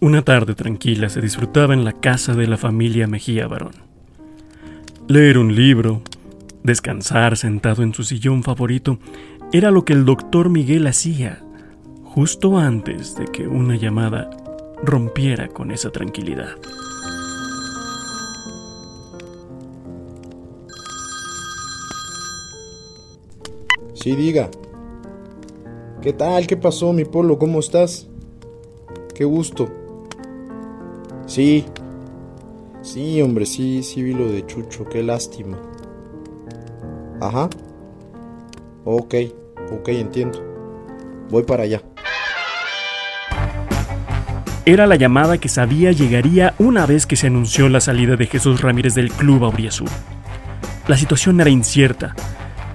Una tarde tranquila se disfrutaba en la casa de la familia Mejía Barón. Leer un libro, descansar sentado en su sillón favorito, era lo que el doctor Miguel hacía justo antes de que una llamada rompiera con esa tranquilidad. Sí, diga. ¿Qué tal? ¿Qué pasó, mi polo? ¿Cómo estás? Qué gusto. Sí. Sí, hombre, sí, sí vi lo de Chucho, qué lástima. Ajá. Ok, ok, entiendo. Voy para allá. Era la llamada que sabía llegaría una vez que se anunció la salida de Jesús Ramírez del club Auriazul. La situación era incierta,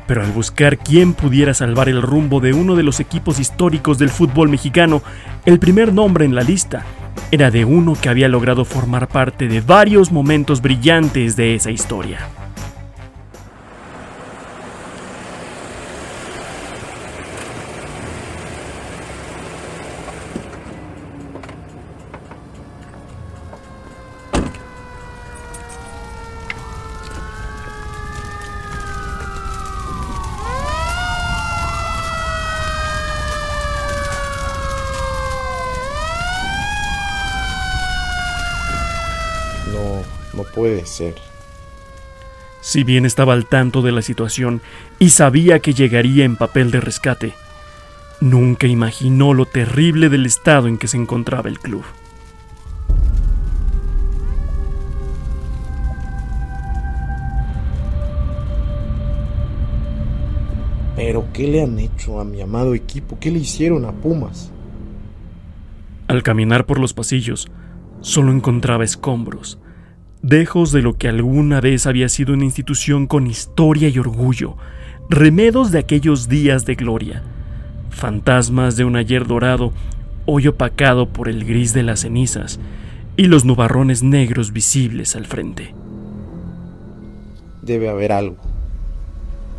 pero al buscar quién pudiera salvar el rumbo de uno de los equipos históricos del fútbol mexicano, el primer nombre en la lista era de uno que había logrado formar parte de varios momentos brillantes de esa historia. No puede ser. Si bien estaba al tanto de la situación y sabía que llegaría en papel de rescate, nunca imaginó lo terrible del estado en que se encontraba el club. Pero ¿qué le han hecho a mi amado equipo? ¿Qué le hicieron a Pumas? Al caminar por los pasillos, solo encontraba escombros, dejos de lo que alguna vez había sido una institución con historia y orgullo, remedos de aquellos días de gloria, fantasmas de un ayer dorado, hoy opacado por el gris de las cenizas y los nubarrones negros visibles al frente. Debe haber algo,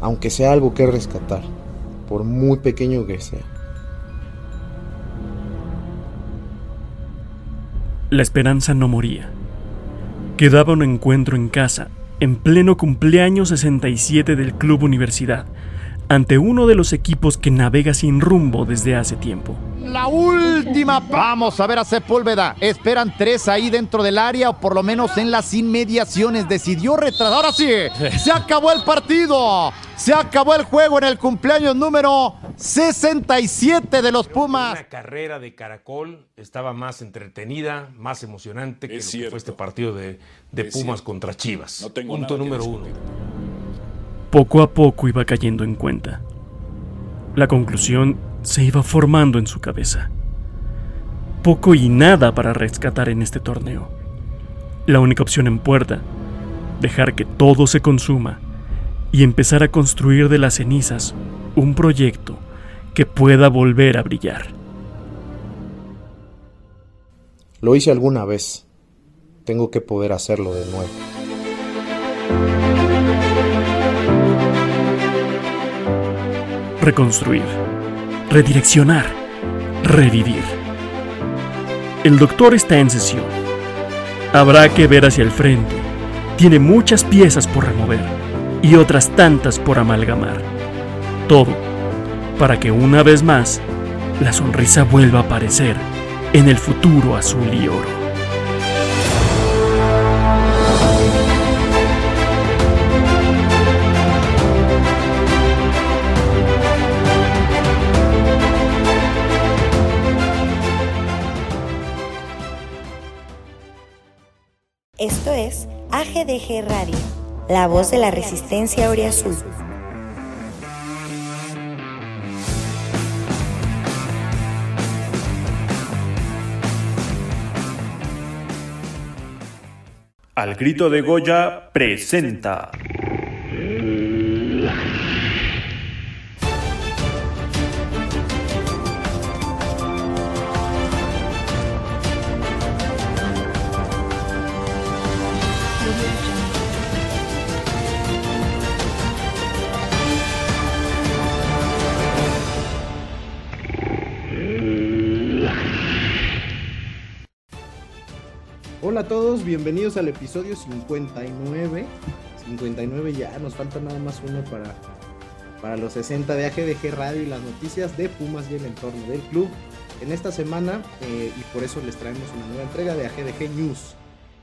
aunque sea algo que rescatar, por muy pequeño que sea. La esperanza no moría Quedaba un encuentro en casa, en pleno cumpleaños 67 del Club Universidad, ante uno de los equipos que navega sin rumbo desde hace tiempo. La última. Vamos a ver a Sepúlveda. Esperan tres ahí dentro del área o por lo menos en las inmediaciones. Decidió retrasar. Ahora sí, se acabó el partido. Se acabó el juego en el cumpleaños número 67 de los Pumas. La carrera de Caracol estaba más entretenida, más emocionante que, lo que fue este partido de, Pumas contra Chivas. Punto número uno. Poco a poco iba cayendo en cuenta. La conclusión se iba formando en su cabeza. Poco y nada para rescatar en este torneo. La única opción en puerta, dejar que todo se consuma y empezar a construir de las cenizas un proyecto que pueda volver a brillar. Lo hice alguna vez. Tengo que poder hacerlo de nuevo. Reconstruir, redireccionar, revivir. El doctor está en sesión. Habrá que ver hacia el frente. Tiene muchas piezas por remover y otras tantas por amalgamar. Todo para que una vez más la sonrisa vuelva a aparecer en el futuro azul y oro. Esto es AGDG Radio la voz de la resistencia Azul. Al grito de Goya presenta. Bienvenidos al episodio 59. 59 ya, nos falta nada más uno para, para los 60 de AGDG Radio y las noticias de Pumas y el entorno del club. En esta semana, eh, y por eso les traemos una nueva entrega de AGDG News.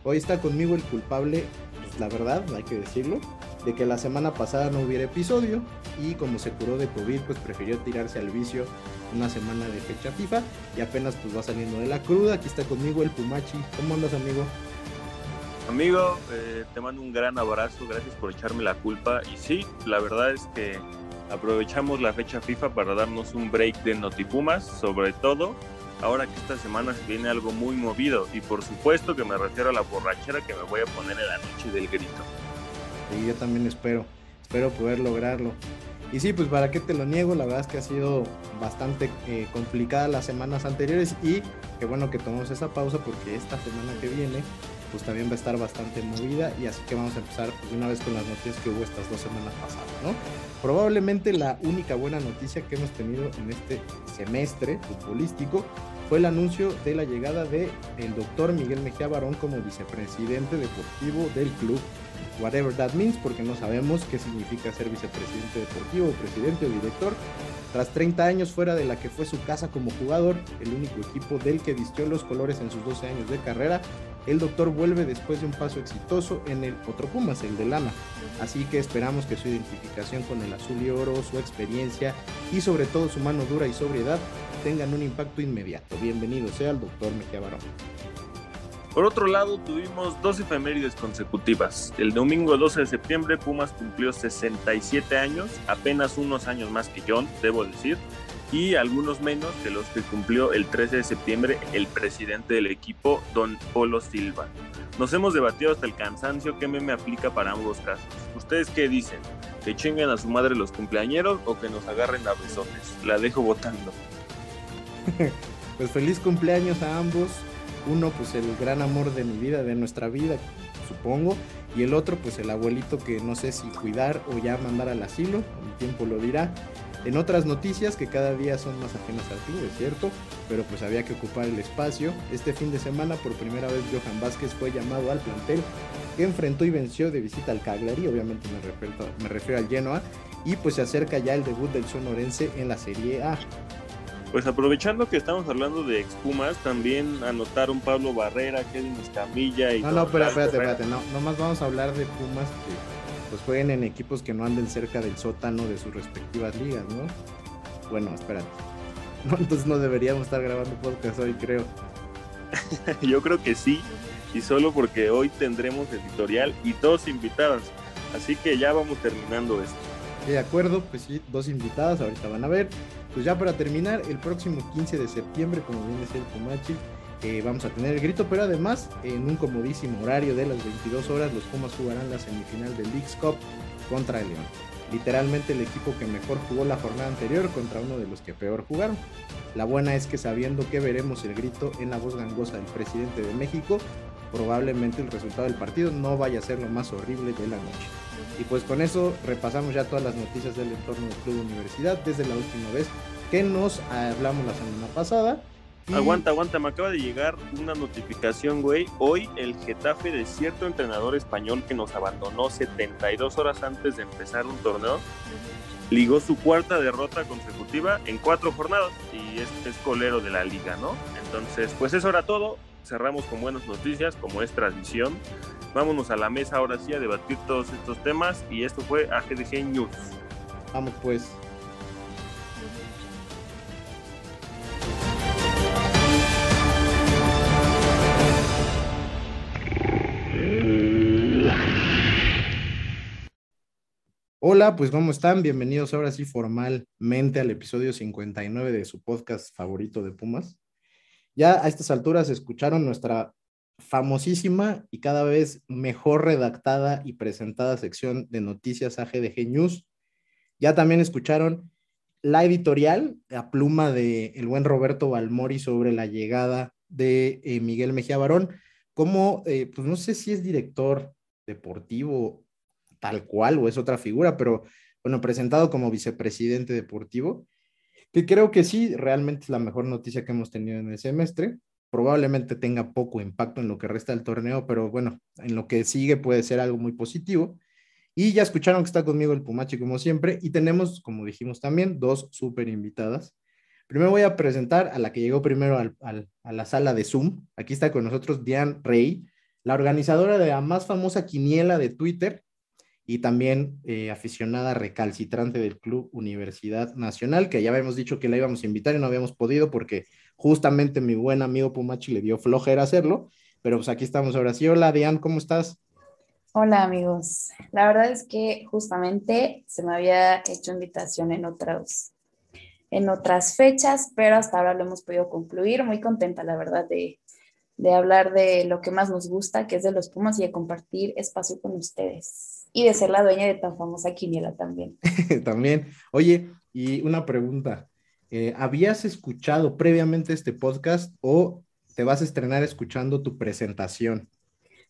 Hoy está conmigo el culpable, pues la verdad, hay que decirlo, de que la semana pasada no hubiera episodio y como se curó de COVID, pues prefirió tirarse al vicio una semana de fecha FIFA y apenas pues va saliendo de la cruda. Aquí está conmigo el Pumachi. ¿Cómo andas, amigo? Amigo, eh, te mando un gran abrazo, gracias por echarme la culpa. Y sí, la verdad es que aprovechamos la fecha FIFA para darnos un break de Notipumas, sobre todo ahora que esta semana se viene algo muy movido. Y por supuesto que me refiero a la borrachera que me voy a poner en la noche del grito. Y yo también espero, espero poder lograrlo. Y sí, pues para qué te lo niego, la verdad es que ha sido bastante eh, complicada las semanas anteriores y qué bueno que tomamos esa pausa porque esta semana que viene pues también va a estar bastante movida y así que vamos a empezar pues, una vez con las noticias que hubo estas dos semanas pasadas, ¿no? Probablemente la única buena noticia que hemos tenido en este semestre futbolístico fue el anuncio de la llegada de el doctor Miguel Mejía Barón como vicepresidente deportivo del club whatever that means, porque no sabemos qué significa ser vicepresidente deportivo, presidente o director. Tras 30 años fuera de la que fue su casa como jugador, el único equipo del que vistió los colores en sus 12 años de carrera, el doctor vuelve después de un paso exitoso en el otro Pumas, el de Lana. Así que esperamos que su identificación con el azul y oro, su experiencia y sobre todo su mano dura y sobriedad tengan un impacto inmediato. Bienvenido sea el doctor Mejía Barón. Por otro lado, tuvimos dos efemérides consecutivas. El domingo 12 de septiembre, Pumas cumplió 67 años, apenas unos años más que John, debo decir, y algunos menos que los que cumplió el 13 de septiembre el presidente del equipo, don Polo Silva. Nos hemos debatido hasta el cansancio qué me aplica para ambos casos. ¿Ustedes qué dicen? ¿Que chinguen a su madre los cumpleañeros o que nos agarren a besones? La dejo votando. pues feliz cumpleaños a ambos uno pues el gran amor de mi vida, de nuestra vida, supongo, y el otro pues el abuelito que no sé si cuidar o ya mandar al asilo, el tiempo lo dirá. En otras noticias que cada día son más ajenas al club, es cierto, pero pues había que ocupar el espacio. Este fin de semana por primera vez Johan Vázquez fue llamado al plantel que enfrentó y venció de visita al Cagliari, obviamente me refiero, me refiero al Genoa, y pues se acerca ya el debut del sonorense en la Serie A. Pues aprovechando que estamos hablando de expumas, también anotaron Pablo Barrera, Kevin Escamilla y. No, no, pero espérate, espérate, no, nomás vamos a hablar de Pumas que pues jueguen en equipos que no anden cerca del sótano de sus respectivas ligas, ¿no? Bueno, espérate. entonces no deberíamos estar grabando podcast hoy, creo. Yo creo que sí, y solo porque hoy tendremos editorial y dos invitadas. Así que ya vamos terminando esto. De acuerdo, pues sí, dos invitadas, ahorita van a ver. Pues ya para terminar, el próximo 15 de septiembre, como viene a ser Pumachi, eh, vamos a tener el grito, pero además en un comodísimo horario de las 22 horas los Pumas jugarán la semifinal del Leagues Cup contra el León. Literalmente el equipo que mejor jugó la jornada anterior contra uno de los que peor jugaron. La buena es que sabiendo que veremos el grito en la voz gangosa del presidente de México, probablemente el resultado del partido no vaya a ser lo más horrible de la noche. Y pues con eso repasamos ya todas las noticias del entorno del Club Universidad desde la última vez que nos hablamos la semana pasada. Aguanta, aguanta, me acaba de llegar una notificación, güey. Hoy el Getafe de cierto entrenador español que nos abandonó 72 horas antes de empezar un torneo, ligó su cuarta derrota consecutiva en cuatro jornadas y es, es colero de la liga, ¿no? Entonces, pues eso era todo. Cerramos con buenas noticias, como es tradición. Vámonos a la mesa ahora sí a debatir todos estos temas y esto fue AGDG News. Vamos pues. Hola, pues ¿cómo están? Bienvenidos ahora sí formalmente al episodio 59 de su podcast favorito de Pumas. Ya a estas alturas escucharon nuestra famosísima y cada vez mejor redactada y presentada sección de noticias AGDG News. Ya también escucharon la editorial, a pluma de el buen Roberto Balmori sobre la llegada de eh, Miguel Mejía Barón, como, eh, pues no sé si es director deportivo tal cual o es otra figura, pero bueno, presentado como vicepresidente deportivo, que creo que sí, realmente es la mejor noticia que hemos tenido en el semestre probablemente tenga poco impacto en lo que resta del torneo, pero bueno, en lo que sigue puede ser algo muy positivo. Y ya escucharon que está conmigo el Pumachi como siempre y tenemos, como dijimos también, dos súper invitadas. Primero voy a presentar a la que llegó primero a la sala de Zoom. Aquí está con nosotros Diane Rey, la organizadora de la más famosa quiniela de Twitter y también eh, aficionada recalcitrante del Club Universidad Nacional, que ya habíamos dicho que la íbamos a invitar y no habíamos podido porque justamente mi buen amigo Pumachi le dio flojera hacerlo, pero pues aquí estamos ahora sí. Hola, Diane, ¿cómo estás? Hola, amigos. La verdad es que justamente se me había hecho invitación en otras, en otras fechas, pero hasta ahora lo hemos podido concluir. Muy contenta, la verdad, de, de hablar de lo que más nos gusta, que es de los Pumas y de compartir espacio con ustedes y de ser la dueña de tan famosa quiniela también. también. Oye, y una pregunta. Eh, ¿Habías escuchado previamente este podcast o te vas a estrenar escuchando tu presentación?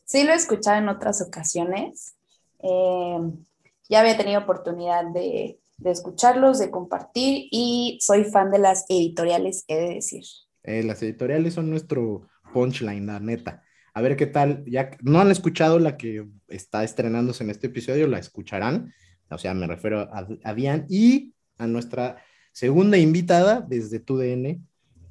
Sí, lo he escuchado en otras ocasiones. Eh, ya había tenido oportunidad de, de, escucharlos, de compartir y soy fan de las editoriales, he de decir. Eh, las editoriales son nuestro punchline, la neta. A ver qué tal, ya no han escuchado la que está estrenándose en este episodio, la escucharán. O sea, me refiero a, a Dian y a nuestra segunda invitada desde TUDN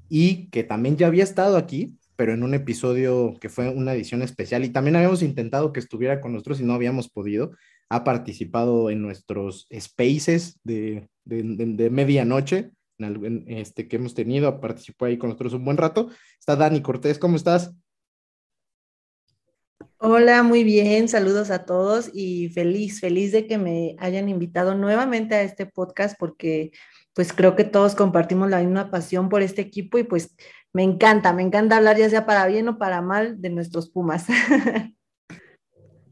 y que también ya había estado aquí, pero en un episodio que fue una edición especial y también habíamos intentado que estuviera con nosotros y no habíamos podido. Ha participado en nuestros spaces de, de, medianoche en este, que hemos tenido, participó ahí con nosotros un buen rato. Está Dani Cortés, ¿cómo estás? Hola, muy bien, saludos a todos y feliz, feliz de que me hayan invitado nuevamente a este podcast porque pues creo que todos compartimos la misma pasión por este equipo y pues me encanta, me encanta hablar ya sea para bien o para mal de nuestros Pumas.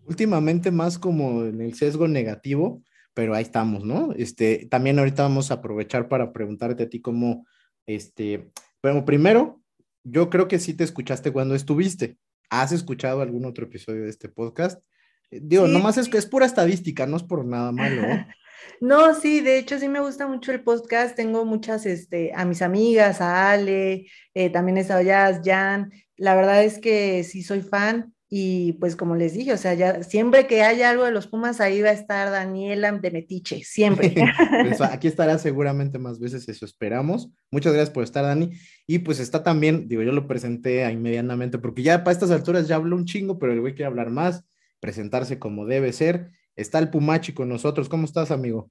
Últimamente más como en el sesgo negativo, pero ahí estamos, ¿no? Este, también ahorita vamos a aprovechar para preguntarte a ti cómo, este, bueno, primero, yo creo que sí te escuchaste cuando estuviste, ¿Has escuchado algún otro episodio de este podcast? Eh, digo, nomás es que es pura estadística, no es por nada malo. No, sí, de hecho sí me gusta mucho el podcast. Tengo muchas, este, a mis amigas, a Ale, eh, también he estado ya, Jan. La verdad es que sí soy fan. Y pues como les dije, o sea, ya siempre que haya algo de los Pumas, ahí va a estar Daniela de Metiche, siempre. Pues, aquí estará seguramente más veces, eso esperamos. Muchas gracias por estar, Dani. Y pues está también, digo, yo lo presenté ahí medianamente, porque ya para estas alturas ya habló un chingo, pero el güey quiere hablar más, presentarse como debe ser. Está el Pumachi con nosotros. ¿Cómo estás, amigo?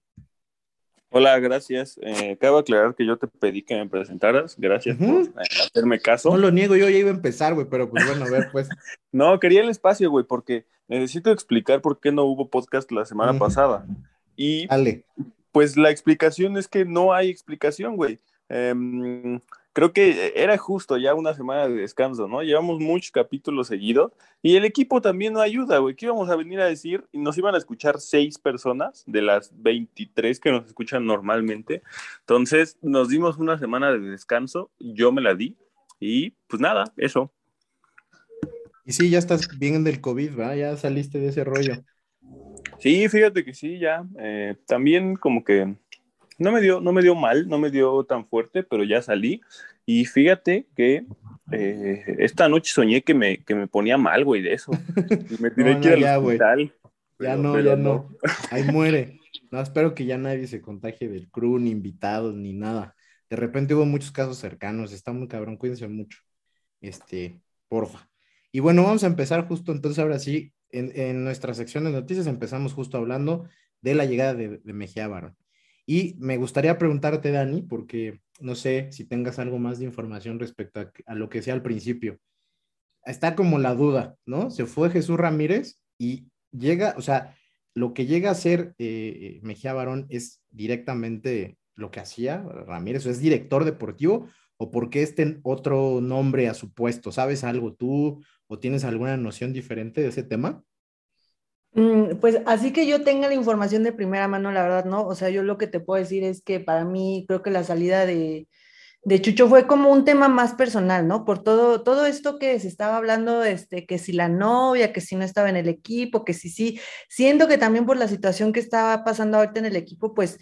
Hola, gracias. Eh, cabe aclarar que yo te pedí que me presentaras. Gracias por eh, hacerme caso. No lo niego, yo ya iba a empezar, güey, pero pues bueno, a ver, pues. no, quería el espacio, güey, porque necesito explicar por qué no hubo podcast la semana pasada. Y Dale. pues la explicación es que no hay explicación, güey. Eh, creo que era justo ya una semana de descanso, ¿no? Llevamos muchos capítulos seguidos y el equipo también no ayuda, güey. ¿Qué íbamos a venir a decir? Nos iban a escuchar seis personas de las 23 que nos escuchan normalmente. Entonces nos dimos una semana de descanso, yo me la di y pues nada, eso. Y sí, ya estás bien del COVID, ¿verdad? Ya saliste de ese rollo. Sí, fíjate que sí, ya. Eh, también como que no me dio, no me dio mal, no me dio tan fuerte, pero ya salí. Y fíjate que eh, esta noche soñé que me, que me ponía mal, güey, de eso. me tiré no, ya, hospital. ya no, ya no. Ahí muere. No, espero que ya nadie se contagie del crew, ni invitados, ni nada. De repente hubo muchos casos cercanos, está muy cabrón, cuídense mucho. Este, porfa. Y bueno, vamos a empezar justo entonces ahora sí, en, en nuestra sección de noticias empezamos justo hablando de la llegada de, de Mejía Barón. Y me gustaría preguntarte, Dani, porque no sé si tengas algo más de información respecto a, lo que sea al principio. Está como la duda, ¿no? Se fue Jesús Ramírez y llega, o sea, lo que llega a ser eh, Mejía Barón es directamente lo que hacía Ramírez, o es director deportivo, o por qué este otro nombre a su puesto. ¿Sabes algo tú o tienes alguna noción diferente de ese tema? Mm, pues así que yo tenga la información de primera mano, la verdad, ¿no? O sea, yo lo que te puedo decir es que para mí creo que la salida de, de Chucho fue como un tema más personal, ¿no? Por todo, todo esto que se estaba hablando, este, que si la novia, que si no estaba en el equipo, que si sí, siento que también por la situación que estaba pasando ahorita en el equipo, pues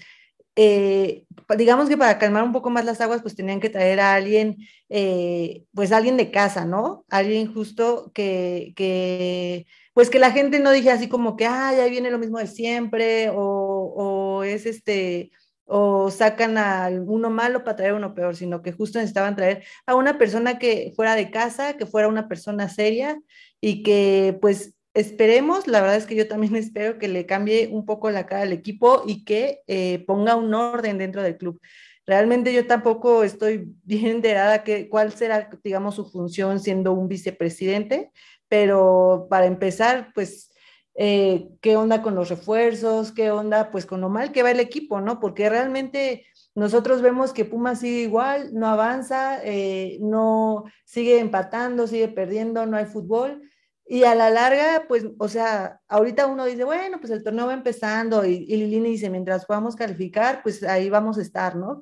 eh, digamos que para calmar un poco más las aguas, pues tenían que traer a alguien, eh, pues alguien de casa, ¿no? Alguien justo que, que, pues que la gente no dije así como que, ah, ya viene lo mismo de siempre, o, o es este, o sacan a uno malo para traer uno peor, sino que justo necesitaban traer a una persona que fuera de casa, que fuera una persona seria y que pues esperemos, la verdad es que yo también espero que le cambie un poco la cara al equipo y que eh, ponga un orden dentro del club. Realmente yo tampoco estoy bien enterada que cuál será, digamos, su función siendo un vicepresidente, pero para empezar, pues, eh, ¿qué onda con los refuerzos? ¿Qué onda, pues, con lo mal que va el equipo, ¿no? Porque realmente nosotros vemos que Pumas sigue igual, no avanza, eh, no sigue empatando, sigue perdiendo, no hay fútbol. Y a la larga, pues, o sea, ahorita uno dice, bueno, pues el torneo va empezando y, y Lilini dice, mientras podamos calificar, pues ahí vamos a estar, ¿no?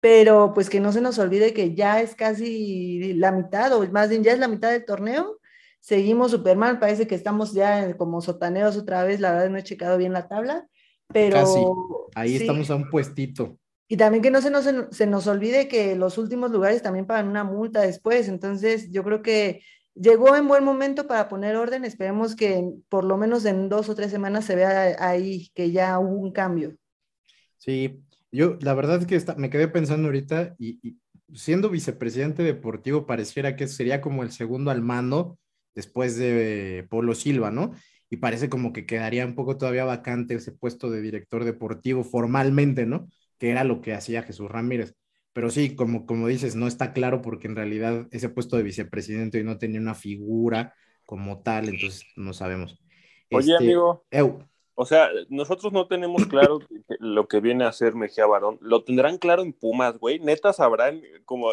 Pero pues que no se nos olvide que ya es casi la mitad, o más bien ya es la mitad del torneo. Seguimos súper mal, parece que estamos ya como sotaneros otra vez, la verdad no he checado bien la tabla, pero... Casi, ahí estamos a un puestito. Y también que no se nos, se nos olvide que los últimos lugares también pagan una multa después, entonces yo creo que llegó en buen momento para poner orden. Esperemos que por lo menos en dos o tres semanas se vea ahí que ya hubo un cambio. Sí, yo la verdad es que me quedé pensando ahorita y, siendo vicepresidente deportivo pareciera que sería como el segundo al mando después de Polo Silva, ¿no? Y parece como que quedaría un poco todavía vacante ese puesto de director deportivo formalmente, ¿no? Que era lo que hacía Jesús Ramírez. Pero sí, como, como dices, no está claro porque en realidad ese puesto de vicepresidente no tenía una figura como tal, entonces no sabemos. Oye, este, amigo. O sea, nosotros no tenemos claro lo que viene a ser Mejía Barón. ¿Lo tendrán claro en Pumas, güey? ¿Neta sabrán como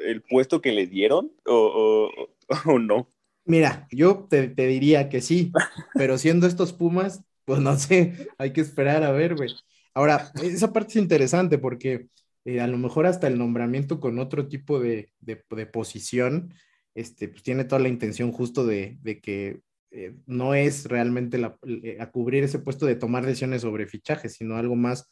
el puesto que le dieron o, o, no? Mira, yo te, te, diría que sí, pero siendo estos Pumas, pues no sé, hay que esperar a ver, güey. Ahora, esa parte es interesante porque eh, a lo mejor hasta el nombramiento con otro tipo de, posición, este, pues tiene toda la intención justo de, que eh, no es realmente eh, a cubrir ese puesto de tomar decisiones sobre fichajes, sino algo más.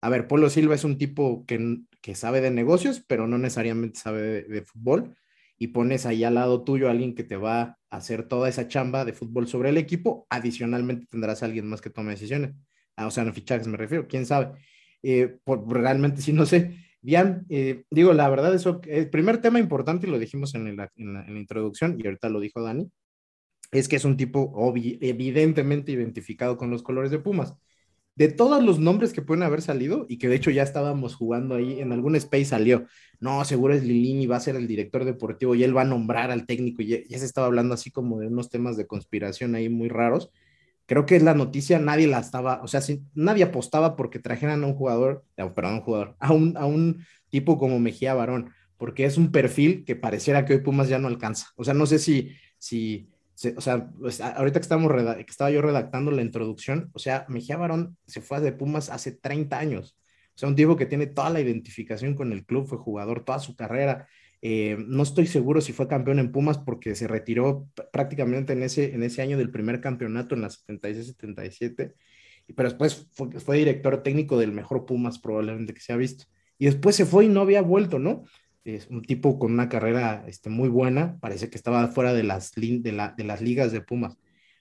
A ver, Polo Silva es un tipo que, que sabe de negocios, pero no necesariamente sabe de, de, fútbol, y pones ahí al lado tuyo a alguien que te va a hacer toda esa chamba de fútbol sobre el equipo, adicionalmente tendrás a alguien más que tome decisiones. Ah, o sea, no fichajes me refiero, quién sabe. Eh, realmente sí no sé. Bien, eh, digo, la verdad, eso, el primer tema importante, y lo dijimos en la, en, la, introducción, y ahorita lo dijo Dani, es que es un tipo evidentemente identificado con los colores de Pumas. De todos los nombres que pueden haber salido, y que de hecho ya estábamos jugando ahí, en algún space salió, no, seguro es Lilini, va a ser el director deportivo y él va a nombrar al técnico, y ya, se estaba hablando así como de unos temas de conspiración ahí muy raros. Creo que es la noticia, nadie la estaba, o sea, nadie apostaba porque trajeran a un jugador, perdón, un jugador, a un, a un tipo como Mejía Barón, porque es un perfil que pareciera que hoy Pumas ya no alcanza. O sea, no sé si, si, o sea, pues, ahorita que, estamos que estaba yo redactando la introducción, o sea, Mejía Barón se fue de Pumas hace 30 años. O sea, un tipo que tiene toda la identificación con el club, fue jugador toda su carrera, eh, no estoy seguro si fue campeón en Pumas porque se retiró prácticamente en ese, en ese año del primer campeonato, en la 76-77, pero después fue, director técnico del mejor Pumas probablemente que se ha visto. Y después se fue y no había vuelto, ¿no? Es un tipo con una carrera este, muy buena, parece que estaba fuera de las, de, la, de las ligas de Pumas,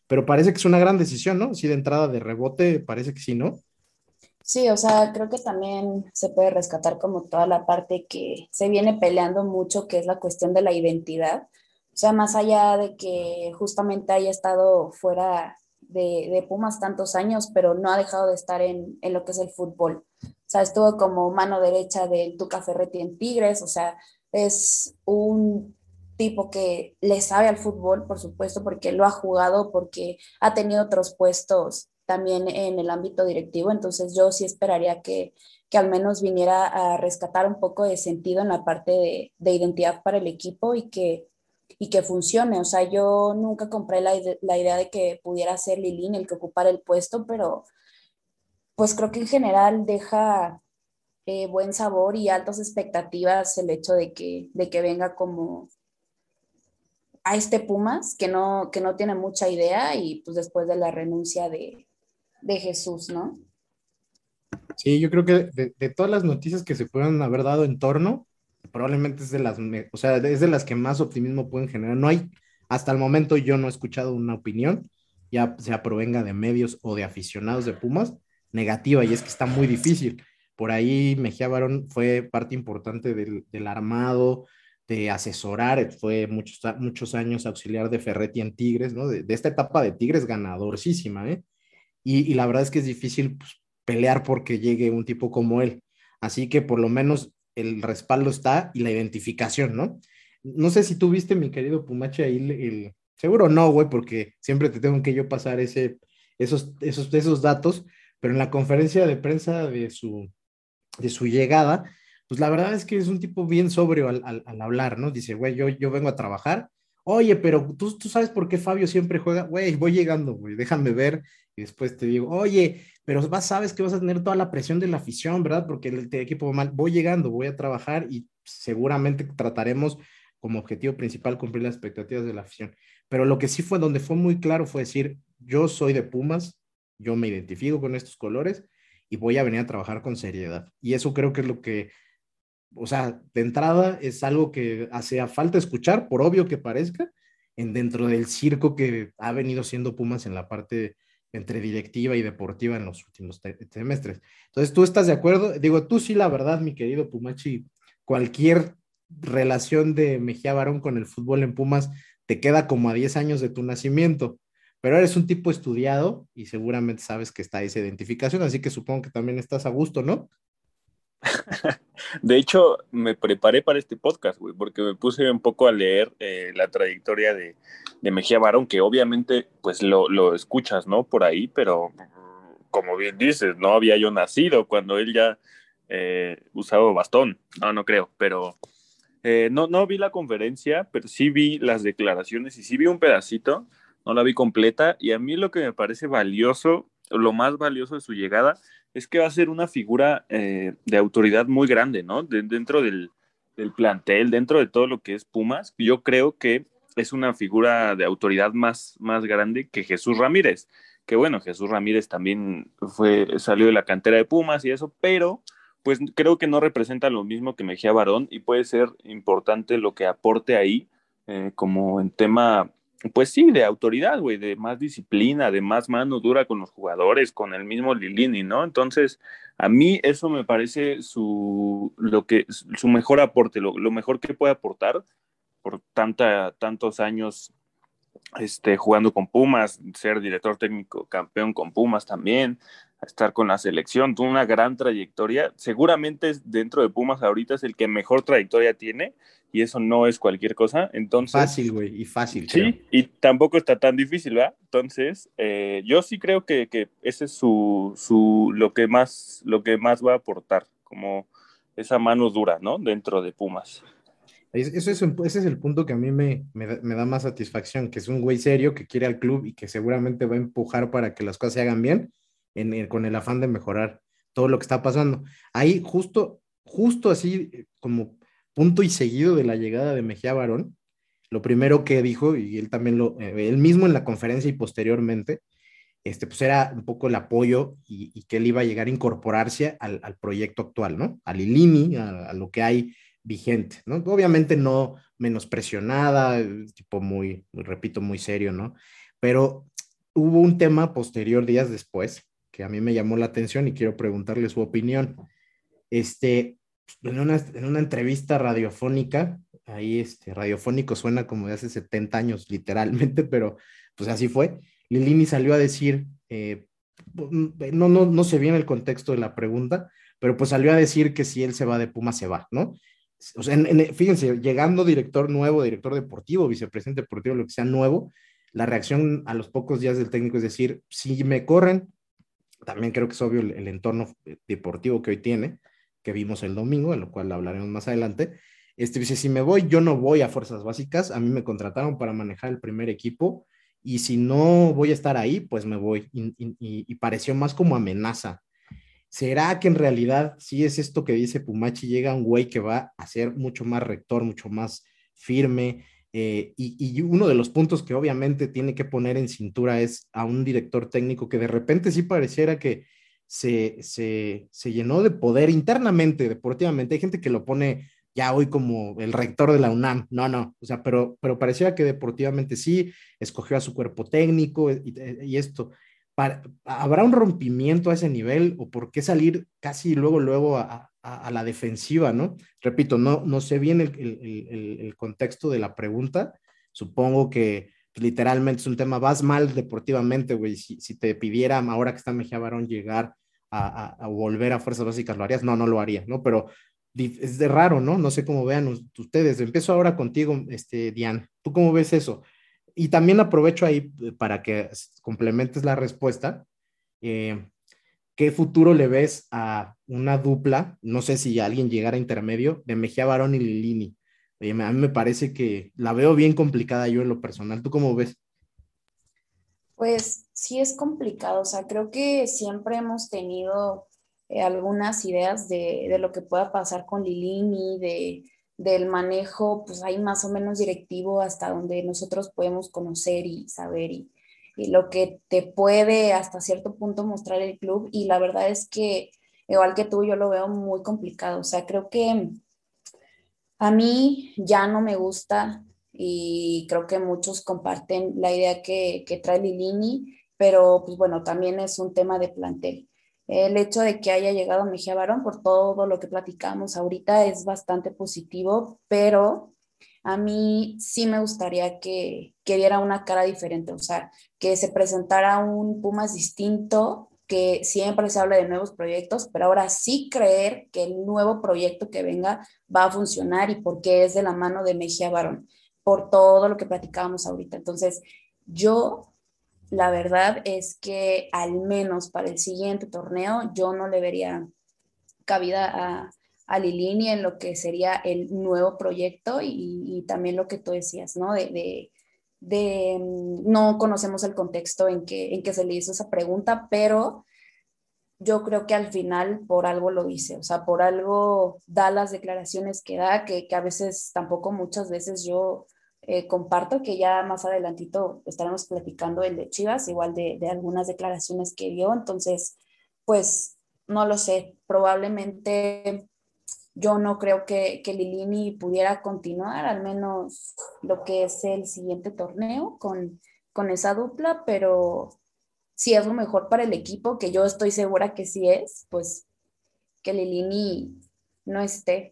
pero parece que es una gran decisión, ¿no? Sí, de entrada de rebote, parece que sí, ¿no? Sí, o sea, creo que también se puede rescatar como toda la parte que se viene peleando mucho, que es la cuestión de la identidad. O sea, más allá de que justamente haya estado fuera de, Pumas tantos años, pero no ha dejado de estar en, en, lo que es el fútbol. Sea, estuvo como mano derecha del Tuca Ferretti en Tigres, o sea, es un tipo que le sabe al fútbol, por supuesto, porque lo ha jugado, porque ha tenido otros puestos también en el ámbito directivo, entonces yo sí esperaría que, que al menos viniera a rescatar un poco de sentido en la parte de, de identidad para el equipo y que, y que funcione. O sea, yo nunca compré la, la idea de que pudiera ser Lilín el que ocupara el puesto, pero pues creo que en general deja eh, buen sabor y altas expectativas el hecho de que, de que venga como a este Pumas, que no, que no tiene mucha idea y pues después de la renuncia de, de Jesús, ¿no? Sí, yo creo que de, todas las noticias que se puedan haber dado en torno, probablemente es de las, o sea, es de las que más optimismo pueden generar. No hay, hasta el momento yo no he escuchado una opinión, ya sea provenga de medios o de aficionados de Pumas, negativa, y es que está muy difícil. Por ahí Mejía Barón fue parte importante del, del armado, de asesorar, fue muchos, muchos años auxiliar de Ferretti en Tigres, ¿no? De, esta etapa de Tigres ganadorísima, ¿eh? Y, y, la verdad es que es difícil pues, pelear porque llegue un tipo como él. Así que por lo menos el respaldo está y la identificación, ¿no? No sé si tú viste, mi querido Pumache, ahí el, seguro no, güey, porque siempre te tengo que yo pasar ese, esos, esos, esos datos, pero en la conferencia de prensa de su, de su llegada, pues la verdad es que es un tipo bien sobrio al, al, hablar, ¿no? Dice, güey, yo, yo vengo a trabajar. Oye, pero ¿tú, tú sabes por qué Fabio siempre juega. Güey, voy llegando, güey, déjame ver y después te digo, oye, pero vas, sabes que vas a tener toda la presión de la afición, ¿verdad? Porque el, equipo va mal. Voy llegando, voy a trabajar y seguramente trataremos como objetivo principal cumplir las expectativas de la afición. Pero lo que sí fue donde fue muy claro fue decir, yo soy de Pumas, yo me identifico con estos colores y voy a venir a trabajar con seriedad. Y eso creo que es lo que, o sea, de entrada es algo que hace falta escuchar, por obvio que parezca, en dentro del circo que ha venido siendo Pumas en la parte entre directiva y deportiva en los últimos semestres. Entonces, ¿tú estás de acuerdo? Digo, tú sí, la verdad, mi querido Pumachi, cualquier relación de Mejía Barón con el fútbol en Pumas te queda como a 10 años de tu nacimiento, pero eres un tipo estudiado y seguramente sabes que está esa identificación, así que supongo que también estás a gusto, ¿no? De hecho, me preparé para este podcast, güey, porque me puse un poco a leer eh, la trayectoria de, Mejía Barón, que obviamente, pues lo, escuchas, ¿no? Por ahí, pero como bien dices, no había yo nacido cuando él ya eh, usaba bastón. No, no creo, pero eh, no, no vi la conferencia, pero sí vi las declaraciones y sí vi un pedacito, no la vi completa, y a mí lo que me parece valioso, lo más valioso de su llegada, es que va a ser una figura eh, de autoridad muy grande, ¿no? dentro del, plantel, dentro de todo lo que es Pumas, yo creo que es una figura de autoridad más, más grande que Jesús Ramírez. Que bueno, Jesús Ramírez también fue, salió de la cantera de Pumas y eso, pero pues creo que no representa lo mismo que Mejía Barón y puede ser importante lo que aporte ahí eh, como en tema pues sí, de autoridad, güey, de más disciplina, de más mano dura con los jugadores, con el mismo Lilini, ¿no? Entonces, a mí eso me parece su, lo que, su mejor aporte, lo, mejor que puede aportar por tanta, tantos años este, jugando con Pumas, ser director técnico campeón con Pumas también, estar con la selección, tuvo una gran trayectoria. Seguramente dentro de Pumas ahorita es el que mejor trayectoria tiene y eso no es cualquier cosa. Entonces, fácil, güey, y fácil. Sí, y tampoco está tan difícil, ¿verdad? Entonces, eh, yo sí creo que, que, ese es su, su, lo, que más, lo que más va a aportar, como esa mano dura, ¿no? Dentro de Pumas. Eso es, ese es el punto que a mí me, me, me, da más satisfacción, que es un güey serio que quiere al club y que seguramente va a empujar para que las cosas se hagan bien con el afán de mejorar todo lo que está pasando. Ahí justo, justo así como punto y seguido de la llegada de Mejía Barón, lo primero que dijo, y él también lo, eh, él mismo en la conferencia y posteriormente, este, pues era un poco el apoyo y, que él iba a llegar a incorporarse al, proyecto actual, ¿no? Al ILINI, a, lo que hay vigente, ¿no? Obviamente no menos presionada, tipo muy, repito, muy serio, ¿no? Pero hubo un tema posterior días después que a mí me llamó la atención y quiero preguntarle su opinión. Este, en una, en una entrevista radiofónica, ahí este, radiofónico suena como de hace 70 años literalmente, pero pues así fue, Lilini salió a decir, eh, no, no, no sé bien el contexto de la pregunta, pero pues salió a decir que si él se va de Puma, se va, ¿no? O sea, fíjense, llegando director nuevo, director deportivo, vicepresidente deportivo, lo que sea nuevo, la reacción a los pocos días del técnico es decir, si me corren, también creo que es obvio el, entorno deportivo que hoy tiene, que vimos el domingo, en lo cual hablaremos más adelante. Este dice, si me voy, yo no voy a fuerzas básicas, a mí me contrataron para manejar el primer equipo y si no voy a estar ahí, pues me voy. Y, pareció más como amenaza. ¿Será que en realidad si es esto que dice Pumachi, llega un güey que va a ser mucho más rector, mucho más firme, eh, y, uno de los puntos que obviamente tiene que poner en cintura es a un director técnico que de repente sí pareciera que se, se, se llenó de poder internamente, deportivamente. Hay gente que lo pone ya hoy como el rector de la UNAM. No, no, o sea, pero, pero parecía que deportivamente sí, escogió a su cuerpo técnico y, esto. ¿Habrá un rompimiento a ese nivel o por qué salir casi luego, luego a, la defensiva, no? Repito, no, no sé bien el, el, el, contexto de la pregunta. Supongo que literalmente es un tema, vas mal deportivamente, güey. Si, si, te pidiera ahora que está Mejía Barón llegar a, volver a fuerzas básicas, ¿lo harías? No, no lo haría, ¿no? Pero es de raro, ¿no? No sé cómo vean ustedes. Empiezo ahora contigo, este. ¿Tú cómo ves eso? Y también aprovecho ahí eh, para que complementes la respuesta. Eh, ¿Qué futuro le ves a una dupla? No sé si alguien llegara a intermedio de Mejía Barón y Lilini. a mí me parece que la veo bien complicada yo en lo personal. ¿Tú cómo ves? Pues sí es complicado. O sea, creo que siempre hemos tenido eh, algunas ideas de, de, lo que pueda pasar con Lilini, de, del manejo, pues ahí más o menos directivo hasta donde nosotros podemos conocer y saber y, y, lo que te puede hasta cierto punto mostrar el club. Y la verdad es que, igual que tú, yo lo veo muy complicado. O sea, creo que a mí ya no me gusta y creo que muchos comparten la idea que, que trae Lilini, pero pues bueno, también es un tema de plantel. El hecho de que haya llegado Mejía Barón por todo lo que platicamos ahorita es bastante positivo, pero a mí sí me gustaría que, que diera una cara diferente, o sea, que se presentara un Pumas distinto, que siempre se habla de nuevos proyectos, pero ahora sí creer que el nuevo proyecto que venga va a funcionar y porque es de la mano de Mejía Barón, por todo lo que platicábamos ahorita. Entonces, yo la verdad es que al menos para el siguiente torneo yo no le vería cabida a, a Lilini en lo que sería el nuevo proyecto y, también lo que tú decías, ¿no? De, de, mm, no conocemos el contexto en que, en que se le hizo esa pregunta, pero yo creo que al final por algo lo dice, o sea, por algo da las declaraciones que da, que, que a veces tampoco muchas veces yo eh, comparto que ya más adelantito estaremos platicando el de Chivas, igual de, de, algunas declaraciones que dio. Entonces, pues no lo sé, probablemente yo no creo que, que Lilini pudiera continuar, al menos lo que es el siguiente torneo con, con esa dupla, pero si es lo mejor para el equipo, que yo estoy segura que sí es, pues que Lilini no esté.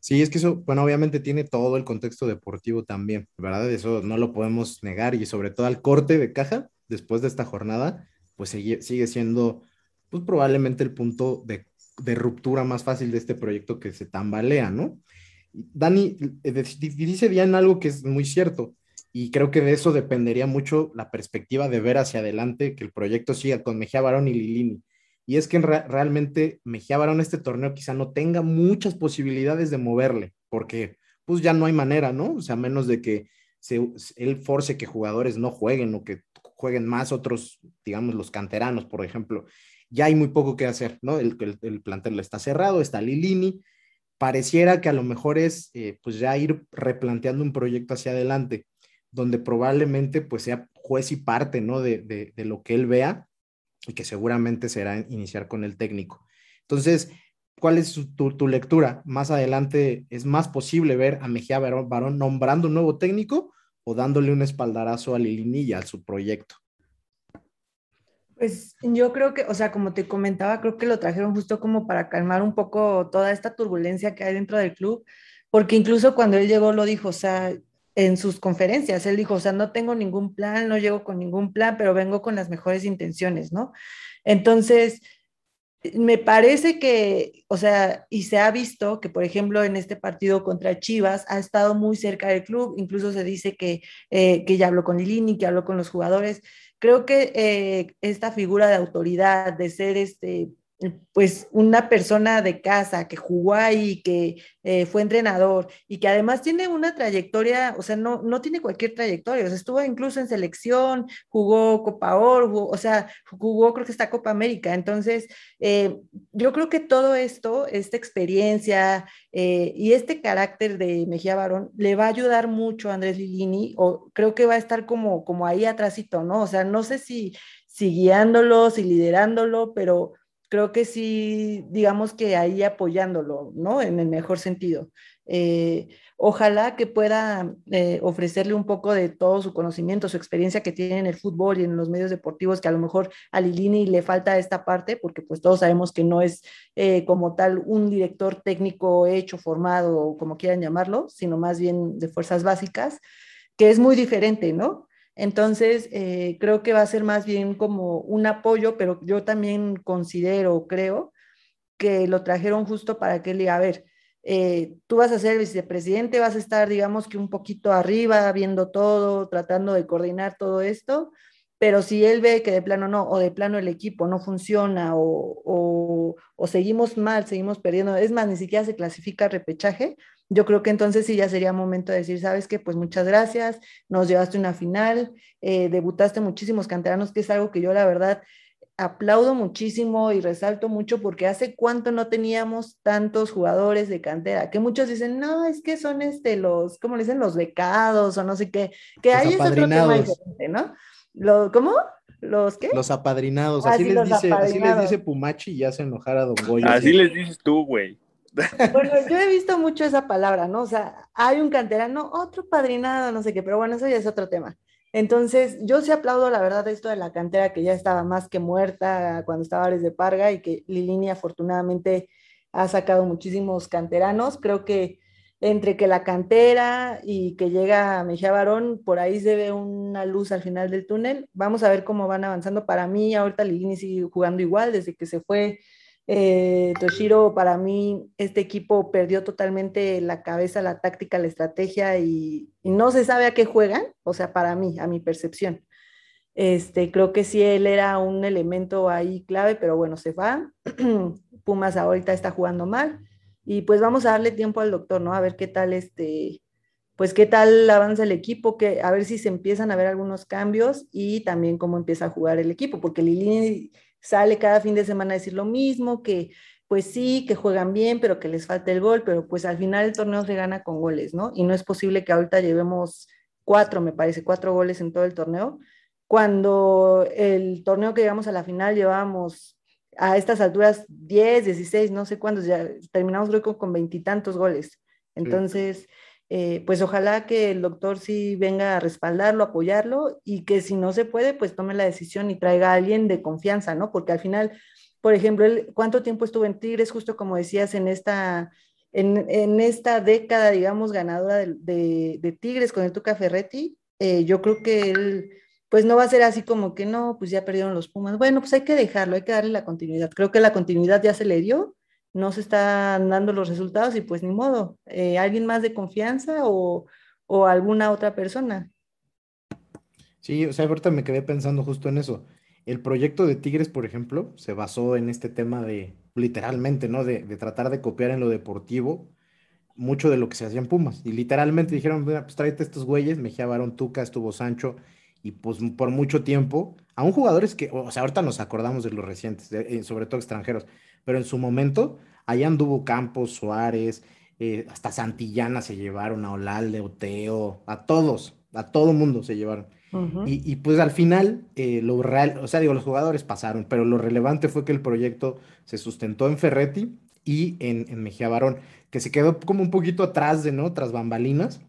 Sí, es que eso, bueno, obviamente tiene todo el contexto deportivo también, ¿verdad? Eso no lo podemos negar y sobre todo al corte de caja después de esta jornada, pues sigue, sigue siendo, pues probablemente el punto de, de, ruptura más fácil de este proyecto que se tambalea, ¿no? Dani eh, dice bien algo que es muy cierto y creo que de eso dependería mucho la perspectiva de ver hacia adelante que el proyecto siga con Mejía Barón y Lilini y es que realmente Mejía Barón este torneo quizá no tenga muchas posibilidades de moverle, porque pues ya no hay manera, ¿no? O sea, menos de que se, él force que jugadores no jueguen o que jueguen más otros, digamos, los canteranos, por ejemplo. Ya hay muy poco que hacer, ¿no? El, el, plantel está cerrado, está Lilini. Pareciera que a lo mejor es, eh, pues ya ir replanteando un proyecto hacia adelante, donde probablemente pues sea juez y parte, ¿no? De, de, de lo que él vea y que seguramente será iniciar con el técnico. Entonces, ¿cuál es tu, lectura? Más adelante, ¿es más posible ver a Mejía Barón, nombrando un nuevo técnico o dándole un espaldarazo a Lilinilla a su proyecto? Pues yo creo que, o sea, como te comentaba, creo que lo trajeron justo como para calmar un poco toda esta turbulencia que hay dentro del club, porque incluso cuando él llegó lo dijo, o sea, en sus conferencias. Él dijo, o sea, no tengo ningún plan, no llego con ningún plan, pero vengo con las mejores intenciones, ¿no? Entonces, me parece que, o sea, y se ha visto que, por ejemplo, en este partido contra Chivas ha estado muy cerca del club, incluso se dice que, eh, que ya habló con Lilini, que habló con los jugadores. Creo que eh, esta figura de autoridad, de ser este, pues una persona de casa que jugó ahí, que eh, fue entrenador y que además tiene una trayectoria, o sea, no, no tiene cualquier trayectoria, o sea, estuvo incluso en selección, jugó Copa Oro, o sea, jugó creo que está Copa América. Entonces, eh, yo creo que todo esto, esta experiencia eh, y este carácter de Mejía Barón le va a ayudar mucho a Andrés Lilini, o creo que va a estar como, como ahí atrásito, ¿no? O sea, no sé si si guiándolo, si liderándolo, pero creo que sí, digamos que ahí apoyándolo, ¿no? En el mejor sentido. Eh, ojalá que pueda eh, ofrecerle un poco de todo su conocimiento, su experiencia que tiene en el fútbol y en los medios deportivos, que a lo mejor a Lilini le falta esta parte, porque pues todos sabemos que no es eh, como tal un director técnico hecho, formado, o como quieran llamarlo, sino más bien de fuerzas básicas, que es muy diferente, ¿no? Entonces, eh, creo que va a ser más bien como un apoyo, pero yo también considero, creo, que lo trajeron justo para que él diga, a ver, eh, tú vas a ser vicepresidente, vas a estar, digamos que un poquito arriba, viendo todo, tratando de coordinar todo esto, pero si él ve que de plano no, o de plano el equipo no funciona, o, o seguimos mal, seguimos perdiendo, es más, ni siquiera se clasifica repechaje, yo creo que entonces sí ya sería momento de decir, sabes qué, pues muchas gracias, nos llevaste una final, eh, debutaste muchísimos canteranos, que es algo que yo la verdad aplaudo muchísimo y resalto mucho porque hace cuánto no teníamos tantos jugadores de cantera, que muchos dicen, no, es que son este, los, ¿cómo le dicen? Los becados o no sé qué, que ahí es otro tema diferente, ¿no? Lo, ¿Cómo? ¿Los qué? Los apadrinados, así, les, dice, así les dice Pumachi y ya se enojara Don Goyo. Así les dices tú, güey. Bueno, yo he visto mucho esa palabra, ¿no? O sea, hay un canterano, otro padrinado, no sé qué, pero bueno, eso ya es otro tema. Entonces, yo sí aplaudo la verdad esto de la cantera que ya estaba más que muerta cuando estaba Ares de Parga y que Lilini afortunadamente ha sacado muchísimos canteranos. Creo que entre que la cantera y que llega Mejía Barón, por ahí se ve una luz al final del túnel. Vamos a ver cómo van avanzando. Para mí, ahorita Lilini sigue jugando igual desde que se fue eh, Toshiro, para mí, este equipo perdió totalmente la cabeza, la táctica, la estrategia y, no se sabe a qué juegan, o sea, para mí, a mi percepción. Este, creo que sí, él era un elemento ahí clave, pero bueno, se va. Pumas ahorita está jugando mal y pues vamos a darle tiempo al doctor, ¿no? A ver qué tal este, pues qué tal avanza el equipo, que, a ver si se empiezan a ver algunos cambios y también cómo empieza a jugar el equipo, porque Lili sale cada fin de semana a decir lo mismo, que pues sí, que juegan bien, pero que les falta el gol, pero pues al final el torneo se gana con goles, ¿no? Y no es posible que ahorita llevemos cuatro, me parece, cuatro goles en todo el torneo, cuando el torneo que llegamos a la final llevábamos a estas alturas 10, 16, no sé cuántos, ya terminamos creo con veintitantos goles. Entonces, eh, pues ojalá que el doctor sí venga a respaldarlo, apoyarlo y que si no se puede, pues tome la decisión y traiga a alguien de confianza, ¿no? Porque al final, por ejemplo, ¿cuánto tiempo estuvo en Tigres? Justo como decías, en esta, en, esta década, digamos, ganadora de, Tigres con el Tuca Ferretti, eh, yo creo que él, pues no va a ser así como que no, pues ya perdieron los Pumas. Bueno, pues hay que dejarlo, hay que darle la continuidad. Creo que la continuidad ya se le dio no se están dando los resultados y pues ni modo, eh, alguien más de confianza o, alguna otra persona. Sí, o sea, ahorita me quedé pensando justo en eso. El proyecto de Tigres, por ejemplo, se basó en este tema de, literalmente, ¿no? De, tratar de copiar en lo deportivo mucho de lo que se hacía en Pumas. Y literalmente dijeron, pues tráete estos güeyes, Mejía Barón, Tuca, estuvo Sancho, y pues por mucho tiempo, aún jugadores que, o sea, ahorita nos acordamos de los recientes, eh, sobre todo extranjeros, pero en su momento, allá anduvo Campos, Suárez, eh, hasta Santillana se llevaron, a Olalde, Oteo, a todos, a todo mundo se llevaron. y, pues al final, eh, lo real, o sea, digo, los jugadores pasaron, pero lo relevante fue que el proyecto se sustentó en Ferretti y en, en Mejía Barón, que se quedó como un poquito atrás de, ¿no? Tras bambalinas,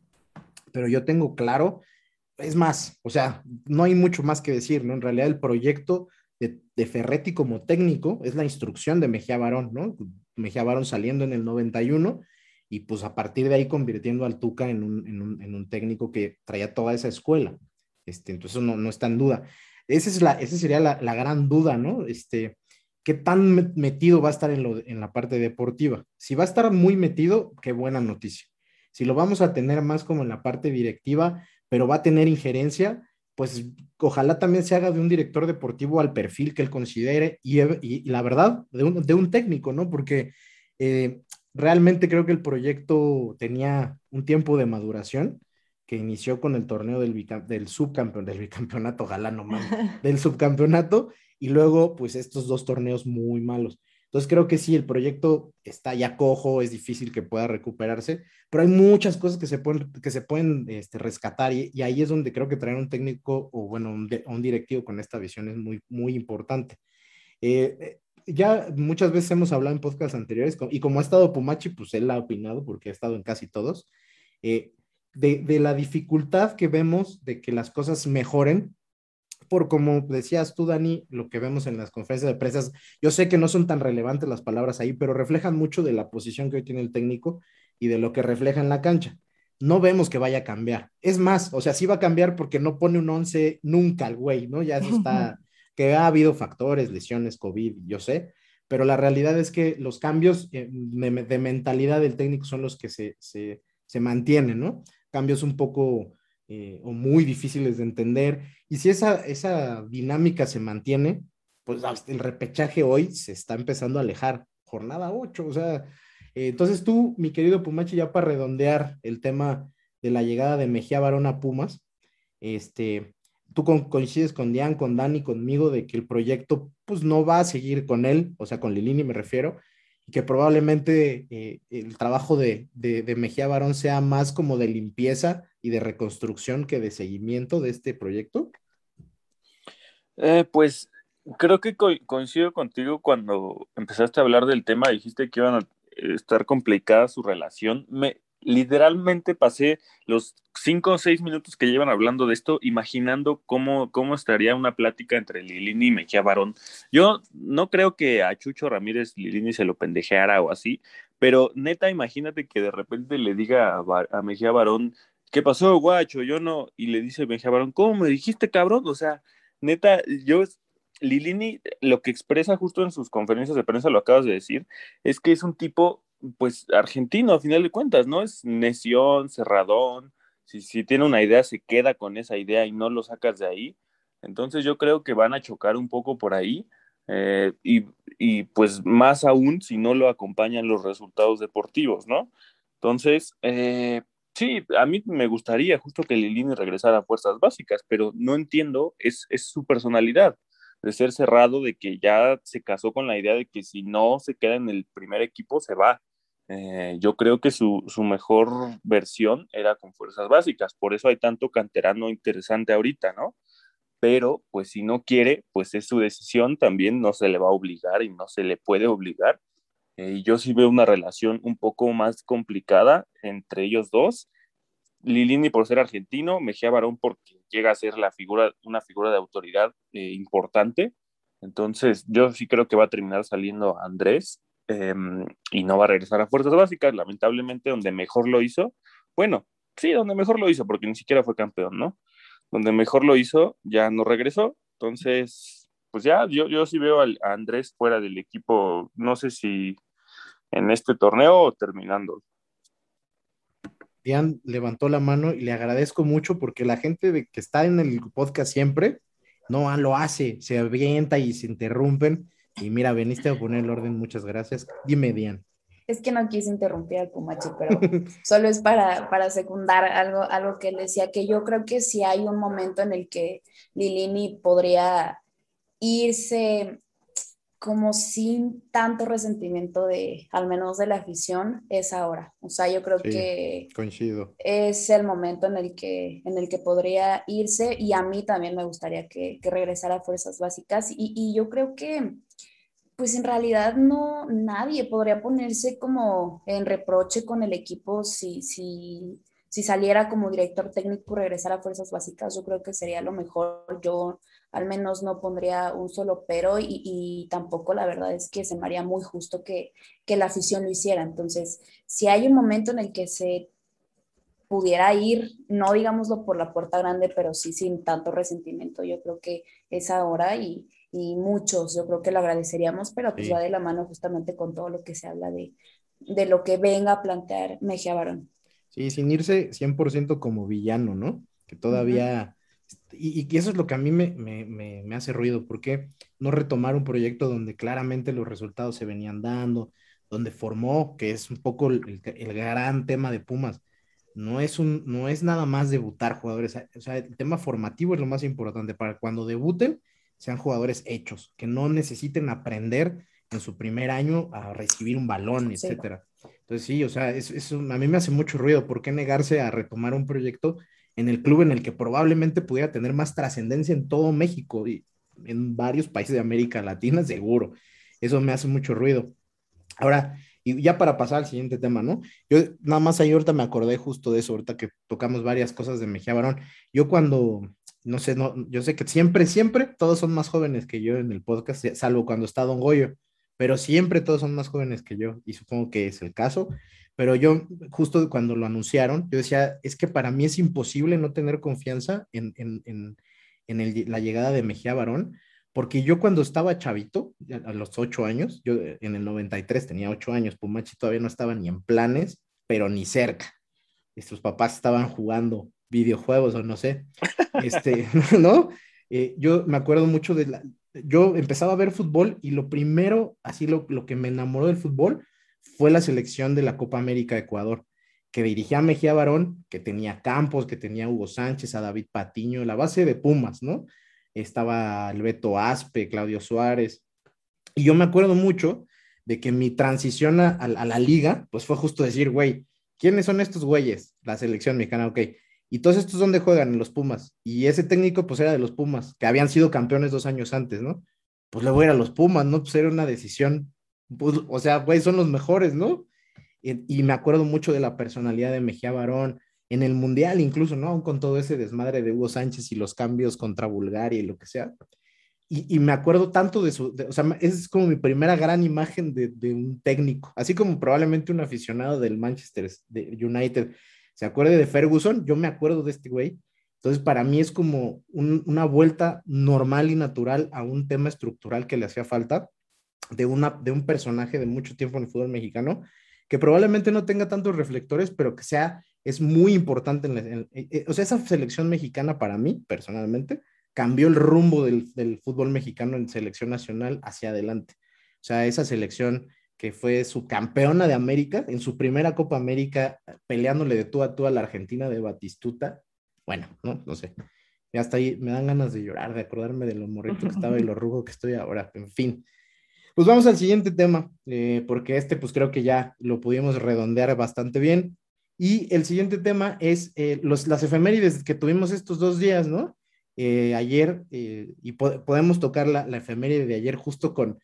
pero yo tengo claro, es más, o sea, no hay mucho más que decir, ¿no? En realidad el proyecto de, Ferretti como técnico es la instrucción de Mejía Barón, ¿no? Mejía Barón saliendo en el 91 y pues a partir de ahí convirtiendo al Tuca en un, técnico que traía toda esa escuela. Este, entonces no, no está en duda. Esa, es la, esa sería la, gran duda, ¿no? Este, ¿Qué tan metido va a estar en, lo, en la parte deportiva? Si va a estar muy metido, qué buena noticia. Si lo vamos a tener más como en la parte directiva, pero va a tener injerencia, pues ojalá también se haga de un director deportivo al perfil que él considere y, la verdad, de un, técnico, ¿no? Porque eh, realmente creo que el proyecto tenía un tiempo de maduración que inició con el torneo del, del subcampeón, del bicampeonato, ojalá no del subcampeonato, y luego pues estos dos torneos muy malos. Entonces creo que sí, el proyecto está ya cojo, es difícil que pueda recuperarse, pero hay muchas cosas que se pueden, que se pueden este, rescatar y, ahí es donde creo que traer un técnico o bueno, un, un directivo con esta visión es muy, muy importante. Eh, eh, ya muchas veces hemos hablado en podcasts anteriores y como ha estado Pumachi, pues él ha opinado porque ha estado en casi todos, eh, de, de, la dificultad que vemos de que las cosas mejoren por como decías tú, Dani, lo que vemos en las conferencias de prensa, yo sé que no son tan relevantes las palabras ahí, pero reflejan mucho de la posición que hoy tiene el técnico y de lo que refleja en la cancha. No vemos que vaya a cambiar. Es más, o sea, sí va a cambiar porque no pone un 11 nunca el güey, ¿no? Ya eso está, que ha habido factores, lesiones, COVID, yo sé, pero la realidad es que los cambios eh, de, mentalidad del técnico son los que se, se, se mantienen, ¿no? Cambios un poco eh, o muy difíciles de entender. Y si esa, esa dinámica se mantiene, pues el repechaje hoy se está empezando a alejar. Jornada 8, o sea, eh, entonces tú, mi querido Pumachi, ya para redondear el tema de la llegada de Mejía Barón a Pumas, este, tú coincides con Dian, con Dani, conmigo, de que el proyecto pues no va a seguir con él, o sea, con Lilini me refiero, que probablemente eh, el trabajo de, de, de, Mejía Barón sea más como de limpieza y de reconstrucción que de seguimiento de este proyecto? Eh, pues creo que coincido contigo cuando empezaste a hablar del tema, dijiste que iban a estar complicada su relación. Me, literalmente pasé los cinco o seis minutos que llevan hablando de esto, imaginando cómo, cómo estaría una plática entre Lilini y Mejía Barón. Yo no creo que a Chucho Ramírez Lilini se lo pendejeara o así, pero neta, imagínate que de repente le diga a, Mejía Barón, ¿qué pasó, guacho? Yo no. Y le dice Benja Barón, ¿cómo me dijiste, cabrón? O sea, neta, yo, Lilini, lo que expresa justo en sus conferencias de prensa, lo acabas de decir, es que es un tipo, pues, argentino, a final de cuentas, ¿no? Es neción, cerradón. Si, si tiene una idea, se queda con esa idea y no lo sacas de ahí. Entonces yo creo que van a chocar un poco por ahí. Eh, y, y, pues más aún si no lo acompañan los resultados deportivos, ¿no? Entonces, eh, Sí, a mí me gustaría justo que Lilini regresara a fuerzas básicas, pero no entiendo, es, es su personalidad de ser cerrado, de que ya se casó con la idea de que si no se queda en el primer equipo, se va. Eh, yo creo que su, su, mejor versión era con fuerzas básicas, por eso hay tanto canterano interesante ahorita, ¿no? Pero pues si no quiere, pues es su decisión, también no se le va a obligar y no se le puede obligar. Eh, yo sí veo una relación un poco más complicada entre ellos dos. Lilini por ser argentino, Mejía Barón porque llega a ser la figura, una figura de autoridad eh, importante. Entonces, yo sí creo que va a terminar saliendo Andrés em, y no va a regresar a Fuerzas Básicas, lamentablemente, donde mejor lo hizo. Bueno, sí, donde mejor lo hizo, porque ni siquiera fue campeón, ¿no? Donde mejor lo hizo, ya no regresó. Entonces, pues ya, yo, yo sí veo a Andrés fuera del equipo, no sé si en este torneo o terminando. Dian levantó la mano y le agradezco mucho porque la gente de que está en el podcast siempre no lo hace, se avienta y se interrumpen. Y mira, veniste a poner el orden, muchas gracias. Dime, Dian. Es que no quise interrumpir al Pumachi, pero solo es para, para secundar algo, algo que él decía, que yo creo que si hay un momento en el que Lilini podría irse como sin tanto resentimiento de, al menos de la afición, es ahora. O sea, yo creo que coincido. es el momento en el, que, en el que podría irse y a mí también me gustaría que, que regresara a Fuerzas Básicas y, y, yo creo que, pues en realidad no, nadie podría ponerse como en reproche con el equipo si, si, si saliera como director técnico regresar a Fuerzas Básicas, yo creo que sería lo mejor. Yo al menos no pondría un solo pero y, tampoco la verdad es que se me haría muy justo que, que, la afición lo hiciera. Entonces, si hay un momento en el que se pudiera ir, no digámoslo por la puerta grande, pero sí sin tanto resentimiento, yo creo que es ahora y, y muchos, yo creo que lo agradeceríamos, pero pues va de la mano justamente con todo lo que se habla de, de lo que venga a plantear Mejía Barón. Sí, sin irse 100% como villano, ¿no? Que todavía y, eso es lo que a mí me, hace ruido, porque no retomar un proyecto donde claramente los resultados se venían dando, donde formó, que es un poco el, gran tema de Pumas, no es, un, no es nada más debutar jugadores, o sea, el tema formativo es lo más importante, para cuando debuten sean jugadores hechos, que no necesiten aprender en su primer año a recibir un balón, etcétera. Entonces sí, o sea, eso, a mí me hace mucho ruido. ¿Por qué negarse a retomar un proyecto en el club en el que probablemente pudiera tener más trascendencia en todo México y en varios países de América Latina, seguro? Eso me hace mucho ruido. Ahora, y ya para pasar al siguiente tema, ¿no? Yo nada más ahí ahorita me acordé justo de eso, ahorita que tocamos varias cosas de Mejía Barón. Yo cuando, no sé, no, yo sé que siempre, siempre todos son más jóvenes que yo en el podcast, salvo cuando está Don Goyo pero siempre todos son más jóvenes que yo y supongo que es el caso. Pero yo, justo cuando lo anunciaron, yo decía, es que para mí es imposible no tener confianza en, en, en, en la llegada de Mejía Barón, porque yo cuando estaba chavito, a los ocho años, yo en el 93 tenía ocho años, Pumachi todavía no estaba ni en planes, pero ni cerca. Y sus papás estaban jugando videojuegos o no sé, este, ¿no? Eh, yo me acuerdo mucho de la, yo empezaba a ver fútbol y lo primero, así lo, que me enamoró del fútbol fue la selección de la Copa América de Ecuador, que dirigía a Mejía Barón, que tenía Campos, que tenía Hugo Sánchez, a David Patiño, la base de Pumas, ¿no? Estaba Alberto Aspe, Claudio Suárez. Y yo me acuerdo mucho de que mi transición a, a la liga, pues fue justo decir, güey, ¿quiénes son estos güeyes? La selección mexicana, ok y todos estos dónde juegan en los Pumas. Y ese técnico pues era de los Pumas, que habían sido campeones dos años antes, ¿no? Pues le voy a los Pumas, ¿no? Pues era una decisión, pues, o sea, güey, son los mejores, ¿no? Y, me acuerdo mucho de la personalidad de Mejía Barón en el Mundial incluso, ¿no? Con todo ese desmadre de Hugo Sánchez y los cambios contra Bulgaria y lo que sea. Y, me acuerdo tanto de su, o sea, es como mi primera gran imagen de, de, un técnico, así como probablemente un aficionado del Manchester de United se acuerde de Ferguson, yo me acuerdo de este güey. Entonces, para mí es como una vuelta normal y natural a un tema estructural que le hacía falta de, una, de un personaje de mucho tiempo en el fútbol mexicano, que probablemente no tenga tantos reflectores, pero que sea, es muy importante. En eh, eh, o sea, esa selección mexicana para mí, personalmente, cambió el rumbo del, del fútbol mexicano en selección nacional hacia adelante. O sea, esa selección que fue su campeona de América, en su primera Copa América, peleándole de tú a tú a la Argentina de Batistuta. Bueno, no, no sé. Y hasta ahí me dan ganas de llorar, de acordarme de lo morrito que estaba y lo rugo que estoy ahora. En fin. Pues vamos al siguiente tema, eh, porque este pues creo que ya lo pudimos redondear bastante bien. Y el siguiente tema es eh, los, las efemérides que tuvimos estos dos días, ¿no? Eh, ayer, y podemos tocar la, la efeméride de ayer justo con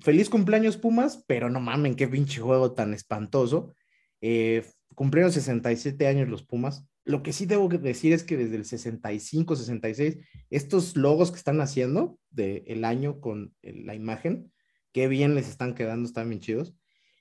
feliz cumpleaños Pumas, pero no mamen, qué pinche juego tan espantoso. Eh, cumplieron 67 años los Pumas. Lo que sí debo decir es que desde el 65, 66, estos logos que están haciendo del el año con la imagen, qué bien les están quedando, están bien chidos.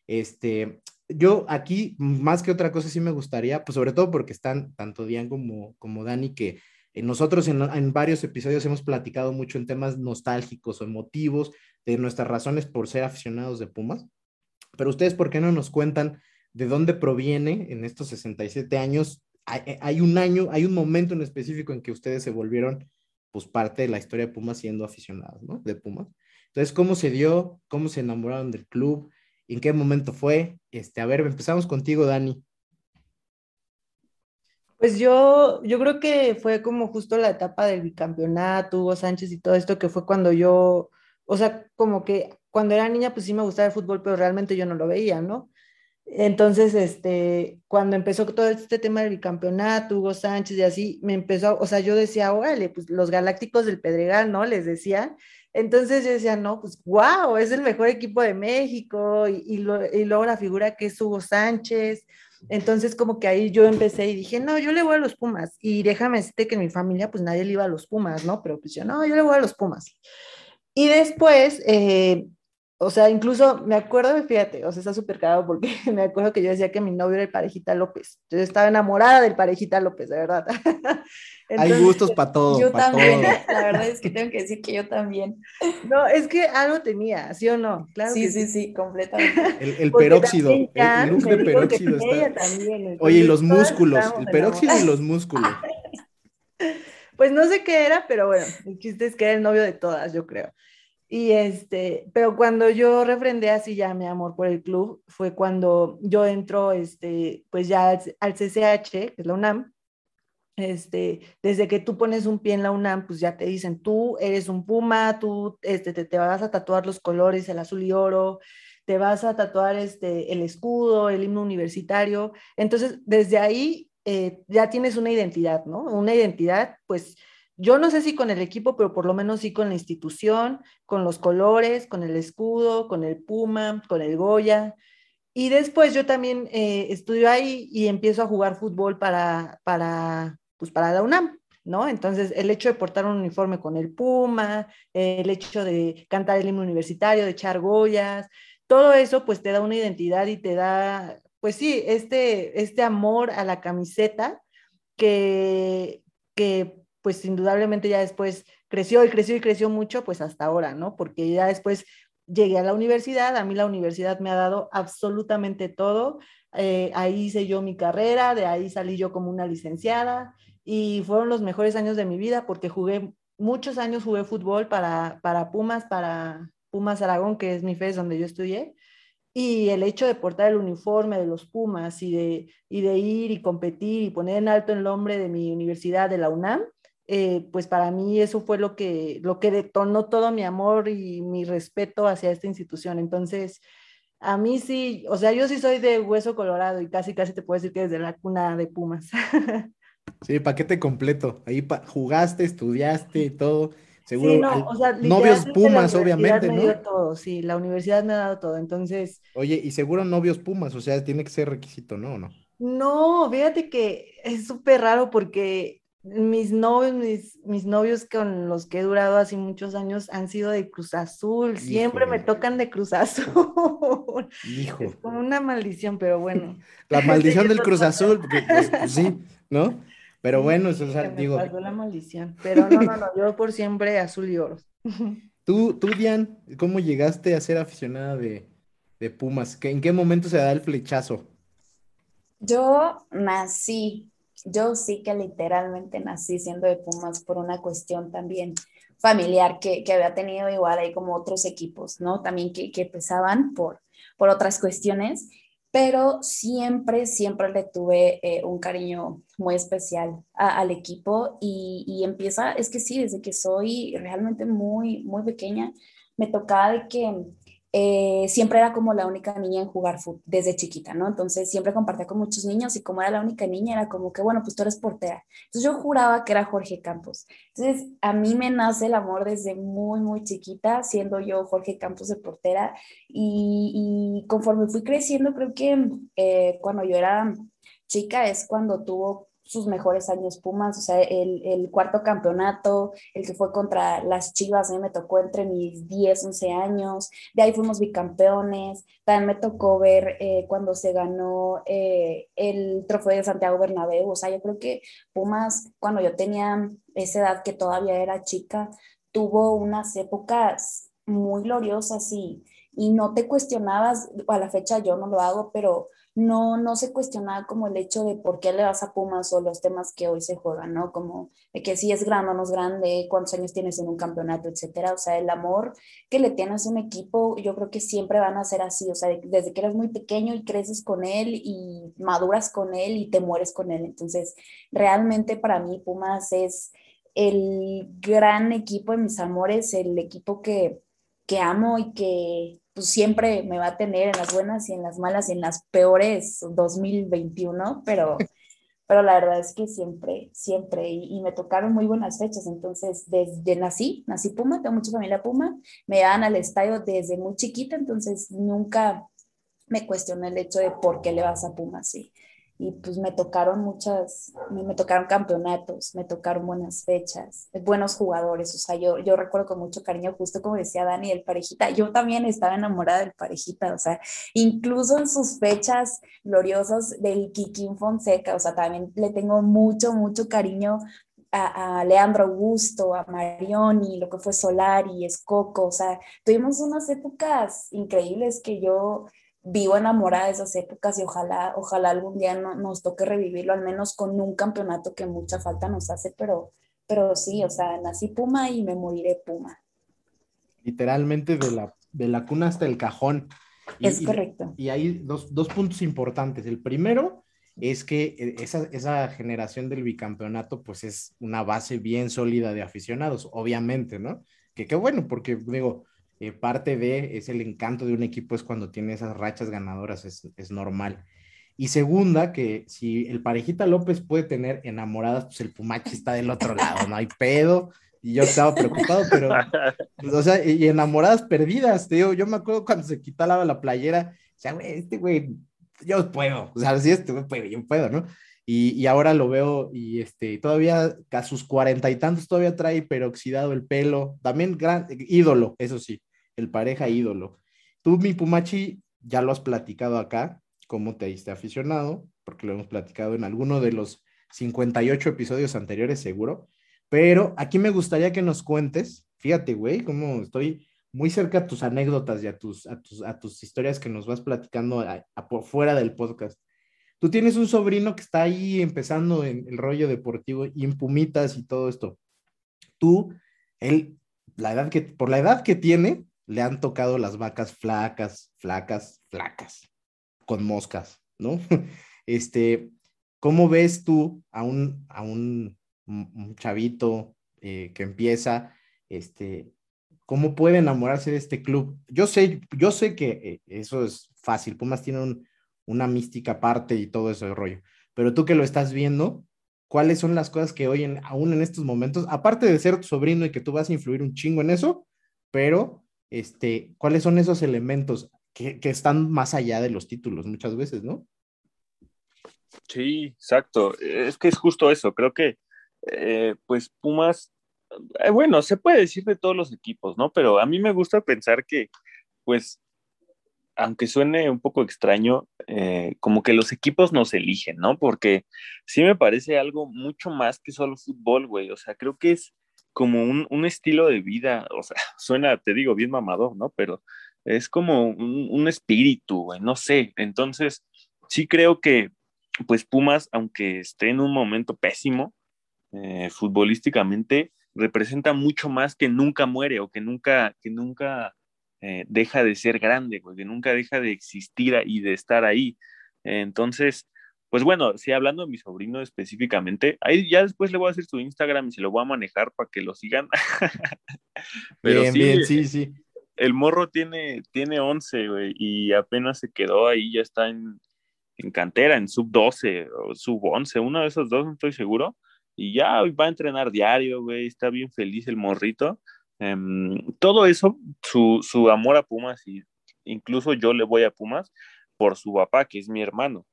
Este, yo aquí, más que otra cosa, sí me gustaría, pues sobre todo porque están tanto Dian como, como Dani, que nosotros en, varios episodios hemos platicado mucho en temas nostálgicos o emotivos de nuestras razones por ser aficionados de Pumas. Pero ustedes, ¿por qué no nos cuentan de dónde proviene en estos 67 años? Hay, un año, hay un momento en específico en que ustedes se volvieron pues parte de la historia de Pumas siendo aficionados, ¿no? De Pumas. Entonces, ¿cómo se dio? ¿Cómo se enamoraron del club? ¿En qué momento fue? Este, a ver, empezamos contigo, Dani. Pues yo, yo creo que fue como justo la etapa del bicampeonato, Hugo Sánchez y todo esto, que fue cuando yo, o sea, como que cuando era niña, pues sí me gustaba el fútbol, pero realmente yo no lo veía, ¿no? Entonces, este, cuando empezó todo este tema del bicampeonato, Hugo Sánchez y así, me empezó, o sea, yo decía, órale, pues los Galácticos del Pedregal, ¿no? Les decía. Entonces yo decía, no, pues wow, es el mejor equipo de México y, y, y luego la figura que es Hugo Sánchez. Entonces, como que ahí yo empecé y dije, no, yo le voy a los Pumas. Y déjame decirte que en mi familia, pues nadie le iba a los Pumas, ¿no? Pero pues yo, no, yo le voy a los Pumas. Y después, eh, o sea, incluso me acuerdo, fíjate, o sea, está súper cagado porque me acuerdo que yo decía que mi novio era el parejita López. Yo estaba enamorada del parejita López, de verdad. Hay gustos para todo. Yo también, la verdad es que tengo que decir que yo también. No, es que algo tenía, ¿sí o no? Claro sí, sí, sí, completamente. El, peróxido, el look de peróxido está. También, Oye, y los músculos, el peróxido y los músculos. Pues no sé qué era, pero bueno, el chiste es que era el novio de todas, yo creo. Y este, pero cuando yo refrendé así ya mi amor por el club, fue cuando yo entro, este, pues ya al CCH, que es la UNAM, Este, desde que tú pones un pie en la UNAM, pues ya te dicen, tú eres un puma, tú este, te, te vas a tatuar los colores, el azul y oro, te vas a tatuar este, el escudo, el himno universitario. Entonces, desde ahí eh, ya tienes una identidad, ¿no? Una identidad, pues yo no sé si con el equipo, pero por lo menos sí con la institución, con los colores, con el escudo, con el puma, con el Goya. Y después yo también eh, estudio ahí y empiezo a jugar fútbol para, para, pues para la UNAM. ¿no? Entonces, el hecho de portar un uniforme con el Puma, el hecho de cantar el himno universitario, de echar goyas, todo eso pues te da una identidad y te da, pues sí, este, este amor a la camiseta que, que pues indudablemente ya después creció y creció y creció mucho, pues hasta ahora, ¿no? Porque ya después llegué a la universidad, a mí la universidad me ha dado absolutamente todo, eh, ahí hice yo mi carrera, de ahí salí yo como una licenciada y fueron los mejores años de mi vida porque jugué, muchos años jugué fútbol para, para Pumas, para, Pumas Aragón, que es mi FES donde yo estudié, y el hecho de portar el uniforme de los Pumas y de, y de ir y competir y poner en alto el nombre de mi universidad, de la UNAM, eh, pues para mí eso fue lo que, lo que detonó todo mi amor y mi respeto hacia esta institución. Entonces, a mí sí, o sea, yo sí soy de hueso colorado y casi, casi te puedo decir que desde la cuna de Pumas. Sí, paquete completo. Ahí jugaste, estudiaste y todo. Seguro. Sí, no, o sea, novios Pumas, obviamente, me ¿no? Dio todo, sí, la universidad me ha dado todo, entonces. Oye, y seguro novios Pumas, o sea, tiene que ser requisito, ¿no? ¿No? No, fíjate que es súper raro porque mis novios, mis, mis, novios con los que he durado así muchos años han sido de Cruz Azul, siempre me tocan de Cruz Azul. Hijo. Es como una maldición, pero bueno. La maldición del Cruz Azul, porque pues, pues, sí, ¿no? Pero bueno, eso es digo. Me la maldición. Pero no, no, no, yo por siempre azul y oro. Tú, tú, Dian, ¿cómo llegaste a ser aficionada de, de Pumas? ¿En qué momento se da el flechazo? Yo nací, yo sí que literalmente nací siendo de Pumas por una cuestión también familiar que, que había tenido igual ahí como otros equipos, ¿no? También que, que pesaban por, por otras cuestiones pero siempre, siempre le tuve eh, un cariño muy especial al equipo y, y, empieza, es que sí, desde que soy realmente muy, muy pequeña, me tocaba de que eh, siempre era como la única niña en jugar fútbol desde chiquita, ¿no? Entonces siempre compartía con muchos niños y como era la única niña era como que, bueno, pues tú eres portera. Entonces yo juraba que era Jorge Campos. Entonces a mí me nace el amor desde muy, muy chiquita, siendo yo Jorge Campos de portera y, conforme fui creciendo, creo que eh, cuando yo era chica es cuando tuvo sus mejores años Pumas, o sea, el, el, cuarto campeonato, el que fue contra las Chivas, a mí me tocó entre mis 10, 11 años, de ahí fuimos bicampeones, también me tocó ver eh, cuando se ganó eh, el trofeo de Santiago Bernabéu, o sea, yo creo que Pumas, cuando yo tenía esa edad que todavía era chica, tuvo unas épocas muy gloriosas y, y no te cuestionabas, a la fecha yo no lo hago, pero no, no se cuestionaba como el hecho de por qué le vas a Pumas o los temas que hoy se juegan, ¿no? Como de que si es grande o no es grande, cuántos años tienes en un campeonato, etcétera. O sea, el amor que le tienes a un equipo, yo creo que siempre van a ser así. O sea, desde que eres muy pequeño y creces con él y maduras con él y te mueres con él. Entonces, realmente para mí Pumas es el gran equipo de mis amores, el equipo que, que amo y que pues siempre me va a tener en las buenas y en las malas y en las peores 2021, pero, pero la verdad es que siempre, siempre, y, me tocaron muy buenas fechas, entonces desde nací, nací Puma, tengo mucha familia Puma, me dan al estadio desde muy chiquita, entonces nunca me cuestioné el hecho de por qué le vas a Puma, sí y pues me tocaron muchas, me, tocaron campeonatos, me tocaron buenas fechas, buenos jugadores, o sea, yo, yo recuerdo con mucho cariño, justo como decía Dani, el parejita, yo también estaba enamorada del parejita, o sea, incluso en sus fechas gloriosas del Kikín Fonseca, o sea, también le tengo mucho, mucho cariño a, a, Leandro Augusto, a Marioni, lo que fue Solari, Escoco, o sea, tuvimos unas épocas increíbles que yo vivo enamorada de esas épocas y ojalá, ojalá algún día no, nos toque revivirlo, al menos con un campeonato que mucha falta nos hace, pero, pero sí, o sea, nací Puma y me moriré Puma. Literalmente de la, de la cuna hasta el cajón. es correcto. Y, hay dos, dos, puntos importantes. El primero es que eh, esa, esa generación del bicampeonato, pues es una base bien sólida de aficionados, obviamente, ¿no? Que qué bueno, porque digo, eh, parte de, es el encanto de un equipo, es cuando tiene esas rachas ganadoras, es, es normal. Y segunda, que si el parejita López puede tener enamoradas, pues el Pumachi está del otro lado, no hay pedo. Y yo estaba preocupado, pero, pues, o sea, y enamoradas perdidas, te digo, yo me acuerdo cuando se quitaba la playera, o sea, güey, este güey, yo puedo, o sea, si este güey puede, yo puedo, ¿no? Y, y, ahora lo veo y este, todavía a sus cuarenta y tantos todavía trae peroxidado el pelo, también gran ídolo, eso sí, el pareja ídolo. Tú, mi Pumachi, ya lo has platicado acá, cómo te diste aficionado, porque lo hemos platicado en alguno de los 58 episodios anteriores, seguro. Pero aquí me gustaría que nos cuentes, fíjate, güey, cómo estoy muy cerca a tus anécdotas y a tus, a tus, a tus historias que nos vas platicando fuera del podcast. Tú tienes un sobrino que está ahí empezando en el rollo deportivo y en Pumitas y todo esto. Tú, él, la edad que, por la edad que tiene, le han tocado las vacas flacas, flacas, flacas con moscas, ¿no? Este, ¿cómo ves tú a un, a un, chavito eh, que empieza, este, cómo puede enamorarse de este club? Yo sé, yo sé que eh, eso es fácil, Pumas tiene una mística aparte y todo ese rollo, pero tú que lo estás viendo, ¿cuáles son las cosas que hoy, en, aún en estos momentos, aparte de ser tu sobrino y que tú vas a influir un chingo en eso, pero, este, ¿cuáles son esos elementos? que, están más allá de los títulos muchas veces, ¿no? Sí, exacto. Es que es justo eso. Creo que, eh, pues, Pumas, eh, bueno, se puede decir de todos los equipos, ¿no? Pero a mí me gusta pensar que, pues, aunque suene un poco extraño, eh, como que los equipos nos eligen, ¿no? Porque sí me parece algo mucho más que solo fútbol, güey. O sea, creo que es como un, un estilo de vida, o sea, suena, te digo, bien mamador, ¿no? Pero es como un, espíritu, güey, no sé. Entonces, sí creo que, pues Pumas, aunque esté en un momento pésimo eh, futbolísticamente, representa mucho más que nunca muere o que nunca, que nunca eh, deja de ser grande, güey, que nunca deja de existir y de estar ahí. entonces, pues bueno, sí, hablando de mi sobrino específicamente, ahí ya después le voy a hacer su Instagram y se lo voy a manejar para que lo sigan. Pero bien, bien, sí, sí el morro tiene, tiene 11, güey, y apenas se quedó ahí, ya está en, cantera, en sub 12 o sub 11, uno de esos dos, no estoy seguro, y ya va a entrenar diario, güey, está bien feliz el morrito. Em, todo eso, su, su, amor a Pumas, y incluso yo le voy a Pumas por su papá, que es mi hermano.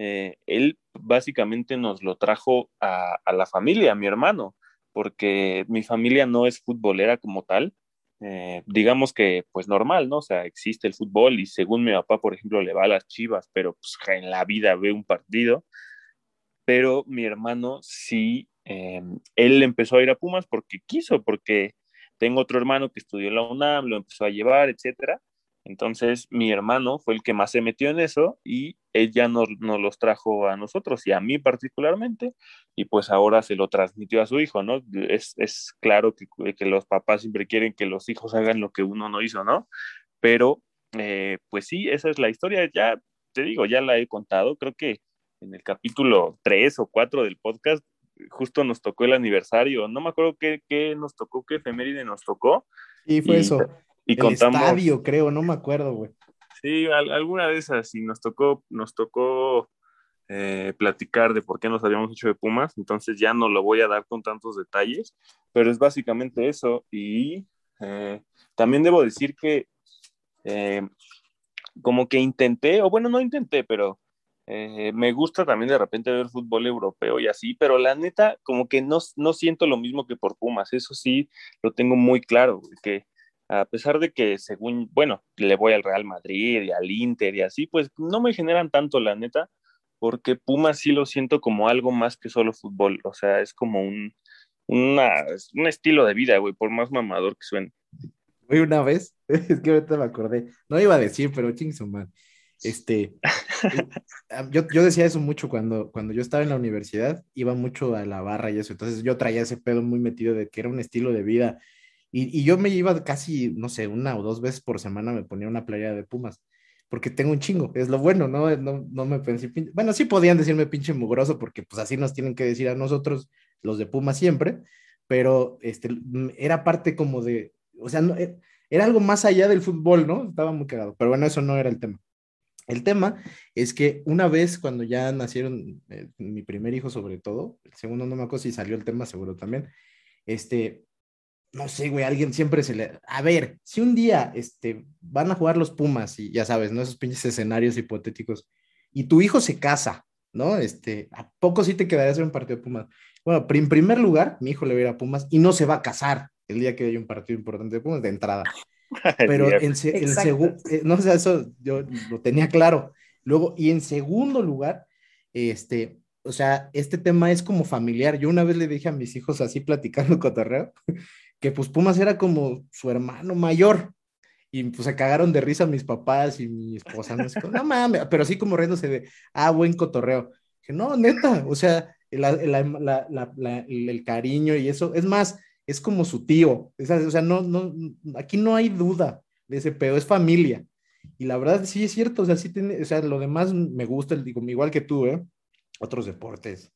Eh, él básicamente nos lo trajo a, la familia, a mi hermano, porque mi familia no es futbolera como tal, eh, digamos que pues normal, ¿no? O sea, existe el fútbol y según mi papá, por ejemplo, le va a las chivas, pero pues en la vida ve un partido. Pero mi hermano sí, eh, él empezó a ir a Pumas porque quiso, porque tengo otro hermano que estudió en la UNAM, lo empezó a llevar, etcétera. Entonces, mi hermano fue el que más se metió en eso y ella nos, nos, los trajo a nosotros y a mí particularmente, y pues ahora se lo transmitió a su hijo, ¿no? Es, es claro que, que, los papás siempre quieren que los hijos hagan lo que uno no hizo, ¿no? Pero, eh, pues sí, esa es la historia, ya te digo, ya la he contado, creo que en el capítulo 3 o 4 del podcast justo nos tocó el aniversario, no me acuerdo qué, qué nos tocó, qué efeméride nos tocó. Y fue eso y el contamos. estadio, creo, no me acuerdo, güey. Sí, alguna de esas, y nos tocó, nos tocó eh, platicar de por qué nos habíamos hecho de Pumas, entonces ya no lo voy a dar con tantos detalles, pero es básicamente eso. Y eh, también debo decir que eh, como que intenté, o bueno, no intenté, pero me gusta también de repente ver fútbol europeo y así, pero la neta, como que no, no siento lo mismo que por Pumas, eso sí lo tengo muy claro, que a pesar de que según, bueno, le voy al Real Madrid y al Inter y así, pues no me generan tanto, la neta, porque Pumas sí lo siento como algo más que solo fútbol, o sea, es como un, una, un estilo de vida, güey, por más mamador que suene. Güey, una vez, es que ahorita me acordé, no iba a decir, pero chingson, man. Este, yo, yo decía eso mucho cuando, cuando yo estaba en la universidad, iba mucho a la barra y eso, entonces yo traía ese pedo muy metido de que era un estilo de vida y, yo me iba casi, no sé, una o dos veces por semana me ponía una playa de Pumas. porque tengo un chingo, es lo bueno, ¿no? No, no me pensé, bueno, sí podían decirme pinche mugroso, porque pues así nos tienen que decir a nosotros, los de Puma siempre, pero este, era parte como de, o sea, no, eh, era algo más allá del fútbol, ¿no? Estaba muy cagado, pero bueno, eso no era el tema. El tema es que una vez cuando ya nacieron eh, mi primer hijo sobre todo, el segundo no me acuerdo si salió el tema seguro también, este, no sé, güey, alguien siempre se le... A ver, si un día este, van a jugar los Pumas y ya sabes, ¿no? Esos pinches escenarios hipotéticos, y tu hijo se casa, ¿no? Este, ¿a poco sí te quedarías en un partido de Pumas? Bueno, en primer lugar, mi hijo le va a ir a Pumas y no se va a casar el día que haya un partido importante de Pumas de entrada. Pero en, segundo, eh, no sé, eso yo lo tenía claro. Luego, y en segundo lugar, este, o sea, este tema es como familiar. Yo una vez le dije a mis hijos así platicando cotorreo, que pues Pumas era como su hermano mayor. Y pues se cagaron de risa mis papás y mi esposa. No, no mames, pero así como riéndose de, ah, buen cotorreo. Que no, neta, o sea, el, el cariño y eso. Es más, es como su tío. o sea, no, no, aquí no hay duda de ese pedo, es familia. Y la verdad sí es cierto, o sea, sí tiene, o sea, lo demás me gusta, digo, igual que tú, ¿eh? Otros deportes,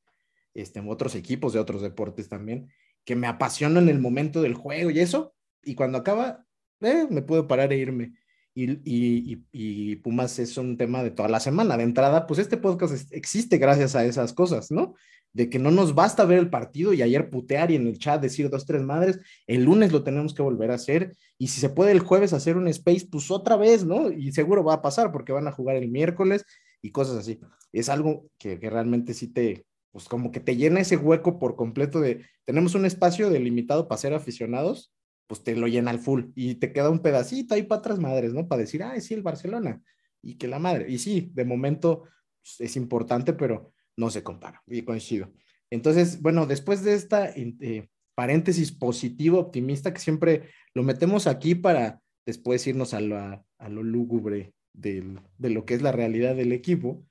este, otros equipos de otros deportes también, que me apasionan en el momento del juego y eso, y cuando acaba, eh, me puedo parar e irme. Y, y, y, Pumas es un tema de toda la semana. De entrada, pues este podcast existe gracias a esas cosas, ¿no? De que no nos basta ver el partido y ayer putear y en el chat decir dos, tres madres, el lunes lo tenemos que volver a hacer y si se puede el jueves hacer un space, pues otra vez, ¿no? Y seguro va a pasar porque van a jugar el miércoles y cosas así. Es algo que, que realmente sí te, pues como que te llena ese hueco por completo de, tenemos un espacio delimitado para ser aficionados pues te lo llena al full y te queda un pedacito ahí para otras madres, ¿no? Para decir, ah, sí, el Barcelona y que la madre. Y sí, de momento pues, es importante, pero no se compara y coincido. Entonces, bueno, después de esta eh, paréntesis positivo, optimista, que siempre lo metemos aquí para después irnos a lo, a lo lúgubre de lo que es la realidad del equipo,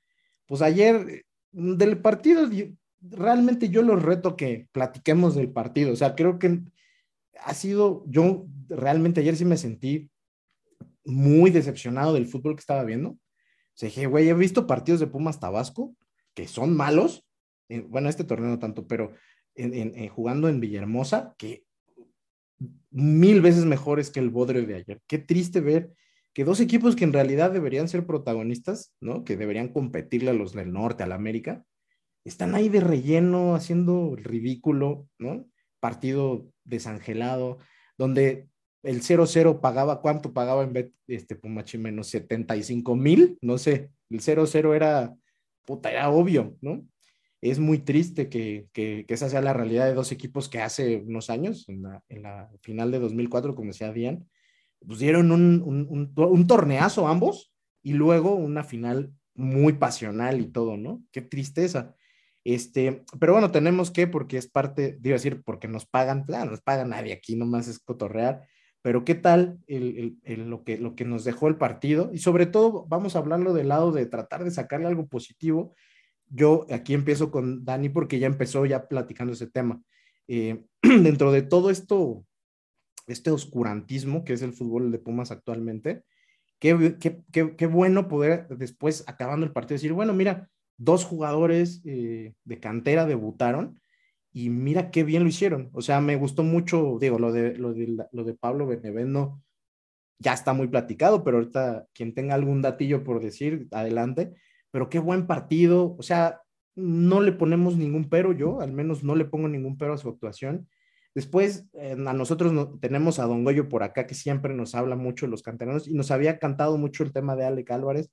pues ayer del partido, realmente yo los reto que platiquemos del partido. O sea, creo que ha sido, yo realmente ayer sí me sentí muy decepcionado del fútbol que estaba viendo. O sea, dije, güey, he visto partidos de Pumas Tabasco que son malos. Eh, bueno, este torneo no tanto, pero en, jugando en Villahermosa, que mil veces mejores que el Bodre de ayer. Qué triste ver que dos equipos que en realidad deberían ser protagonistas, ¿no? Que deberían competirle a los del norte, al América, están ahí de relleno, haciendo el ridículo, ¿no? Partido desangelado, donde el 0-0 pagaba, ¿cuánto pagaba en vez este Pumachi menos 75 mil? No sé, el 0-0 era, puta, era obvio, ¿no? Es muy triste que, que, esa sea la realidad de dos equipos que hace unos años, en la, en la final de 2004, como decía Dian, pues dieron un, un, un torneazo ambos y luego una final muy pasional y todo, ¿no? Qué tristeza. Este, pero bueno, tenemos que, porque es parte, digo decir, porque nos pagan, claro, nos paga nadie aquí, nomás es cotorrear, pero qué tal el, el, lo, que, lo que nos dejó el partido y sobre todo vamos a hablarlo del lado de tratar de sacarle algo positivo. Yo aquí empiezo con Dani porque ya empezó ya platicando ese tema. Eh, dentro de todo esto, este oscurantismo que es el fútbol de Pumas actualmente, qué, qué, qué, qué bueno poder después, acabando el partido, decir, bueno, mira, dos jugadores eh, de cantera debutaron y mira qué bien lo hicieron. O sea, me gustó mucho, digo, lo de, lo de, lo de Pablo Benevendo ya está muy platicado, pero ahorita quien tenga algún datillo por decir, adelante. Pero qué buen partido. O sea, no le ponemos ningún pero yo, al menos no le pongo ningún pero a su actuación. Después, a nosotros tenemos a Don Goyo por acá que siempre nos habla mucho de los canteranos y nos había cantado mucho el tema de Alec Álvarez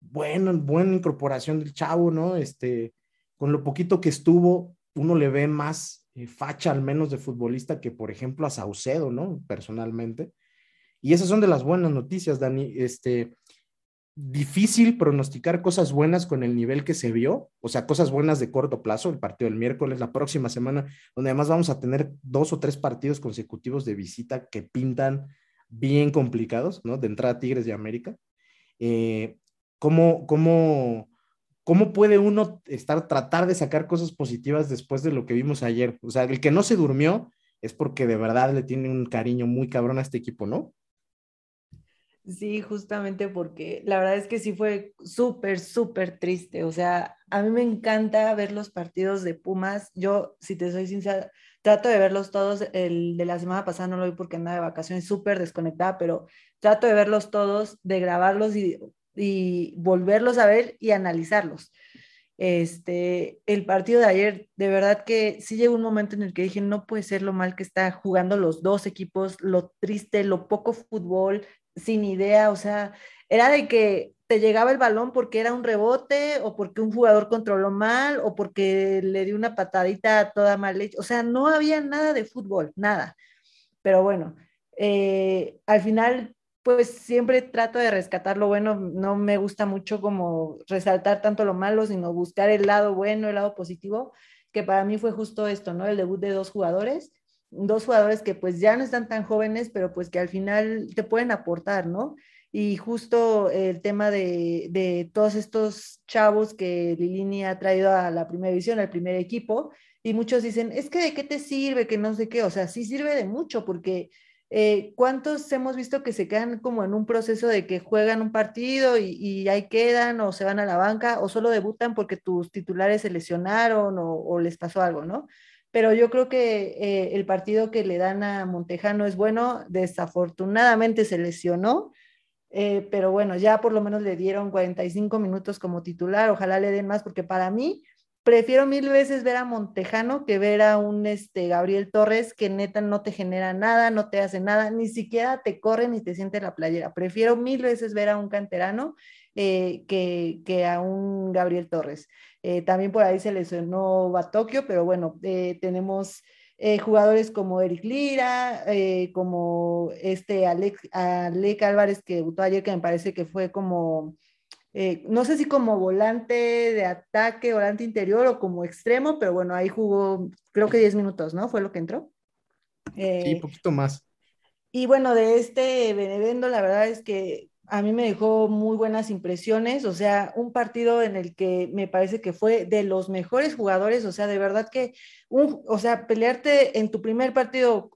bueno, buena incorporación del chavo, ¿no? Este, con lo poquito que estuvo, uno le ve más eh, facha al menos de futbolista que, por ejemplo, a Saucedo, ¿no? Personalmente. Y esas son de las buenas noticias, Dani. Este, difícil pronosticar cosas buenas con el nivel que se vio, o sea, cosas buenas de corto plazo, el partido del miércoles, la próxima semana, donde además vamos a tener dos o tres partidos consecutivos de visita que pintan bien complicados, ¿no? De entrada Tigres de América. Eh, ¿Cómo, cómo, cómo puede uno estar, tratar de sacar cosas positivas después de lo que vimos ayer? O sea, el que no se durmió es porque de verdad le tiene un cariño muy cabrón a este equipo, ¿no? Sí, justamente porque la verdad es que sí fue súper, súper triste. O sea, a mí me encanta ver los partidos de Pumas. Yo, si te soy sincera, trato de verlos todos. El de la semana pasada no lo vi porque andaba de vacaciones súper desconectada, pero trato de verlos todos, de grabarlos y, volverlos a ver y analizarlos. Este, el partido de ayer, de verdad que sí llegó un momento en el que dije, no puede ser lo mal que está jugando los dos equipos, lo triste, lo poco fútbol, sin idea, o sea, era de que te llegaba el balón porque era un rebote o porque un jugador controló mal o porque le dio una patadita toda mal hecha, o sea, no había nada de fútbol, nada. Pero bueno, eh, al final, pues siempre trato de rescatar lo bueno, no me gusta mucho como resaltar tanto lo malo, sino buscar el lado bueno, el lado positivo, que para mí fue justo esto, ¿no? El debut de dos jugadores dos jugadores que pues ya no están tan jóvenes, pero pues que al final te pueden aportar, ¿no? Y justo el tema de, de todos estos chavos que Lilini ha traído a la primera división, al primer equipo, y muchos dicen, es que de qué te sirve, que no sé qué, o sea, sí sirve de mucho, porque eh, ¿cuántos hemos visto que se quedan como en un proceso de que juegan un partido y, ahí quedan o se van a la banca o solo debutan porque tus titulares se lesionaron o les pasó algo, ¿no? Pero yo creo que eh, el partido que le dan a Montejano es bueno. Desafortunadamente se lesionó, eh, pero bueno, ya por lo menos le dieron 45 minutos como titular. Ojalá le den más, porque para mí prefiero mil veces ver a Montejano que ver a un este, Gabriel Torres que neta no te genera nada, no te hace nada, ni siquiera te corre ni te siente la playera. Prefiero mil veces ver a un canterano eh, que, que, a un Gabriel Torres. Eh, también por ahí se lesionó Batokio, pero bueno, eh, tenemos jugadores como Eric Lira, como este Alex, Alec Álvarez que debutó ayer, que me parece que fue como, no sé si como volante de ataque, volante interior o como extremo, pero bueno, ahí jugó creo que 10 minutos, ¿no? Fue lo que entró. sí, un poquito más. Y bueno, de este Benevendo, la verdad es que a mí me dejó muy buenas impresiones, o sea, un partido en el que me parece que fue de los mejores jugadores, o sea, de verdad que, un, o sea, pelearte en tu primer partido,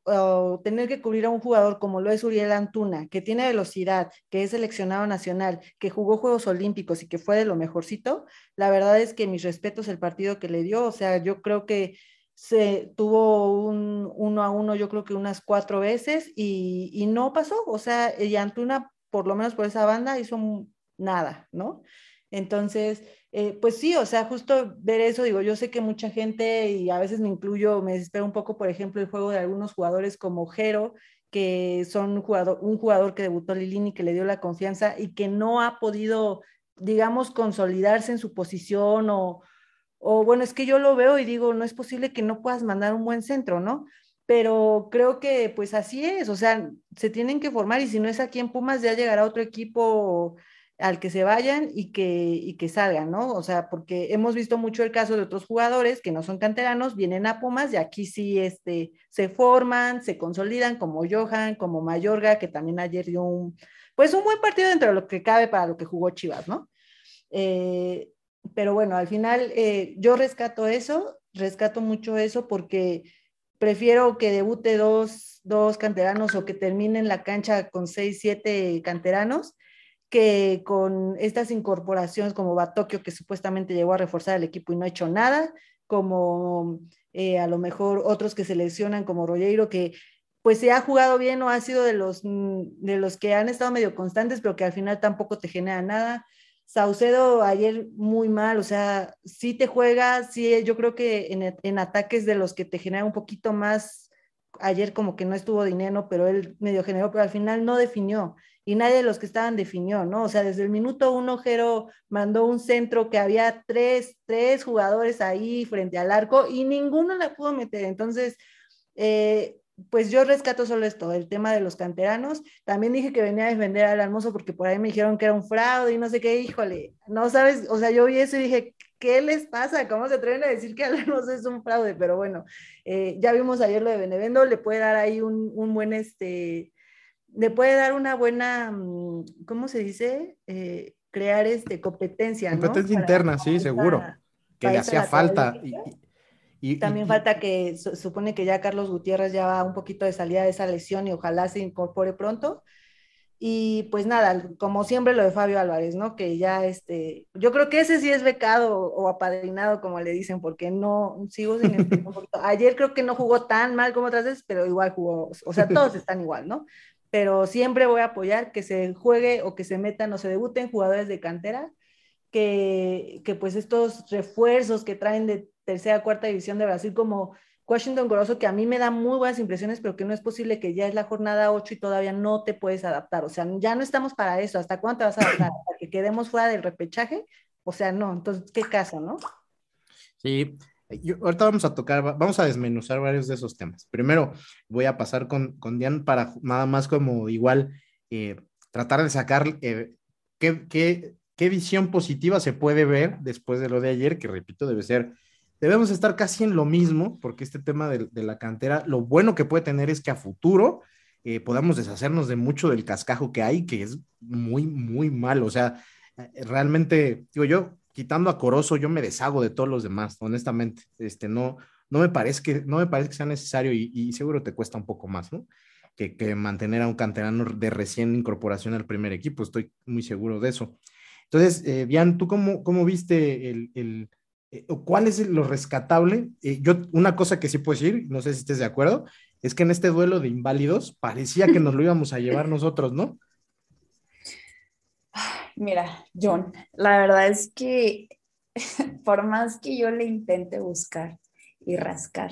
tener que cubrir a un jugador como lo es Uriel Antuna, que tiene velocidad, que es seleccionado nacional, que jugó Juegos Olímpicos y que fue de lo mejorcito, la verdad es que mis respetos el partido que le dio, o sea, yo creo que se tuvo un uno a uno, yo creo que unas cuatro veces y, y no pasó, o sea, y Antuna por lo menos por esa banda, hizo nada, ¿no? Entonces, eh, pues sí, o sea, justo ver eso, digo, yo sé que mucha gente, y a veces me incluyo, me desespero un poco, por ejemplo, el juego de algunos jugadores como Jero, que son un jugador, un jugador que debutó Lilini, que le dio la confianza y que no ha podido, digamos, consolidarse en su posición o, o bueno, es que yo lo veo y digo, no es posible que no puedas mandar un buen centro, ¿no? Pero creo que pues así es, o sea, se tienen que formar y si no es aquí en Pumas ya llegará otro equipo al que se vayan y que, y que salgan, ¿no? O sea, porque hemos visto mucho el caso de otros jugadores que no son canteranos, vienen a Pumas y aquí sí este, se forman, se consolidan, como Johan, como Mayorga, que también ayer dio un, pues un buen partido dentro de lo que cabe para lo que jugó Chivas, ¿no? Eh, pero bueno, al final eh, yo rescato eso, rescato mucho eso porque prefiero que debute dos, dos canteranos o que terminen la cancha con seis, siete canteranos que con estas incorporaciones como Batokio, que supuestamente llegó a reforzar el equipo y no ha hecho nada, como eh, a lo mejor otros que se lesionan como Rollero, que pues se ha jugado bien o ha sido de los, de los que han estado medio constantes, pero que al final tampoco te genera nada. Saucedo ayer muy mal, o sea, sí te juega, sí, yo creo que en, en, ataques de los que te genera un poquito más, ayer como que no estuvo dinero, pero él medio generó, pero al final no definió y nadie de los que estaban definió, ¿no? O sea, desde el minuto uno, Jero mandó un centro que había tres, tres jugadores ahí frente al arco y ninguno la pudo meter, entonces... Eh, pues yo rescato solo esto, el tema de los canteranos. También dije que venía a defender al Hermoso porque por ahí me dijeron que era un fraude y no sé qué, híjole, no sabes, o sea, yo vi eso y dije, ¿qué les pasa? ¿Cómo se atreven a decir que al es un fraude? Pero bueno, eh, ya vimos ayer lo de Benevendo, le puede dar ahí un, un, buen, este, le puede dar una buena, mm, ¿cómo se dice? Eh, crear este, competencia. Competencia interna, sí, seguro. que le hacía falta. Y, y, También falta que supone que ya Carlos Gutiérrez ya va un poquito de salida de esa lesión y ojalá se incorpore pronto. Y pues nada, como siempre lo de Fabio Álvarez, ¿no? Que ya este, yo creo que ese sí es becado o apadrinado, como le dicen, porque no, sigo sin entender Ayer creo que no jugó tan mal como otras veces, pero igual jugó, o sea, todos están igual, ¿no? Pero siempre voy a apoyar que se juegue o que se metan o se debuten jugadores de cantera, que, que pues estos refuerzos que traen de tercera, cuarta división de Brasil, como Washington Grosso, que a mí me da muy buenas impresiones, pero que no es posible que ya es la jornada 8 y todavía no te puedes adaptar. O sea, ya no estamos para eso. ¿Hasta cuándo te vas a adaptar? ¿Para que quedemos fuera del repechaje? O sea, no. Entonces, ¿qué caso, no? Sí. ahorita vamos a tocar, vamos a desmenuzar varios de esos temas. Primero, voy a pasar con, con Diane para nada más como igual eh, tratar de sacar eh, qué, qué, qué visión positiva se puede ver después de lo de ayer, que repito, debe ser debemos estar casi en lo mismo, porque este tema de, la cantera, lo bueno que puede tener es que a futuro eh, podamos deshacernos de mucho del cascajo que hay, que es muy, muy malo. O sea, eh, realmente, digo yo, quitando a Corozo, yo me deshago de todos los demás, honestamente. Este, no, no, me, parece que, no me parece que sea necesario y, seguro te cuesta un poco más, ¿no? Que, mantener a un canterano de recién incorporación al primer equipo, estoy muy seguro de eso. Entonces, eh, ¿tú cómo, cómo viste el eh, ¿cuál es lo rescatable? Eh, yo, una cosa que sí puedo decir, no sé si estés de acuerdo, es que en este duelo de inválidos parecía que nos lo íbamos a llevar nosotros, ¿no? Mira, John, la verdad es que por más que yo le intente buscar y rascar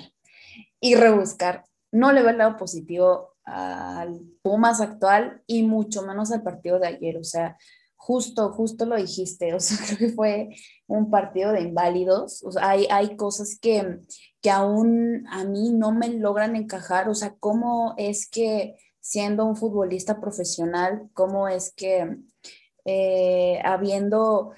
y rebuscar, no le veo el lado positivo al Pumas actual y mucho menos al partido de ayer. O sea, justo, justo lo dijiste, o sea, creo que fue un partido de inválidos, o sea, hay, hay cosas que, que aún a mí no me logran encajar, o sea, cómo es que siendo un futbolista profesional, cómo es que eh, habiendo,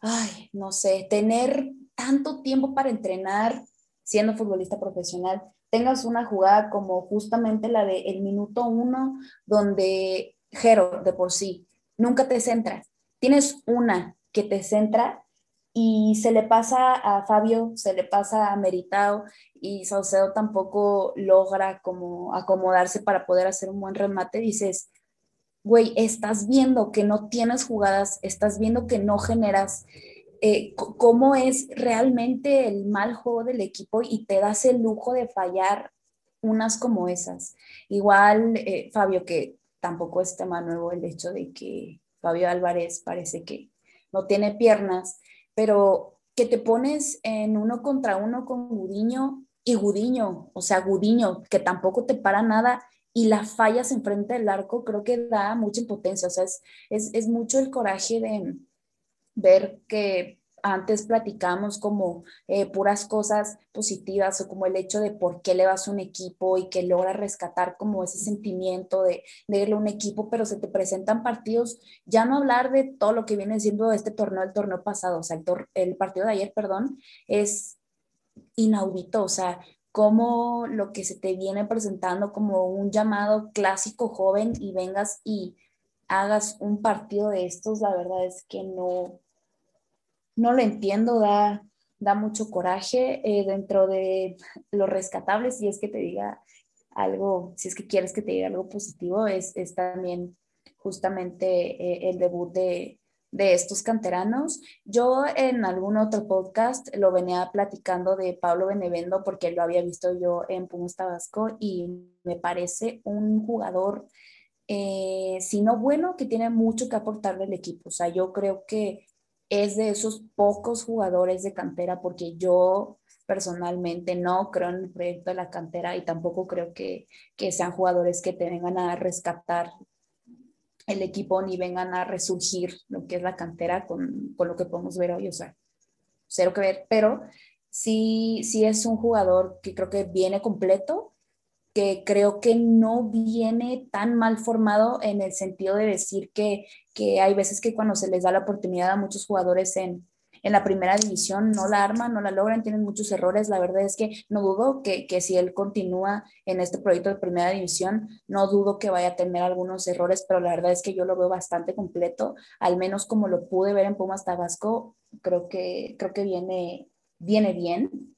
ay, no sé, tener tanto tiempo para entrenar siendo futbolista profesional, tengas una jugada como justamente la de el minuto uno, donde Jero de por sí nunca te centras. Tienes una que te centra y se le pasa a Fabio, se le pasa a Meritao y Saucedo tampoco logra como acomodarse para poder hacer un buen remate, dices, güey, estás viendo que no tienes jugadas, estás viendo que no generas eh, cómo es realmente el mal juego del equipo y te das el lujo de fallar unas como esas. Igual, eh, Fabio, que tampoco es tema nuevo el hecho de que Fabio Álvarez parece que no tiene piernas, pero que te pones en uno contra uno con Gudiño y Gudiño, o sea, Gudiño, que tampoco te para nada y la fallas enfrente del arco, creo que da mucha impotencia, o sea, es, es mucho el coraje de ver que antes platicamos como eh, puras cosas positivas o como el hecho de por qué le vas a un equipo y que logra rescatar como ese sentimiento de, irle a un equipo, pero se te presentan partidos, ya no hablar de todo lo que viene siendo este torneo, el torneo pasado, o sea, el, el partido de ayer, perdón, es inaudito, o sea, como lo que se te viene presentando como un llamado clásico joven y vengas y hagas un partido de estos, la verdad es que no, no lo entiendo, da, da mucho coraje eh, dentro de lo rescatable, si es que te diga algo, si es que quieres que te diga algo positivo, es, es también justamente eh, el debut de, de estos canteranos. Yo en algún otro podcast lo venía platicando de Pablo Benevendo porque lo había visto yo en Pumas Tabasco y me parece un jugador, eh, si no bueno, que tiene mucho que aportarle al equipo. O sea, yo creo que es de esos pocos jugadores de cantera, porque yo personalmente no creo en el proyecto de la cantera y tampoco creo que, sean jugadores que te vengan a rescatar el equipo ni vengan a resurgir lo que es la cantera con, con lo que podemos ver hoy, o sea, cero que ver, pero sí, sí es un jugador que creo que viene completo, que creo que no viene tan mal formado en el sentido de decir que, que hay veces que cuando se les da la oportunidad a muchos jugadores en, en la primera división no la arman, no la logran, tienen muchos errores. La verdad es que no dudo que, que, si él continúa en este proyecto de primera división, no dudo que vaya a tener algunos errores, pero la verdad es que yo lo veo bastante completo, al menos como lo pude ver en Pumas Tabasco, creo que, creo que viene, viene bien.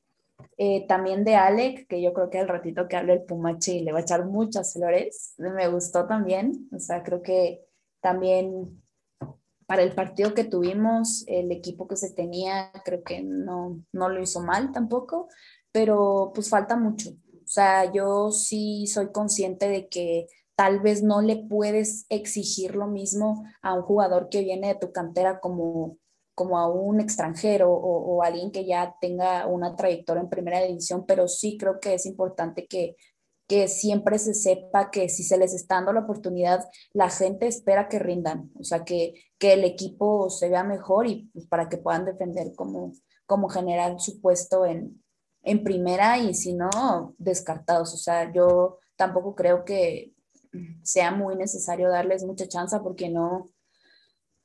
Eh, también de Alec, que yo creo que al ratito que hable el Pumache le va a echar muchas flores, me gustó también, o sea, creo que también para el partido que tuvimos, el equipo que se tenía creo que no, no lo hizo mal tampoco, pero pues falta mucho. O sea, yo sí soy consciente de que tal vez no le puedes exigir lo mismo a un jugador que viene de tu cantera como, como a un extranjero o, alguien que ya tenga una trayectoria en primera división, pero sí creo que es importante que, que siempre se sepa que si se les está dando la oportunidad, la gente espera que rindan, o sea, que, que el equipo se vea mejor y pues, para que puedan defender como, como general su puesto en, en primera y si no, descartados. O sea, yo tampoco creo que sea muy necesario darles mucha chance porque no,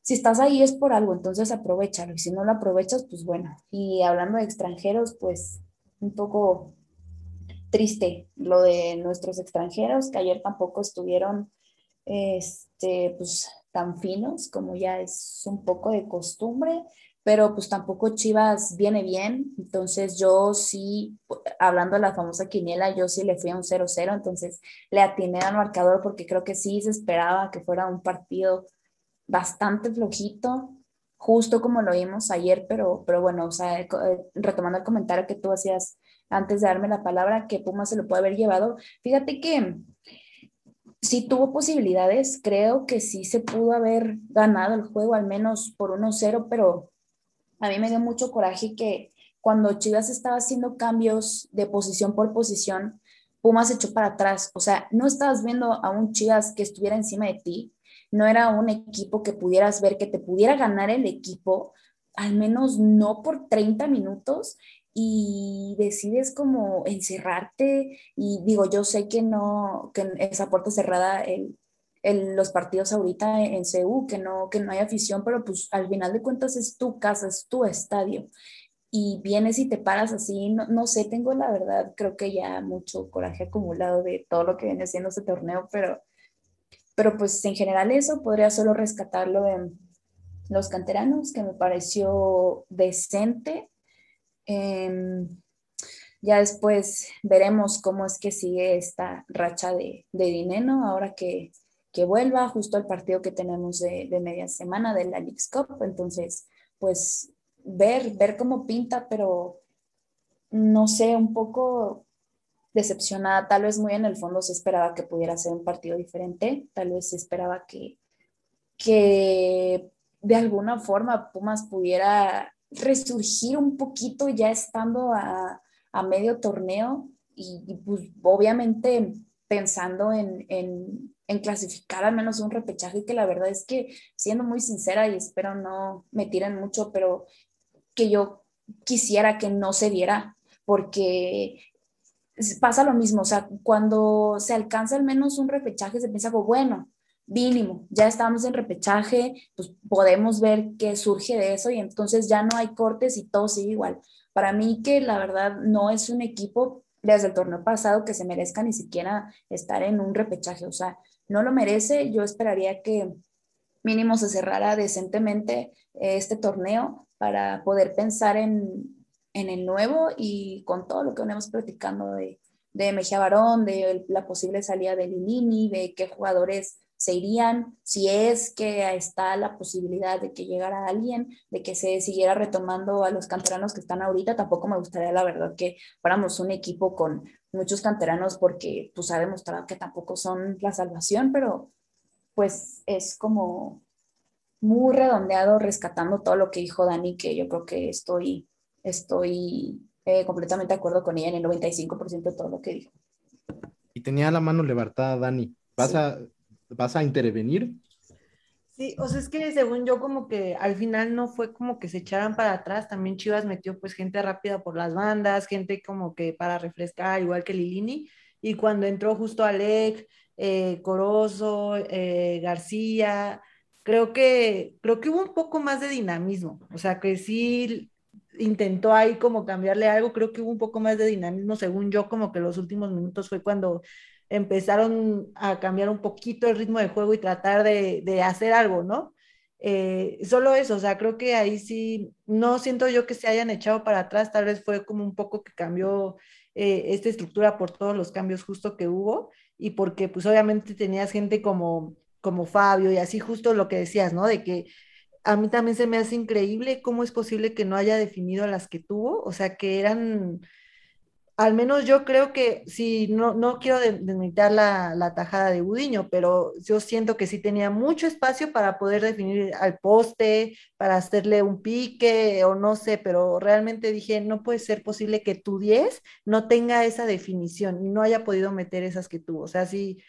si estás ahí es por algo, entonces aprovechalo y si no lo aprovechas, pues bueno. Y hablando de extranjeros, pues un poco triste lo de nuestros extranjeros, que ayer tampoco estuvieron este, pues, tan finos como ya es un poco de costumbre, pero pues tampoco Chivas viene bien, entonces yo sí, hablando de la famosa quiniela, yo sí le fui a un 0-0, entonces le atiné al marcador porque creo que sí se esperaba que fuera un partido bastante flojito, justo como lo vimos ayer, pero, pero bueno, o sea, eh, retomando el comentario que tú hacías antes de darme la palabra, que Puma se lo puede haber llevado, fíjate que sí tuvo posibilidades, creo que sí se pudo haber ganado el juego al menos por 1-0, pero a mí me dio mucho coraje que cuando Chivas estaba haciendo cambios de posición por posición, Pumas echó para atrás. O sea, no estabas viendo a un Chivas que estuviera encima de ti, no era un equipo que pudieras ver, que te pudiera ganar el equipo, al menos no por 30 minutos, y decides como encerrarte y digo, yo sé que no, que esa puerta cerrada, el, los partidos ahorita en, CU, que no, que no hay afición, pero pues al final de cuentas es tu casa, es tu estadio. Y vienes y te paras así, no, no sé, tengo la verdad, creo que ya mucho coraje acumulado de todo lo que viene siendo ese torneo, pero pero pues en general eso podría solo rescatarlo de los canteranos, que me pareció decente. Em, ya después veremos cómo es que sigue esta racha de, de dinero ahora que, que, vuelva justo al partido que tenemos de, de media semana de la Cup. Entonces, pues ver, ver cómo pinta, pero no sé, un poco decepcionada, tal vez muy en el fondo se esperaba que pudiera ser un partido diferente, tal vez se esperaba que, que de alguna forma Pumas pudiera resurgir un poquito ya estando a, medio torneo y, pues obviamente pensando en, en, clasificar al menos un repechaje que la verdad es que siendo muy sincera y espero no me tiren mucho, pero que yo quisiera que no se diera porque pasa lo mismo, o sea, cuando se alcanza al menos un repechaje, se piensa como, bueno, mínimo, ya estamos en repechaje, pues podemos ver qué surge de eso y entonces ya no hay cortes y todo sigue igual. Para mí que la verdad no es un equipo desde el torneo pasado que se merezca ni siquiera estar en un repechaje, o sea, no lo merece, yo esperaría que mínimo se cerrara decentemente este torneo para poder pensar en, en el nuevo y con todo lo que venimos platicando de, de Mejía Barón, de la posible salida de Lilini, de qué jugadores se irían, si es que está la posibilidad de que llegara alguien, de que se siguiera retomando a los canteranos que están ahorita, tampoco me gustaría la verdad que fuéramos un equipo con muchos canteranos porque pues ha demostrado que tampoco son la salvación, pero pues es como muy redondeado rescatando todo lo que dijo Dani, que yo creo que estoy estoy eh, completamente de acuerdo con ella en el 95% de todo lo que dijo. Y tenía la mano levantada, Dani. ¿Vas, a, ¿Vas a intervenir? Sí, o sea, es que según yo como que al final no fue como que se echaran para atrás, también Chivas metió pues gente rápida por las bandas, gente como que para refrescar, igual que Lilini, y cuando entró justo Alec, eh, Corozo, eh, García, creo que, creo que hubo un poco más de dinamismo, o sea, que sí intentó ahí como cambiarle algo, creo que hubo un poco más de dinamismo, según yo, como que los últimos minutos fue cuando empezaron a cambiar un poquito el ritmo de juego y tratar de, hacer algo, ¿no? Eh, solo eso, o sea, creo que ahí sí, no siento yo que se hayan echado para atrás, tal vez fue como un poco que cambió eh, esta estructura por todos los cambios justo que hubo y porque pues obviamente tenías gente como como Fabio y así justo lo que decías, ¿no? De que a mí también se me hace increíble cómo es posible que no haya definido las que tuvo, o sea, que eran al menos yo creo que, sí, no, no quiero desmilitar la, la, tajada de Budiño, pero yo siento que sí tenía mucho espacio para poder definir al poste, para hacerle un pique o no sé, pero realmente dije, no puede ser posible que tu 10 no tenga esa definición y no haya podido meter esas que tuvo. O sea, sí,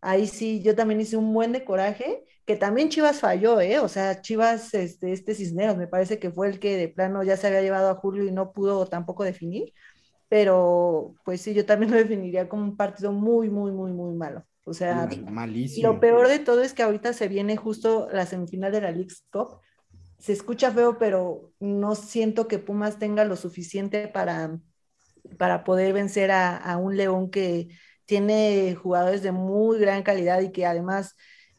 ahí sí, yo también hice un buen de coraje, que también Chivas falló, ¿eh? O sea, Chivas, este, este Cisneros, me parece que fue el que de plano ya se había llevado a Julio y no pudo tampoco definir pero pues sí, yo también lo definiría como un partido muy, muy, muy, muy malo. O sea, malísimo. Lo peor de todo es que ahorita se viene justo la semifinal de la League Cup. Se escucha feo, pero no siento que Pumas tenga lo suficiente para, para poder vencer a, a un León que tiene jugadores de muy gran calidad y que además,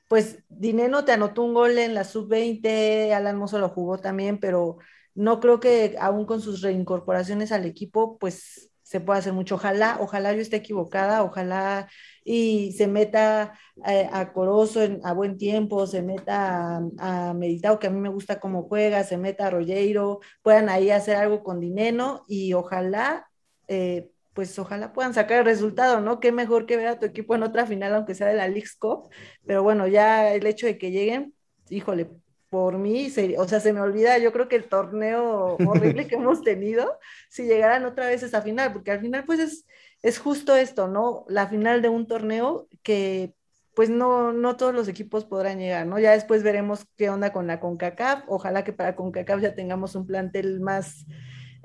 pues Dineno te anotó un gol en la sub-20, Alan Mozo lo jugó también, pero no creo que aún con sus reincorporaciones al equipo, pues se pueda hacer mucho. Ojalá, ojalá yo esté equivocada, ojalá y se meta eh, a Corozo a buen tiempo, se meta a, Meditado, que a mí me gusta cómo juega, se meta a Rollero, puedan ahí hacer algo con Dineno y ojalá, eh, pues ojalá puedan sacar el resultado, ¿no? Qué mejor que ver a tu equipo en otra final, aunque sea de la League Cup, pero bueno, ya el hecho de que lleguen, híjole, por mí, o sea, se me olvida, yo creo que el torneo horrible que hemos tenido, si llegaran otra vez a esa final, porque al final pues es, es justo esto, ¿no? La final de un torneo que pues no, no todos los equipos podrán llegar, ¿no? Ya después veremos qué onda con la CONCACAF, ojalá que para CONCACAF ya tengamos un plantel más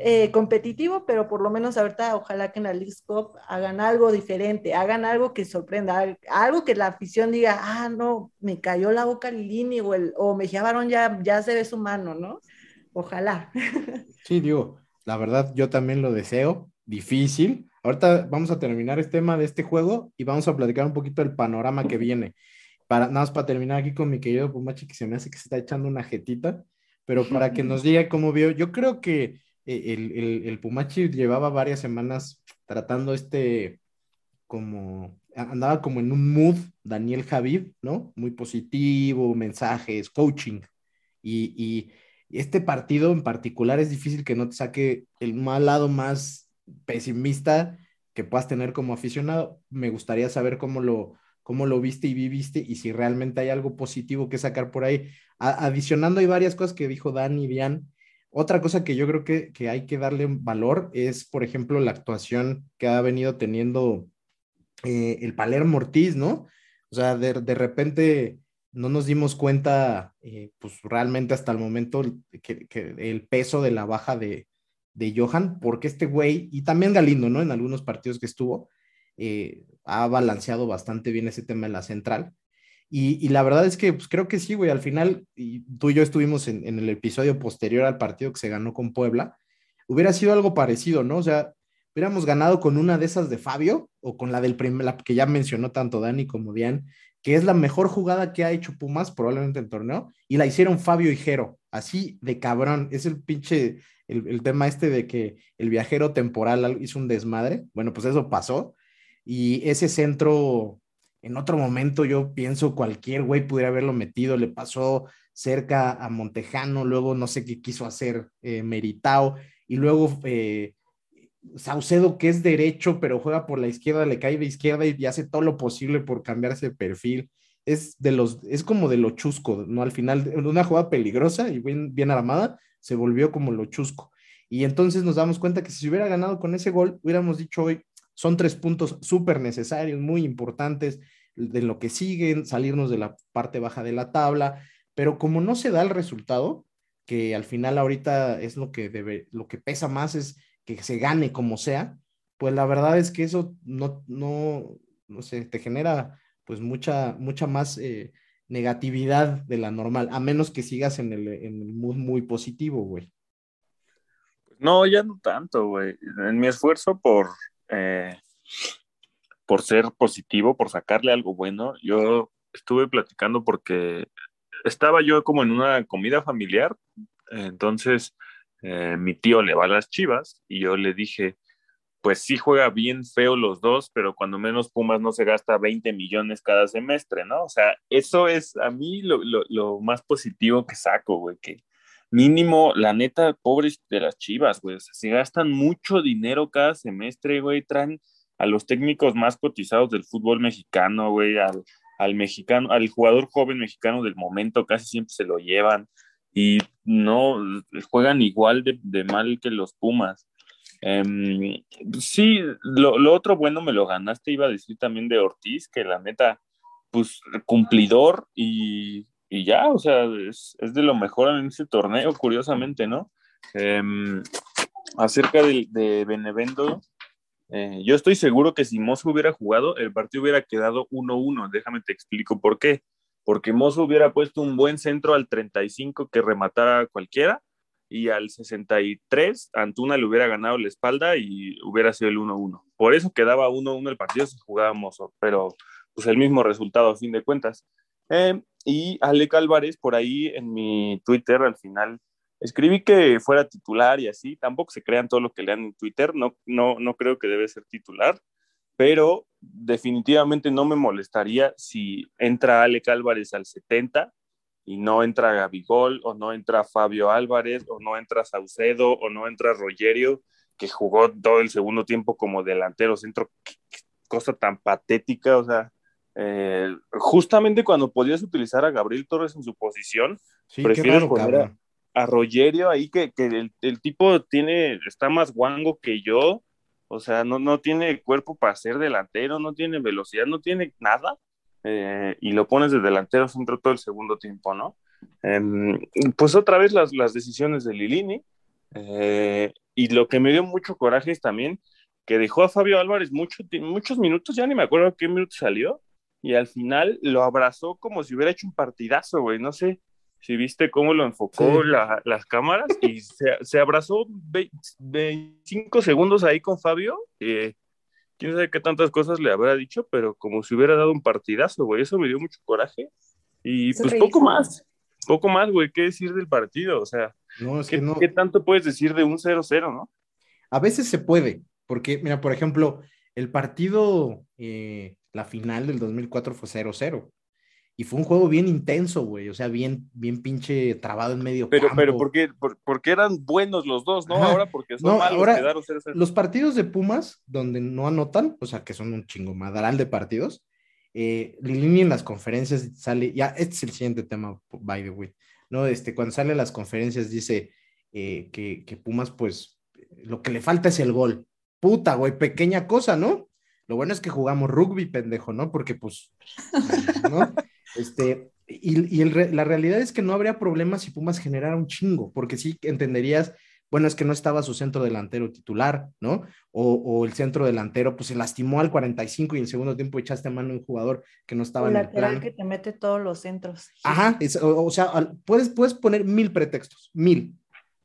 eh, competitivo, pero por lo menos ahorita ojalá que en la League Cup hagan algo diferente, hagan algo que sorprenda, algo que la afición diga, ah, no, me cayó la boca Lilini o, el, o Mejía Barón ya, ya se ve su mano, ¿no? Ojalá. Sí, digo, la verdad yo también lo deseo, difícil. Ahorita vamos a terminar este tema de este juego y vamos a platicar un poquito del panorama que viene. Para, nada más para terminar aquí con mi querido Pumachi, que se me hace que se está echando una jetita, pero para que nos diga cómo vio, yo creo que e, el, el, Pumachi llevaba varias semanas tratando este, como, andaba como en un mood, Daniel Javid, ¿no? Muy positivo, mensajes, coaching. Y, y, este partido en particular es difícil que no te saque el mal lado más pesimista que puedas tener como aficionado. Me gustaría saber cómo lo, cómo lo viste y viviste y si realmente hay algo positivo que sacar por ahí. adicionando, hay varias cosas que dijo Dani y Dian otra cosa que yo creo que, hay que darle valor es, por ejemplo, la actuación que ha venido teniendo eh, el Palermo Ortiz, ¿no? O sea, de, repente no nos dimos cuenta, eh, pues realmente hasta el momento, que, el peso de la baja de, Johan, porque este güey, y también Galindo, ¿no? En algunos partidos que estuvo, eh, ha balanceado bastante bien ese tema en la central. Y, la verdad es que pues, creo que sí, güey, al final, y tú y yo estuvimos en, el episodio posterior al partido que se ganó con Puebla, hubiera sido algo parecido, ¿no? O sea, hubiéramos ganado con una de esas de Fabio o con la del primer, que ya mencionó tanto Dani como Dian, que es la mejor jugada que ha hecho Pumas probablemente en el torneo, y la hicieron Fabio y Jero, así de cabrón, es el pinche, el, el tema este de que el viajero temporal hizo un desmadre, bueno, pues eso pasó, y ese centro en otro momento yo pienso cualquier güey pudiera haberlo metido, le pasó cerca a Montejano, luego no sé qué quiso hacer eh, Meritao, y luego eh, Saucedo, que es derecho, pero juega por la izquierda, le cae de izquierda y hace todo lo posible por cambiarse de perfil. Es de los, es como de lo chusco, ¿no? Al final, una jugada peligrosa y bien, bien armada, se volvió como lo chusco. Y entonces nos damos cuenta que si se hubiera ganado con ese gol, hubiéramos dicho hoy, son tres puntos súper necesarios, muy importantes de lo que siguen, salirnos de la parte baja de la tabla, pero como no se da el resultado, que al final ahorita es lo que debe, lo que pesa más es que se gane como sea, pues la verdad es que eso no, no, no sé, te genera pues mucha, mucha más eh, negatividad de la normal, a menos que sigas en el, en el mood muy positivo, güey. No, ya no tanto, güey. En mi esfuerzo por eh, por ser positivo, por sacarle algo bueno. Yo estuve platicando porque estaba yo como en una comida familiar, entonces eh, mi tío le va a las chivas y yo le dije, pues sí juega bien feo los dos, pero cuando menos Pumas no se gasta 20 millones cada semestre, ¿no? O sea, eso es a mí lo, lo, más positivo que saco, güey, que mínimo, la neta, pobres de las chivas, güey, o sea, se gastan mucho dinero cada semestre, güey, traen a los técnicos más cotizados del fútbol mexicano, güey, al, al mexicano, al jugador joven mexicano del momento, casi siempre se lo llevan y no juegan igual de, de mal que los Pumas. Em, sí, lo, otro bueno me lo ganaste, iba a decir también de Ortiz, que la neta, pues cumplidor y, ya, o sea, es, de lo mejor en ese torneo, curiosamente, ¿no? Em, acerca de, de Benevento, eh, yo estoy seguro que si Mozo hubiera jugado, el partido hubiera quedado 1-1. Déjame te explico por qué. Porque Mozo hubiera puesto un buen centro al 35 que rematara cualquiera y al 63 Antuna le hubiera ganado la espalda y hubiera sido el 1-1. Por eso quedaba 1-1 el partido si jugábamos, pero pues el mismo resultado a fin de cuentas. Eh, y Alec Álvarez, por ahí en mi Twitter al final escribí que fuera titular y así, tampoco se crean todo lo que lean en Twitter, no, no, no creo que debe ser titular, pero definitivamente no me molestaría si entra Alec Álvarez al 70 y no entra Gabigol, o no entra Fabio Álvarez, o no entra Saucedo, o no entra Rogerio, que jugó todo el segundo tiempo como delantero centro, cosa tan patética, o sea, eh, justamente cuando podías utilizar a Gabriel Torres en su posición, prefieres poner a, Rogerio ahí, que, el, el, tipo tiene, está más guango que yo, o sea, no, no tiene cuerpo para ser delantero, no tiene velocidad, no tiene nada, eh, y lo pones de delantero centro todo el segundo tiempo, ¿no? Em, pues otra vez las, las decisiones de Lilini, eh, y lo que me dio mucho coraje es también que dejó a Fabio Álvarez mucho, muchos minutos, ya ni me acuerdo qué minuto salió, y al final lo abrazó como si hubiera hecho un partidazo, güey, no sé si viste cómo lo enfocó las cámaras, y se, se abrazó 25 segundos ahí con Fabio, eh, quién sabe qué tantas cosas le habrá dicho, pero como si hubiera dado un partidazo, güey, eso me dio mucho coraje. Y pues poco más, poco más, güey, qué decir del partido, o sea, ¿qué, tanto puedes decir de un 0-0, no? A veces se puede, porque, mira, por ejemplo, el partido, eh, la final del 2004 fue 0-0. Y fue un juego bien intenso, güey. O sea, bien, bien pinche trabado en medio pero, Pero, ¿por qué? porque eran buenos los dos, ¿no? Ahora porque son malos ahora, quedaron Los partidos de Pumas, donde no anotan, o sea, que son un chingo madral de partidos, eh, Lilini en las conferencias sale, ya, este es el siguiente tema, by the way, ¿no? Este, cuando sale a las conferencias dice eh, que, que Pumas, pues, lo que le falta es el gol. Puta, güey, pequeña cosa, ¿no? Lo bueno es que jugamos rugby, pendejo, ¿no? Porque, pues, ¿no? Este, y, la realidad es que no habría problema si Pumas generara un chingo, porque sí entenderías, bueno, es que no estaba su centro delantero titular, ¿no? O, el centro delantero, pues se lastimó al 45 y en el segundo tiempo echaste a mano a un jugador que no estaba en el plan. que te mete todos los centros. Ajá, o, sea, puedes, puedes poner mil pretextos, mil,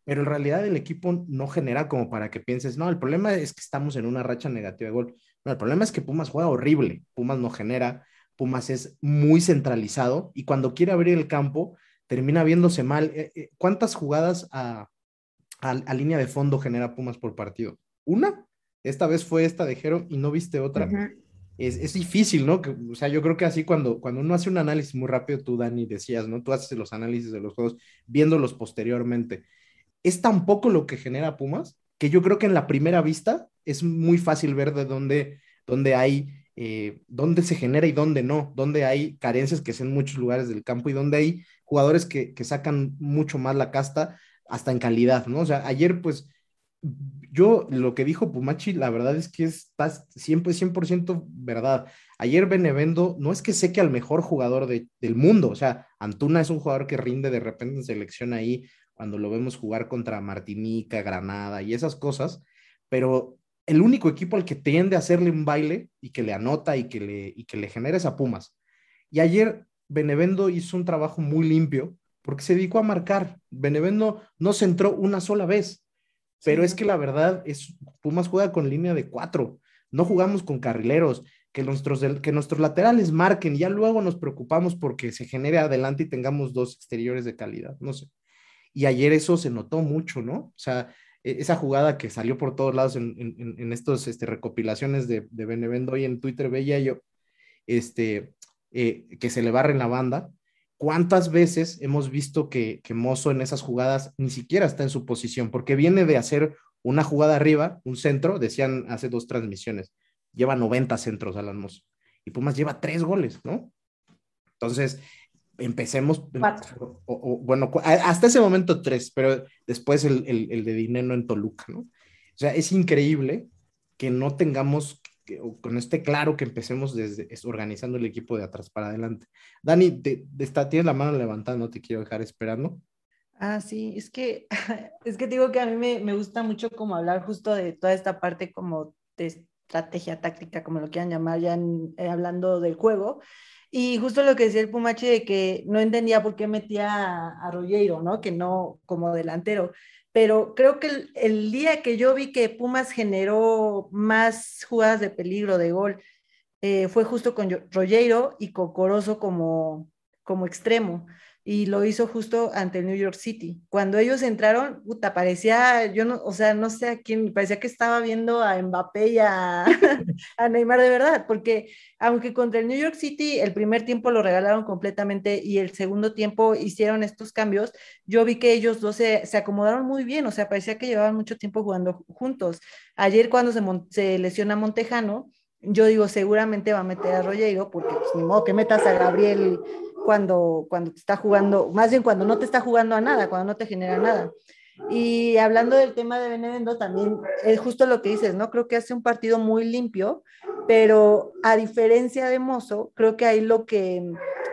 pero en realidad el equipo no genera como para que pienses, no, el problema es que estamos en una racha negativa de gol. No, el problema es que Pumas juega horrible, Pumas no genera, Pumas es muy centralizado y cuando quiere abrir el campo termina viéndose mal. Eh, eh, ¿Cuántas jugadas a, línea de fondo genera Pumas por partido? ¿Una? Esta vez fue esta de Jero y no viste otra. es, difícil, ¿no? o sea, yo creo que así cuando, cuando uno hace un análisis muy rápido, tú, Dani, decías, ¿no? Tú haces los análisis de los juegos viéndolos posteriormente. Es tan poco lo que genera Pumas que yo creo que en la primera vista es muy fácil ver de dónde, dónde hay eh, dónde se genera y dónde no, dónde hay carencias que son muchos lugares del campo y dónde hay jugadores que, sacan mucho más la casta hasta en calidad, ¿no? O sea, ayer pues yo lo que dijo Pumachi, la verdad es que está siempre 100% verdad. Ayer Benevendo no es que sé que al mejor jugador del mundo, o sea, Antuna es un jugador que rinde de repente en selección ahí cuando lo vemos jugar contra Martinica, Granada y esas cosas, pero el único equipo al que tiende a hacerle un baile y que le anota y que le, y que le genera esa Pumas. Y ayer Benevendo hizo un trabajo muy limpio porque se dedicó a marcar. Benevendo no centró una sola vez, pero es que la verdad es, Pumas juega con línea de cuatro, no jugamos con carrileros, que nuestros, que nuestros laterales marquen, y ya luego nos preocupamos porque se genere adelante y tengamos dos exteriores de calidad, no sé. Y ayer eso se notó mucho, ¿no? O sea, e, esa jugada que salió por todos lados en, en, estos este, recopilaciones de, de Benevendo y en Twitter, veía yo, este, eh, que se le barre en la banda. ¿Cuántas veces hemos visto que, que Mozo en esas jugadas ni siquiera está en su posición? Porque viene de hacer una jugada arriba, un centro, decían hace dos transmisiones, lleva 90 centros Alan Mozo. Y Pumas lleva tres goles, ¿no? Entonces, empecemos. bueno, hasta ese momento tres, pero después el, el, de Dinero en Toluca, ¿no? O sea, es increíble que no tengamos, que, con este claro que empecemos desde organizando el equipo de atrás para adelante. Dani, te, está, tienes la mano levantada, no te quiero dejar esperando. Ah, sí, es que, es que digo que a mí me, me gusta mucho como hablar justo de toda esta parte como de estrategia táctica, como lo quieran llamar, ya eh, hablando del juego. Y justo lo que decía el Pumache de que no entendía por qué metía a, a ¿no? Que no como delantero. Pero creo que el, día que yo vi que Pumas generó más jugadas de peligro, de gol, eh, fue justo con Rollero y con Corozo como, como extremo y lo hizo justo ante el New York City. Cuando ellos entraron, puta, parecía, yo no, o sea, no sé a quién, parecía que estaba viendo a Mbappé y a, a, Neymar de verdad, porque aunque contra el New York City el primer tiempo lo regalaron completamente y el segundo tiempo hicieron estos cambios, yo vi que ellos dos se, se acomodaron muy bien, o sea, parecía que llevaban mucho tiempo jugando juntos. Ayer cuando se, se lesiona Montejano, yo digo, seguramente va a meter a Rollero, porque pues, ni modo que metas a Gabriel cuando, cuando te está jugando, más bien cuando no te está jugando a nada, cuando no te genera nada. Y hablando del tema de Benevendo, también es justo lo que dices, ¿no? Creo que hace un partido muy limpio, pero a diferencia de Mozo, creo que ahí lo que,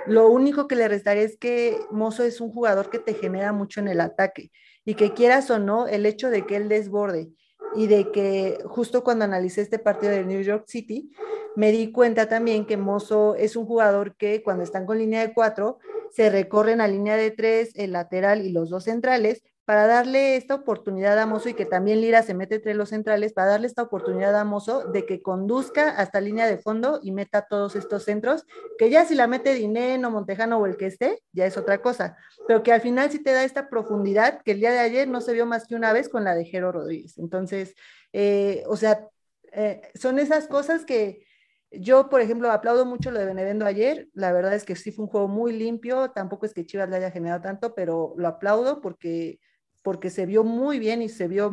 lo único que le restaría es que Mozo es un jugador que te genera mucho en el ataque y que quieras o no, el hecho de que él desborde y de que justo cuando analicé este partido de New York City, me di cuenta también que Mozo es un jugador que cuando están con línea de cuatro, se recorren a línea de tres, el lateral y los dos centrales, para darle esta oportunidad a Mozo y que también Lira se mete entre los centrales, para darle esta oportunidad a Mozo de que conduzca hasta línea de fondo y meta todos estos centros, que ya si la mete Dineno, Montejano o el que esté, ya es otra cosa, pero que al final sí te da esta profundidad que el día de ayer no se vio más que una vez con la de Jero Rodríguez. Entonces, eh, o sea, eh, son esas cosas que yo, por ejemplo, aplaudo mucho lo de Benevendo ayer. La verdad es que sí fue un juego muy limpio. Tampoco es que Chivas le haya generado tanto, pero lo aplaudo porque porque se vio muy bien y se vio,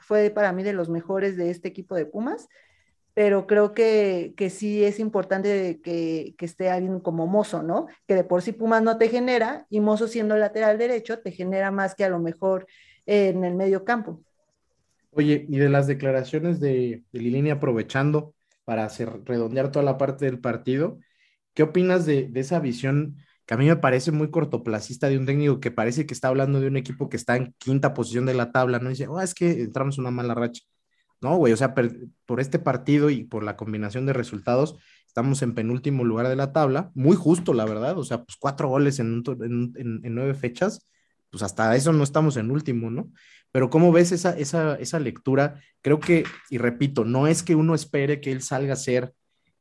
fue para mí de los mejores de este equipo de Pumas, pero creo que, que sí es importante que, que, esté alguien como Mozo, ¿no? Que de por sí Pumas no te genera y Mozo siendo lateral derecho te genera más que a lo mejor en el medio campo. Oye, y de las declaraciones de, de Lilini aprovechando para hacer, redondear toda la parte del partido, ¿qué opinas de, de esa visión? Que a mí me parece muy cortoplacista de un técnico que parece que está hablando de un equipo que está en quinta posición de la tabla, ¿no? dice, oh, es que entramos una mala racha. No, güey, o sea, por este partido y por la combinación de resultados, estamos en penúltimo lugar de la tabla, muy justo, la verdad, o sea, pues cuatro goles en, nueve fechas, pues hasta eso no estamos en último, ¿no? Pero ¿cómo ves esa, esa, esa lectura? Creo que, y repito, no es que uno espere que él salga a ser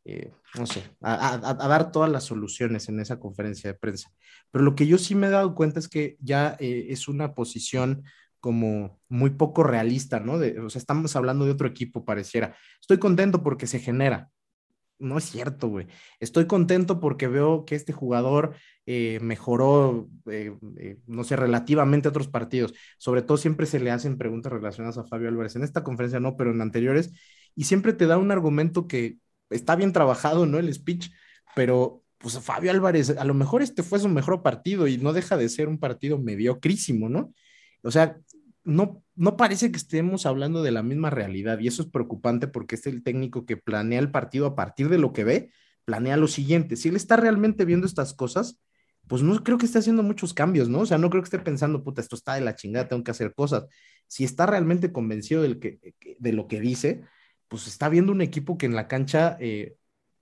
eh, no sé, a, dar todas las soluciones en esa conferencia de prensa. Pero lo que yo sí me he dado cuenta es que ya eh, es una posición como muy poco realista, ¿no? o sea, estamos hablando de otro equipo, pareciera. Estoy contento porque se genera. No es cierto, güey. Estoy contento porque veo que este jugador eh, mejoró, no sé, relativamente a otros partidos. Sobre todo siempre se le hacen preguntas relacionadas a Fabio Álvarez. En esta conferencia no, pero en anteriores. Y siempre te da un argumento que, está bien trabajado, ¿no? El speech, pero pues Fabio Álvarez, a lo mejor este fue su mejor partido y no deja de ser un partido mediocrísimo, ¿no? O sea, no, no parece que estemos hablando de la misma realidad y eso es preocupante porque es el técnico que planea el partido a partir de lo que ve, planea lo siguiente. Si él está realmente viendo estas cosas, pues no creo que esté haciendo muchos cambios, ¿no? O sea, no creo que esté pensando, puta, esto está de la chingada, tengo que hacer cosas. Si está realmente convencido del que, de lo que dice, pues está viendo un equipo que en la cancha eh,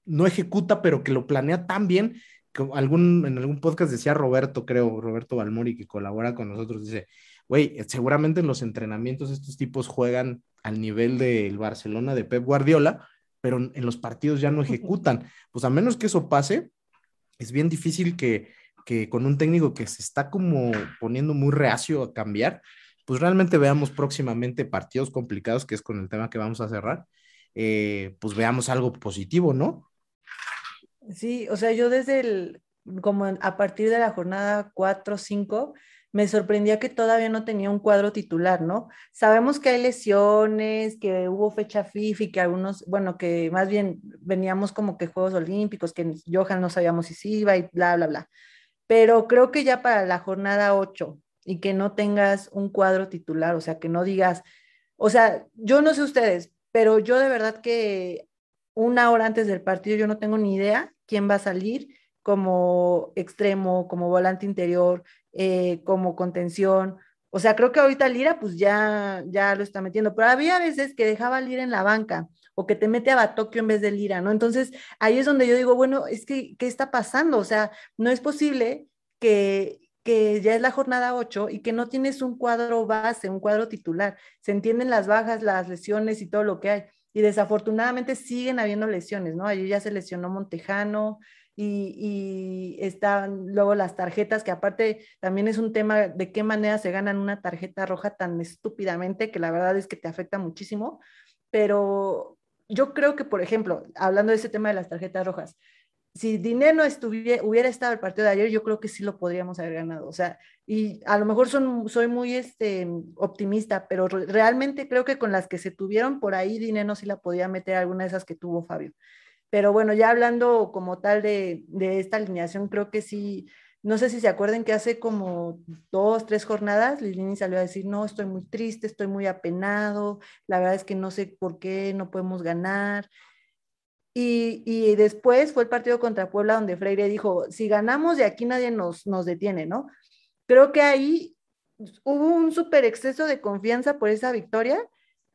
no ejecuta, pero que lo planea tan bien. Que algún, en algún podcast decía Roberto, creo, Roberto Balmori, que colabora con nosotros, dice, güey, seguramente en los entrenamientos estos tipos juegan al nivel del Barcelona de Pep Guardiola, pero en los partidos ya no ejecutan. Pues a menos que eso pase, es bien difícil que, que con un técnico que se está como poniendo muy reacio a cambiar, pues realmente veamos próximamente partidos complicados, que es con el tema que vamos a cerrar, eh, pues veamos algo positivo, ¿no? Sí, o sea, yo desde el, como a partir de la jornada 4 o 5, me sorprendía que todavía no tenía un cuadro titular, ¿no? Sabemos que hay lesiones, que hubo fecha FIFA y que algunos, bueno, que más bien veníamos como que Juegos Olímpicos, que Johan no sabíamos si iba y bla, bla, bla. Pero creo que ya para la jornada 8 y que no tengas un cuadro titular, o sea, que no digas, o sea, yo no sé ustedes, pero yo de verdad que una hora antes del partido yo no tengo ni idea quién va a salir como extremo, como volante interior, eh, como contención. O sea, creo que ahorita Lira pues ya, ya lo está metiendo, pero había veces que dejaba Lira en la banca o que te mete a Batokio en vez de Lira, ¿no? Entonces ahí es donde yo digo, bueno, es que, ¿qué está pasando? O sea, no es posible que, que ya es la jornada 8 y que no tienes un cuadro base, un cuadro titular. Se entienden las bajas, las lesiones y todo lo que hay. Y desafortunadamente siguen habiendo lesiones, ¿no? Allí ya se lesionó Montejano, y, están luego las tarjetas, que aparte también es un tema de qué manera se ganan una tarjeta roja tan estúpidamente, que la verdad es que te afecta muchísimo, pero yo creo que, por ejemplo, hablando de ese tema de las tarjetas rojas, si Dinero estuviera, hubiera estado el partido de ayer, yo creo que sí lo podríamos haber ganado. O sea, y a lo mejor son, soy muy este, optimista, pero realmente creo que con las que se tuvieron por ahí, Dinero sí la podía meter alguna de esas que tuvo Fabio. Pero bueno, ya hablando como tal de, esta alineación, creo que sí, no sé si se acuerdan que hace como dos, tres jornadas, Lilini salió a decir, no, estoy muy triste, estoy muy apenado, la verdad es que no sé por qué no podemos ganar. Y, y, después fue el partido contra Puebla donde Freire dijo, si ganamos de aquí nadie nos, nos detiene, ¿no? Creo que ahí hubo un súper exceso de confianza por esa victoria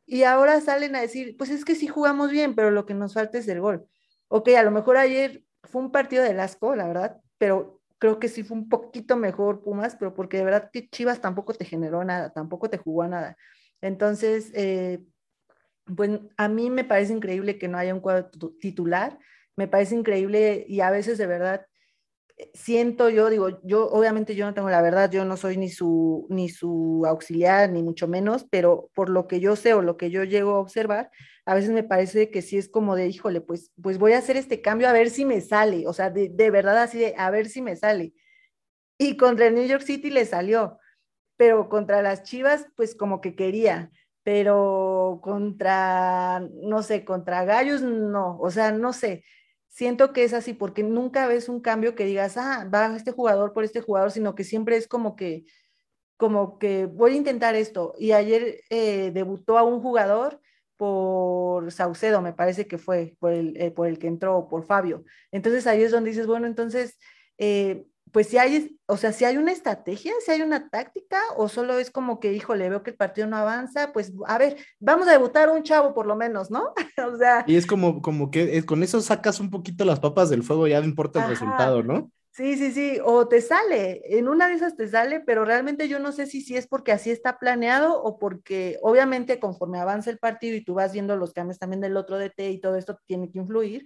y ahora salen a decir, pues es que sí jugamos bien, pero lo que nos falta es el gol ok, a lo mejor ayer fue un partido de asco, la verdad, pero creo que sí fue un poquito mejor Pumas, pero porque de verdad que Chivas tampoco te generó nada, tampoco te jugó nada. Entonces, eh, pues a mí me parece increíble que no haya un cuadro titular, me parece increíble y a veces de verdad siento yo, digo, yo obviamente yo no tengo la verdad, yo no soy ni su, ni su auxiliar, ni mucho menos, pero por lo que yo sé o lo que yo llego a observar, a veces me parece que sí es como de, híjole, pues, pues voy a hacer este cambio a ver si me sale, o sea, de, de verdad así de, a ver si me sale. Y contra el New York City le salió, pero contra las Chivas, pues como que quería, pero contra, no sé, contra Gallos, no, o sea, no sé siento que es así, porque nunca ves un cambio que digas, ah, va este jugador por este jugador, sino que siempre es como que, como que voy a intentar esto. Y ayer eh, debutó a un jugador por Saucedo, me parece que fue, por el, eh, por el que entró, por Fabio. Entonces ahí es donde dices, bueno, entonces eh, pues si hay, o sea, si hay una estrategia, si hay una táctica, o solo es como que, híjole, veo que el partido no avanza, pues a ver, vamos a debutar un chavo por lo menos, ¿no? o sea. Y es como, como que con eso sacas un poquito las papas del fuego, ya no importa el resultado, ¿no? Sí, sí, sí, o te sale, en una de esas te sale, pero realmente yo no sé si, si es porque así está planeado o porque obviamente conforme avanza el partido y tú vas viendo los cambios también del otro DT y todo esto tiene que influir,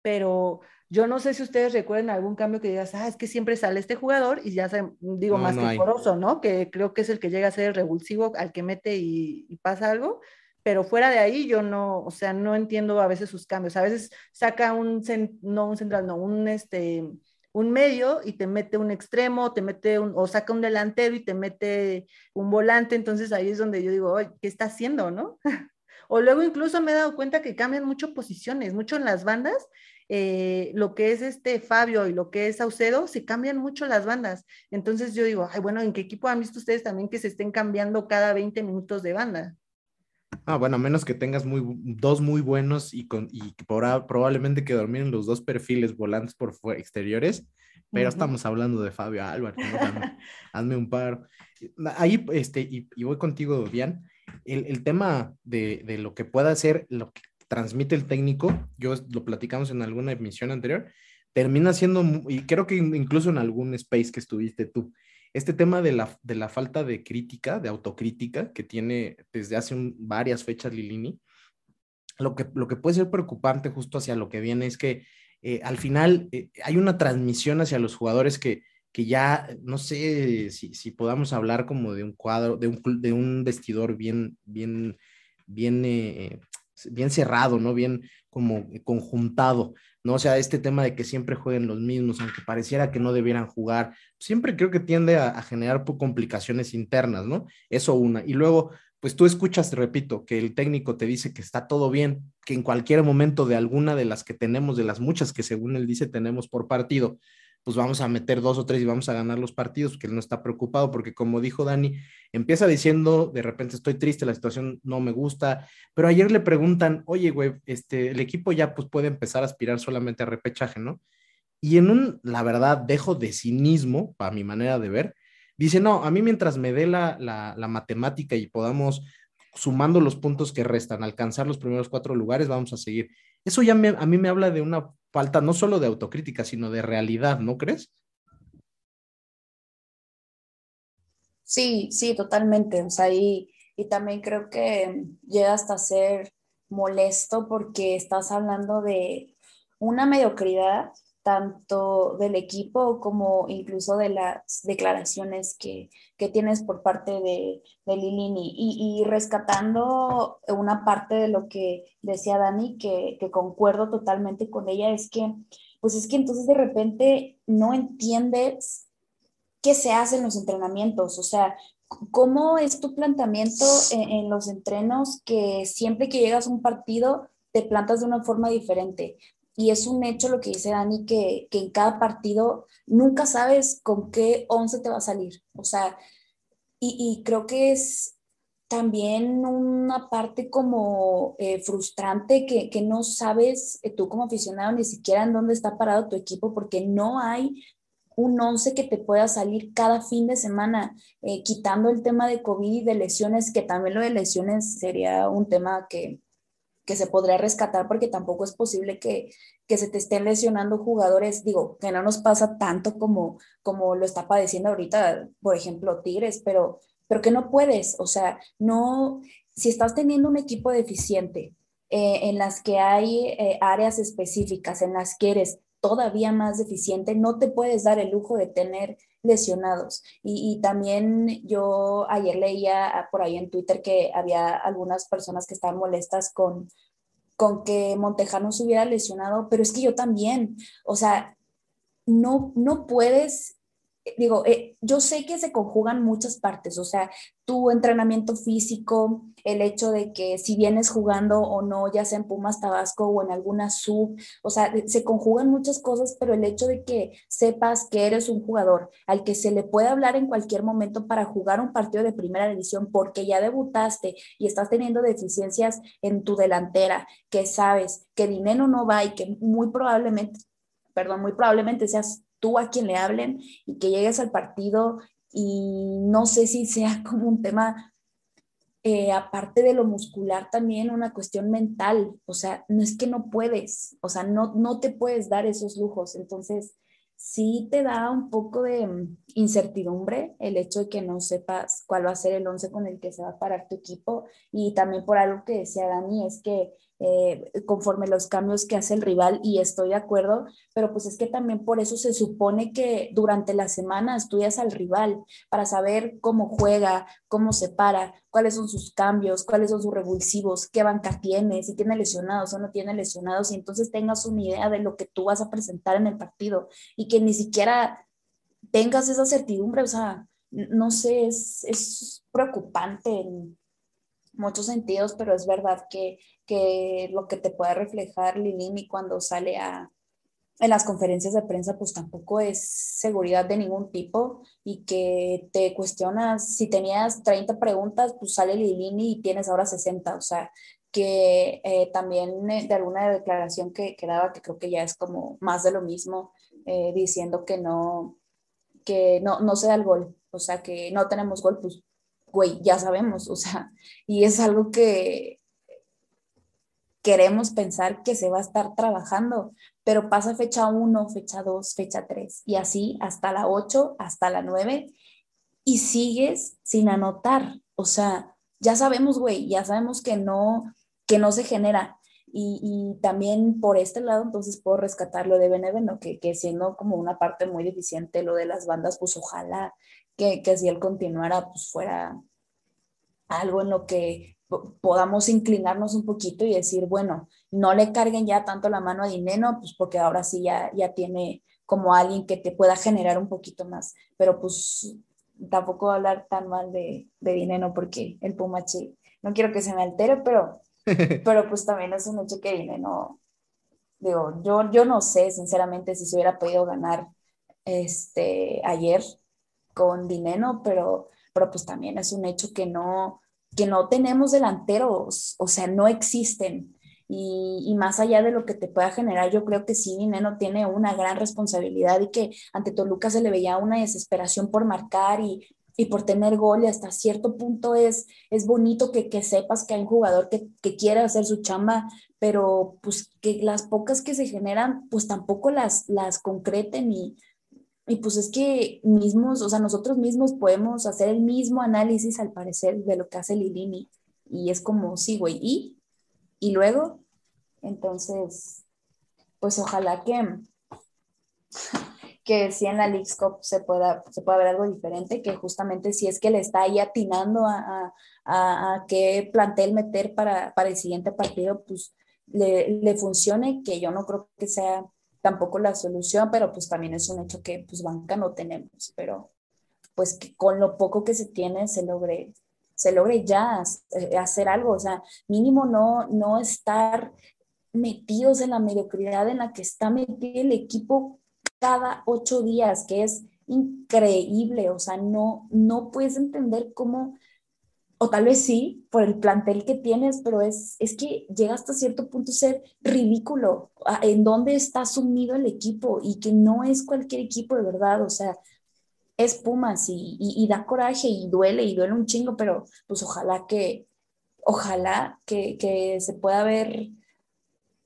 pero yo no sé si ustedes recuerdan algún cambio que digas, ah, es que siempre sale este jugador y ya se, digo, más que poroso, ¿no? Que creo que es el que llega a ser el revulsivo al que mete y, pasa algo, pero fuera de ahí yo no, o sea, no entiendo a veces sus cambios. A veces saca un, no un central, no, un, este, un medio y te mete un extremo, te mete un, o saca un delantero y te mete un volante, entonces ahí es donde yo digo, ¿qué está haciendo, no? o luego incluso me he dado cuenta que cambian mucho posiciones, mucho en las bandas eh, lo que es este Fabio y lo que es Saucedo, se cambian mucho las bandas. Entonces yo digo, ay, bueno, ¿en qué equipo han visto ustedes también que se estén cambiando cada 20 minutos de banda? Ah, bueno, a menos que tengas muy, dos muy buenos y, con, y probablemente que dormir en los dos perfiles volantes por exteriores, pero estamos hablando de Fabio Álvarez, hazme, un par. Ahí, este, y, voy contigo, Dian, el, el tema de, de, lo que pueda hacer, lo que transmite el técnico, yo lo platicamos en alguna emisión anterior, termina siendo, y creo que incluso en algún space que estuviste tú, este tema de la, de la falta de crítica, de autocrítica que tiene desde hace varias fechas Lilini, lo que, lo que puede ser preocupante justo hacia lo que viene es que eh, al final eh, hay una transmisión hacia los jugadores que, que ya, no sé si, si podamos hablar como de un cuadro, de un, de un vestidor bien, bien, bien, eh, bien cerrado, ¿no? Bien como conjuntado, ¿no? O sea, este tema de que siempre jueguen los mismos, aunque pareciera que no debieran jugar, siempre creo que tiende a, a generar complicaciones internas, ¿no? Eso una. Y luego, pues tú escuchas, repito, que el técnico te dice que está todo bien, que en cualquier momento de alguna de las que tenemos, de las muchas que según él dice tenemos por partido, pues vamos a meter dos o tres y vamos a ganar los partidos, que él no está preocupado, porque como dijo Dani, empieza diciendo, de repente estoy triste, la situación no me gusta, pero ayer le preguntan, oye, güey, este, el equipo ya pues puede empezar a aspirar solamente a repechaje, ¿no? Y en un, la verdad, dejo de cinismo, para mi manera de ver, dice, no, a mí mientras me dé la, la, la matemática y podamos, sumando los puntos que restan, alcanzar los primeros cuatro lugares, vamos a seguir. Eso ya a mí me habla de una falta no solo de autocrítica, sino de realidad, ¿no crees? Sí, sí, totalmente. O sea, y, y también creo que llega hasta ser molesto porque estás hablando de una mediocridad tanto del equipo como incluso de las declaraciones que, que tienes por parte de, de Lilini y, y, rescatando una parte de lo que decía Dani, que, que concuerdo totalmente con ella, es que, pues es que entonces de repente no entiendes qué se hace en los entrenamientos, o sea, ¿cómo es tu planteamiento en, en los entrenos que siempre que llegas a un partido te plantas de una forma diferente? Y es un hecho lo que dice Dani, que, que, en cada partido nunca sabes con qué once te va a salir. O sea, y, y creo que es también una parte como eh, frustrante que, que, no sabes eh, tú como aficionado ni siquiera en dónde está parado tu equipo porque no hay un once que te pueda salir cada fin de semana, eh, quitando el tema de COVID y de lesiones, que también lo de lesiones sería un tema que, que se podría rescatar porque tampoco es posible que, que se te estén lesionando jugadores, digo, que no nos pasa tanto como, como lo está padeciendo ahorita, por ejemplo, Tigres, pero, pero que no puedes, o sea, no, si estás teniendo un equipo deficiente eh, en las que hay eh, áreas específicas, en las que eres todavía más deficiente, no te puedes dar el lujo de tener lesionados. Y, también yo ayer leía por ahí en Twitter que había algunas personas que estaban molestas con, con que Montejano se hubiera lesionado, pero es que yo también, o sea, no, no puedes digo, eh, yo sé que se conjugan muchas partes, o sea, tu entrenamiento físico, el hecho de que si vienes jugando o no, ya sea en Pumas Tabasco o en alguna sub, o sea, se conjugan muchas cosas, pero el hecho de que sepas que eres un jugador al que se le puede hablar en cualquier momento para jugar un partido de primera división porque ya debutaste y estás teniendo deficiencias en tu delantera, que sabes que dinero no va y que muy probablemente, perdón, muy probablemente seas tú a quien le hablen y que llegues al partido y no sé si sea como un tema, eh, aparte de lo muscular, también una cuestión mental, o sea, no es que no puedes, o sea, no, no te puedes dar esos lujos, entonces sí te da un poco de mm, incertidumbre el hecho de que no sepas cuál va a ser el once con el que se va a parar tu equipo. Y también por algo que decía Dani es que eh, conforme los cambios que hace el rival y estoy de acuerdo, pero pues es que también por eso se supone que durante la semana estudias al rival para saber cómo juega, cómo se para, cuáles son sus cambios, cuáles son sus revulsivos, qué banca tiene, si tiene lesionados o no tiene lesionados y entonces tengas una idea de lo que tú vas a presentar en el partido y que ni siquiera tengas esa certidumbre, o sea, no sé, es, es preocupante muchos sentidos, pero es verdad que que lo que te puede reflejar Lilini cuando sale a, en las conferencias de prensa, pues tampoco es seguridad de ningún tipo y que te cuestionas, si tenías 30 preguntas, pues sale Lilini y tienes ahora 60, o sea, que eh, también eh, de alguna declaración que, que, daba, que creo que ya es como más de lo mismo, eh, diciendo que no, que no, no se da el gol, o sea, que no tenemos gol, pues, güey, ya sabemos, o sea, y es algo que queremos pensar que se va a estar trabajando, pero pasa fecha 1, fecha 2, fecha 3 y así hasta la 8, hasta la 9 y sigues sin anotar. O sea, ya sabemos, güey, ya sabemos que no, que no se genera. Y, también por este lado, entonces puedo rescatar lo de Beneveno, que, que siendo como una parte muy deficiente lo de las bandas, pues ojalá que, que si él continuara, pues fuera algo en lo que podamos inclinarnos un poquito y decir, bueno, no le carguen ya tanto la mano a Dineno, pues porque ahora sí ya, ya tiene como alguien que te pueda generar un poquito más, pero pues tampoco hablar tan mal de, de Dineno porque el Pumachi, no quiero que se me altere, pero, pero pues también es un hecho que Dineno, digo, yo, yo no sé sinceramente si se hubiera podido ganar este, ayer con Dineno, pero, pero pues también es un hecho que no, que no tenemos delanteros, o sea, no existen. Y, más allá de lo que te pueda generar, yo creo que sí, Neno tiene una gran responsabilidad y que ante Toluca se le veía una desesperación por marcar y, por tener gol y hasta cierto punto es, es bonito que, sepas que hay un jugador que, que, quiere hacer su chamba, pero pues que las pocas que se generan, pues tampoco las, las concreten y, y pues es que mismos, o sea, nosotros mismos podemos hacer el mismo análisis al parecer de lo que hace Lilini. Y es como, sí, güey, ¿y? Y luego, entonces, pues ojalá que, que si en la League Cup se pueda, se pueda ver algo diferente, que justamente si es que le está ahí atinando a, a, a qué plantel meter para, para el siguiente partido, pues le, le funcione, que yo no creo que sea tampoco la solución, pero pues también es un hecho que pues banca no tenemos, pero pues con lo poco que se tiene se logre, se logre ya eh, hacer algo, o sea, mínimo no, no estar metidos en la mediocridad en la que está metido el equipo cada ocho días, que es increíble, o sea, no, no puedes entender cómo o tal vez sí, por el plantel que tienes, pero es, es que llega hasta cierto punto a ser ridículo en dónde está sumido el equipo y que no es cualquier equipo de verdad, o sea, es Pumas y, y, da coraje y duele y duele un chingo, pero pues ojalá que, ojalá que, se pueda ver,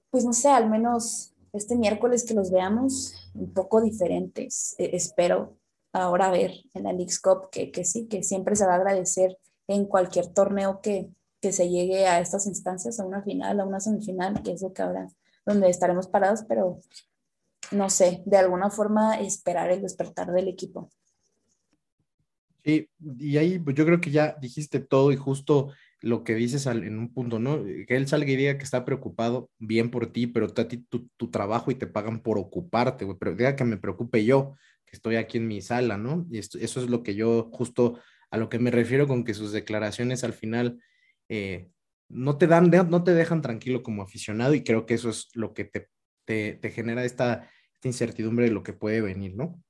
pues no sé, al menos este miércoles que los veamos un poco diferentes, e, espero ahora ver en la League's Cup que, que sí, que siempre se va a agradecer en cualquier torneo que, que se llegue a estas instancias, a una final, a una semifinal, que es lo que habrá, donde estaremos parados, pero no sé, de alguna forma esperar el despertar del equipo. Sí, y ahí pues, yo creo que ya dijiste todo y justo lo que dices en un punto, ¿no? Que él salga y diga que está preocupado bien por ti, pero a ti tu, tu trabajo y te pagan por ocuparte, güey, pero diga que me preocupe yo, que estoy aquí en mi sala, ¿no? Y esto, eso es lo que yo justo a lo que me refiero con que sus declaraciones al final eh, no te dan, no te dejan tranquilo como aficionado y creo que eso es lo que te, te, genera esta, incertidumbre de lo que puede venir, ¿no?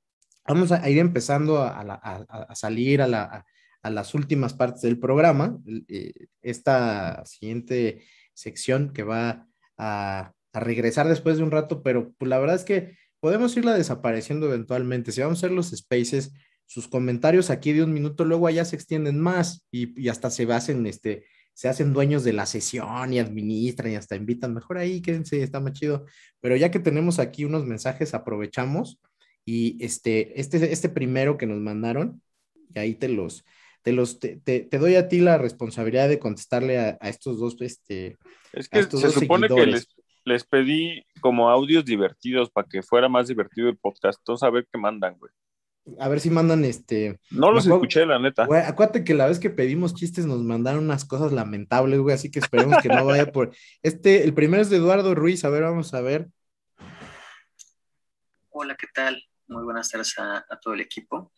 Vamos a, ir empezando a, salir a, las últimas partes del programa. Eh, esta siguiente sección que va a, regresar después de un rato, pero pues, la verdad es que podemos irla desapareciendo eventualmente. Si vamos a hacer los spaces, sus comentarios aquí de un minuto, luego allá se extienden más y, hasta se hacen, este, se hacen dueños de la sesión y administran y hasta invitan, mejor ahí, quédense, está más chido. Pero ya que tenemos aquí unos mensajes, aprovechamos y este, este, este primero que nos mandaron, y ahí te los, te los, te, te, doy a ti la responsabilidad de contestarle a, estos dos, este, es que se supone que les, les pedí como audios divertidos para que fuera más divertido el podcast, entonces a ver qué mandan, güey. A ver si mandan este. No los escuché, la neta. Güey, acuérdate que la vez que pedimos chistes nos mandaron unas cosas lamentables, güey, así que esperemos que no vaya por. Este, el primero es de Eduardo Ruiz, a ver, vamos a ver. Hola, ¿qué tal? Muy buenas tardes a, todo el equipo.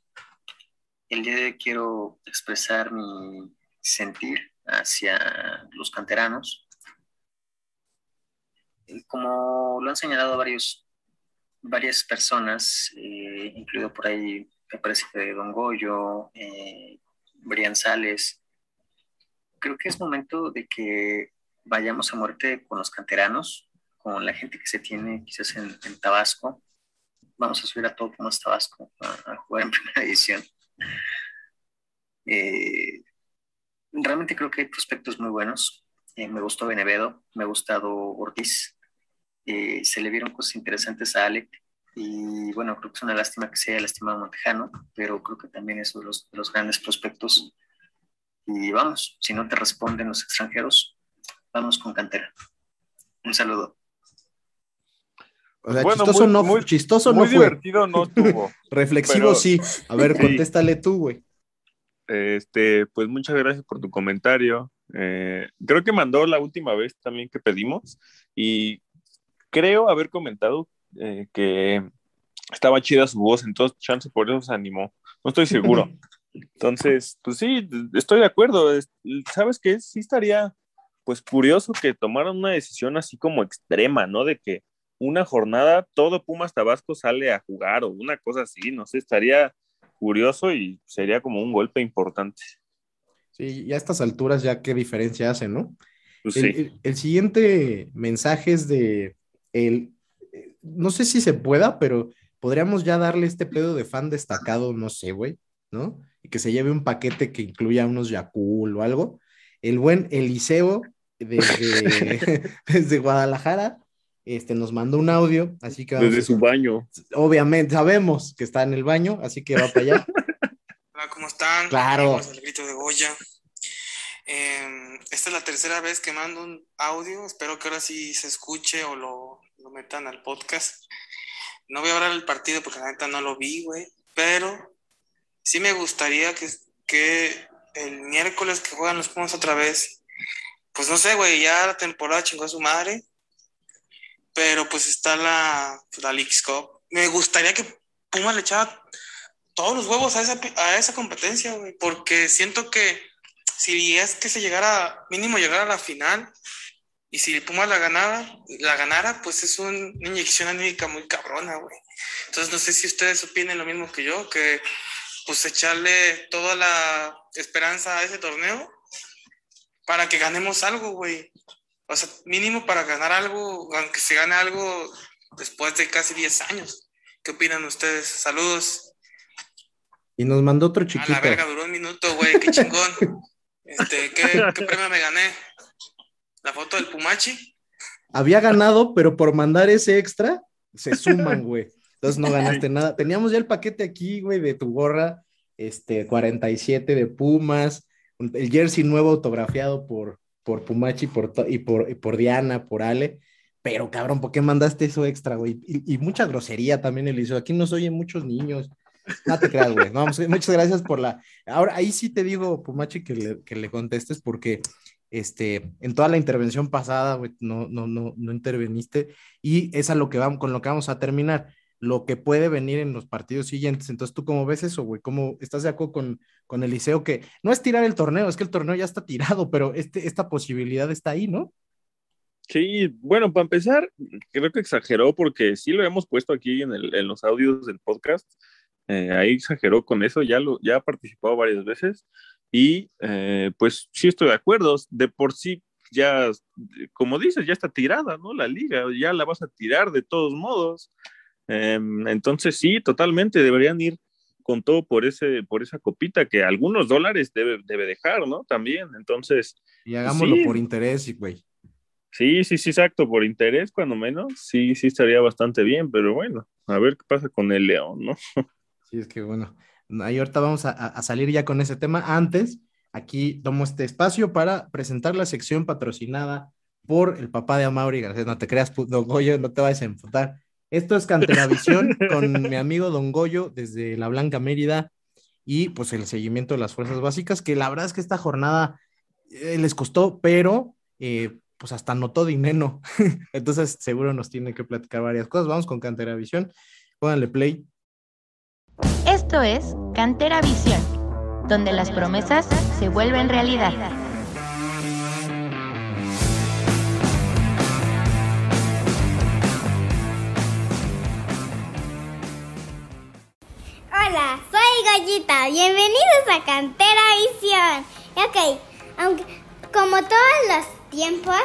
El día de hoy quiero expresar mi sentir hacia los canteranos. Como lo han señalado varios varias personas, eh, incluido por ahí, me parece que Don Goyo, eh, Brian Sales. Creo que es momento de que vayamos a muerte con los canteranos, con la gente que se tiene quizás en, Tabasco. Vamos a subir a todo como Tabasco a, jugar en primera edición. Eh, realmente creo que hay prospectos muy buenos. Me gustó Benevedo, me ha gustado Ortiz, eh, se le vieron cosas interesantes a Alec y bueno, creo que es una lástima que se haya lastimado Montejano, pero creo que también es uno de los, grandes prospectos. Y vamos, si no te responden los extranjeros, vamos con cantera. Un saludo. O sea, chistoso no, muy, chistoso muy no divertido no estuvo. Reflexivo sí. A ver, contéstale tú, güey. Este, pues muchas gracias por tu comentario. Eh, creo que mandó la última vez también que pedimos y creo haber comentado eh, que estaba chida su voz, entonces chance por eso se animó. No estoy seguro. Entonces, pues sí, estoy de acuerdo. ¿Sabes qué? Sí estaría, pues, curioso que tomaran una decisión así como extrema, ¿no? De que una jornada todo Pumas Tabasco sale a jugar o una cosa así, no sé, estaría curioso y sería como un golpe importante. Sí, y a estas alturas ya qué diferencia hace, ¿no? Pues el, el, siguiente mensaje es de el, no sé si se pueda, pero podríamos ya darle este pedo de fan destacado, no sé, güey, ¿no? Y que se lleve un paquete que incluya unos Yakul o algo. El buen Eliseo desde, desde Guadalajara este, nos mandó un audio, así que Desde su baño. Obviamente, sabemos que está en el baño, así que va para allá. Hola, ¿cómo están? Claro. El grito de Goya. Em, esta es la tercera vez que mando un audio, espero que ahora sí se escuche o lo, lo metan al podcast. No voy a hablar del partido porque la neta no lo vi, güey, pero sí me gustaría que, que el miércoles que juegan los Pumas otra vez, pues no sé, güey, ya la temporada chingó a su madre pero pues está la, la Leagues Cup. Me gustaría que Puma le echara todos los huevos a esa, a esa competencia, güey, porque siento que si es que se llegara, mínimo llegar a la final, y si Puma la ganara, la ganara, pues es una inyección anímica muy cabrona, güey. Entonces no sé si ustedes opinen lo mismo que yo, que pues echarle toda la esperanza a ese torneo para que ganemos algo, güey. O sea, mínimo para ganar algo, aunque se gane algo después de casi 10 años. ¿Qué opinan ustedes? Saludos. Y nos mandó otro chiquito. A la verga, duró un minuto, güey, qué chingón. Este, ¿qué, ¿qué, premio me gané? ¿La foto del Pumachi? Había ganado, pero por mandar ese extra, se suman, güey. Entonces no ganaste nada. Teníamos ya el paquete aquí, güey, de tu gorra, este, 47 de Pumas, el jersey nuevo autografiado por, por Pumachi por, y, por, por Diana, por Ale. Pero cabrón, ¿por qué mandaste eso extra, güey? Y, mucha grosería también, Eliseo. Aquí nos oyen muchos niños. No te creas, güey. muchas gracias por la. Ahora, ahí sí te digo, Pumachi, que le, que le contestes, porque este, en toda la intervención pasada, güey, no, no, no, no interveniste. Y es a lo que vamos, con lo que vamos a terminar lo que puede venir en los partidos siguientes. Entonces, ¿tú cómo ves eso, güey? ¿Cómo estás de acuerdo con, con Eliseo? Que no es tirar el torneo, es que el torneo ya está tirado, pero este, esta posibilidad está ahí, ¿no? Sí, bueno, para empezar, creo que exageró porque sí lo hemos puesto aquí en los audios del podcast. Eh, ahí exageró con eso, ya, lo, ya ha participado varias veces y eh, pues sí estoy de acuerdo. De por sí, ya, como dices, ya está tirada, ¿no? La liga, ya la vas a tirar de todos modos. Em, entonces sí, totalmente, deberían ir con todo por, ese, por esa copita que algunos dólares debe, debe dejar, ¿no? También, entonces... Y hagámoslo por interés, güey. Sí, sí, sí, exacto, por interés, cuando menos, sí, sí estaría bastante bien, pero bueno, a ver qué pasa con el León, ¿no? Sí, es que bueno, ahí ahorita vamos a, a salir ya con ese tema. Antes, aquí tomo este espacio para presentar la sección patrocinada por el papá de Amaury García. No te creas, no, Goyo, no te vayas a enfotar. Esto es Canteravisión con mi amigo Don Goyo desde la Blanca Mérida y pues el seguimiento de las fuerzas básicas, que la verdad es que esta jornada eh, les costó, pero eh, pues hasta notó dinero. Entonces seguro nos tiene que platicar varias cosas. Vamos con Canteravisión. Pónganle play. Esto es Cantera Visión, donde las promesas se vuelven realidad. Hola, soy Goyita. Bienvenidos a Cantera Visión. Ok, aunque como todos los tiempos,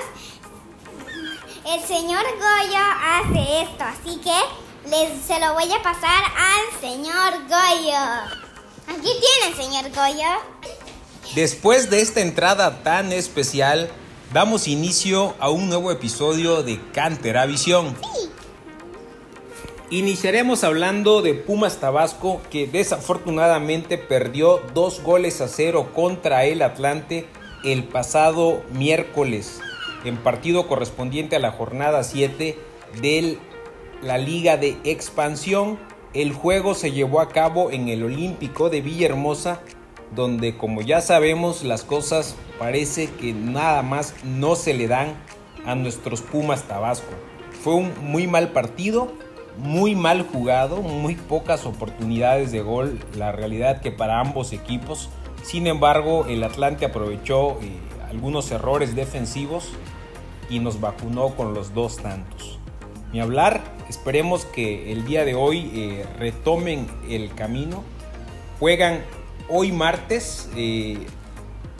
el señor Goyo hace esto, así que les, se lo voy a pasar al señor Goyo. Aquí tienen, señor Goyo. Después de esta entrada tan especial, damos inicio a un nuevo episodio de Cantera Visión. Sí. Iniciaremos hablando de Pumas Tabasco que desafortunadamente perdió dos goles a cero contra el Atlante el pasado miércoles. en partido correspondiente a la jornada 7 de la Liga de Expansión. El juego se llevó a cabo en el Olímpico de Villahermosa, donde como ya sabemos las cosas parece que nada más no se le dan a nuestros Pumas Tabasco. Fue un muy mal partido, muy mal jugado, muy pocas oportunidades de gol, la realidad que para ambos equipos. Sin embargo, el Atlante aprovechó eh, algunos errores defensivos y nos vacunó con los dos tantos. Ni hablar, esperemos que el día de hoy eh, retomen el camino. Juegan hoy martes eh,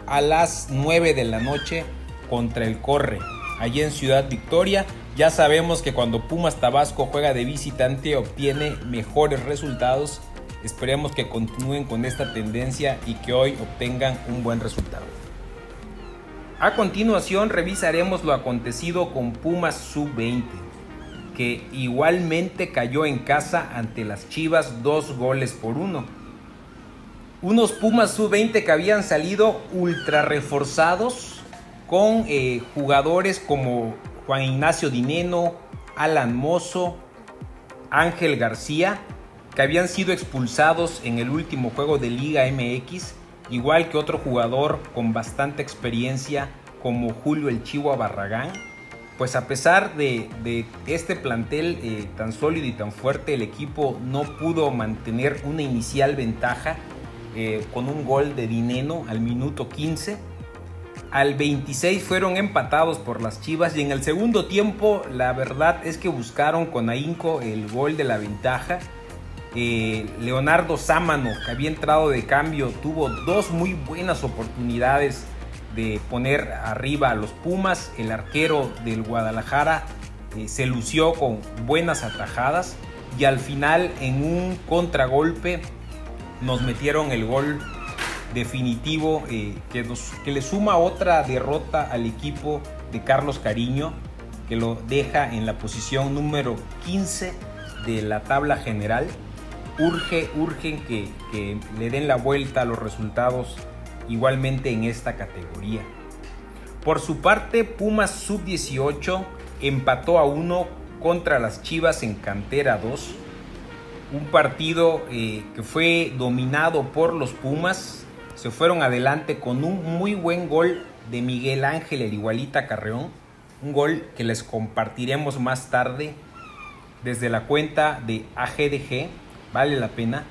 a las 9 de la noche contra el Corre, allí en Ciudad Victoria. Ya sabemos que cuando Pumas Tabasco juega de visitante obtiene mejores resultados. Esperemos que continúen con esta tendencia y que hoy obtengan un buen resultado. A continuación revisaremos lo acontecido con Pumas Sub-20, que igualmente cayó en casa ante las Chivas dos goles por uno. Unos Pumas Sub-20 que habían salido ultra reforzados con eh, jugadores como Juan Ignacio Dineno, Alan Mozo, Ángel García, que habían sido expulsados en el último juego de Liga MX, igual que otro jugador con bastante experiencia como Julio El Chihuahua Barragán. Pues a pesar de, este plantel eh, tan sólido y tan fuerte, el equipo no pudo mantener una inicial ventaja eh, con un gol de Dineno al minuto 15 al 26 fueron empatados por las Chivas y en el segundo tiempo la verdad es que buscaron con ahínco el gol de la ventaja. Eh, Leonardo Sámano, que había entrado de cambio, tuvo dos muy buenas oportunidades de poner arriba a los Pumas. El arquero del Guadalajara eh, se lució con buenas atajadas y al final en un contragolpe nos metieron el gol definitivo eh, que, que le suma otra derrota al equipo de Carlos Cariño, que lo deja en la posición número 15 de la tabla general. Urge, urgen que, que le den la vuelta a los resultados igualmente en esta categoría. Por su parte, Pumas Sub-18 empató a uno contra las Chivas en Cantera 2. Un partido eh, que fue dominado por los Pumas, se fueron adelante con un muy buen gol de Miguel Ángel el igualita Carreón, un gol que les compartiremos más tarde desde la cuenta de AGDG, vale la pena.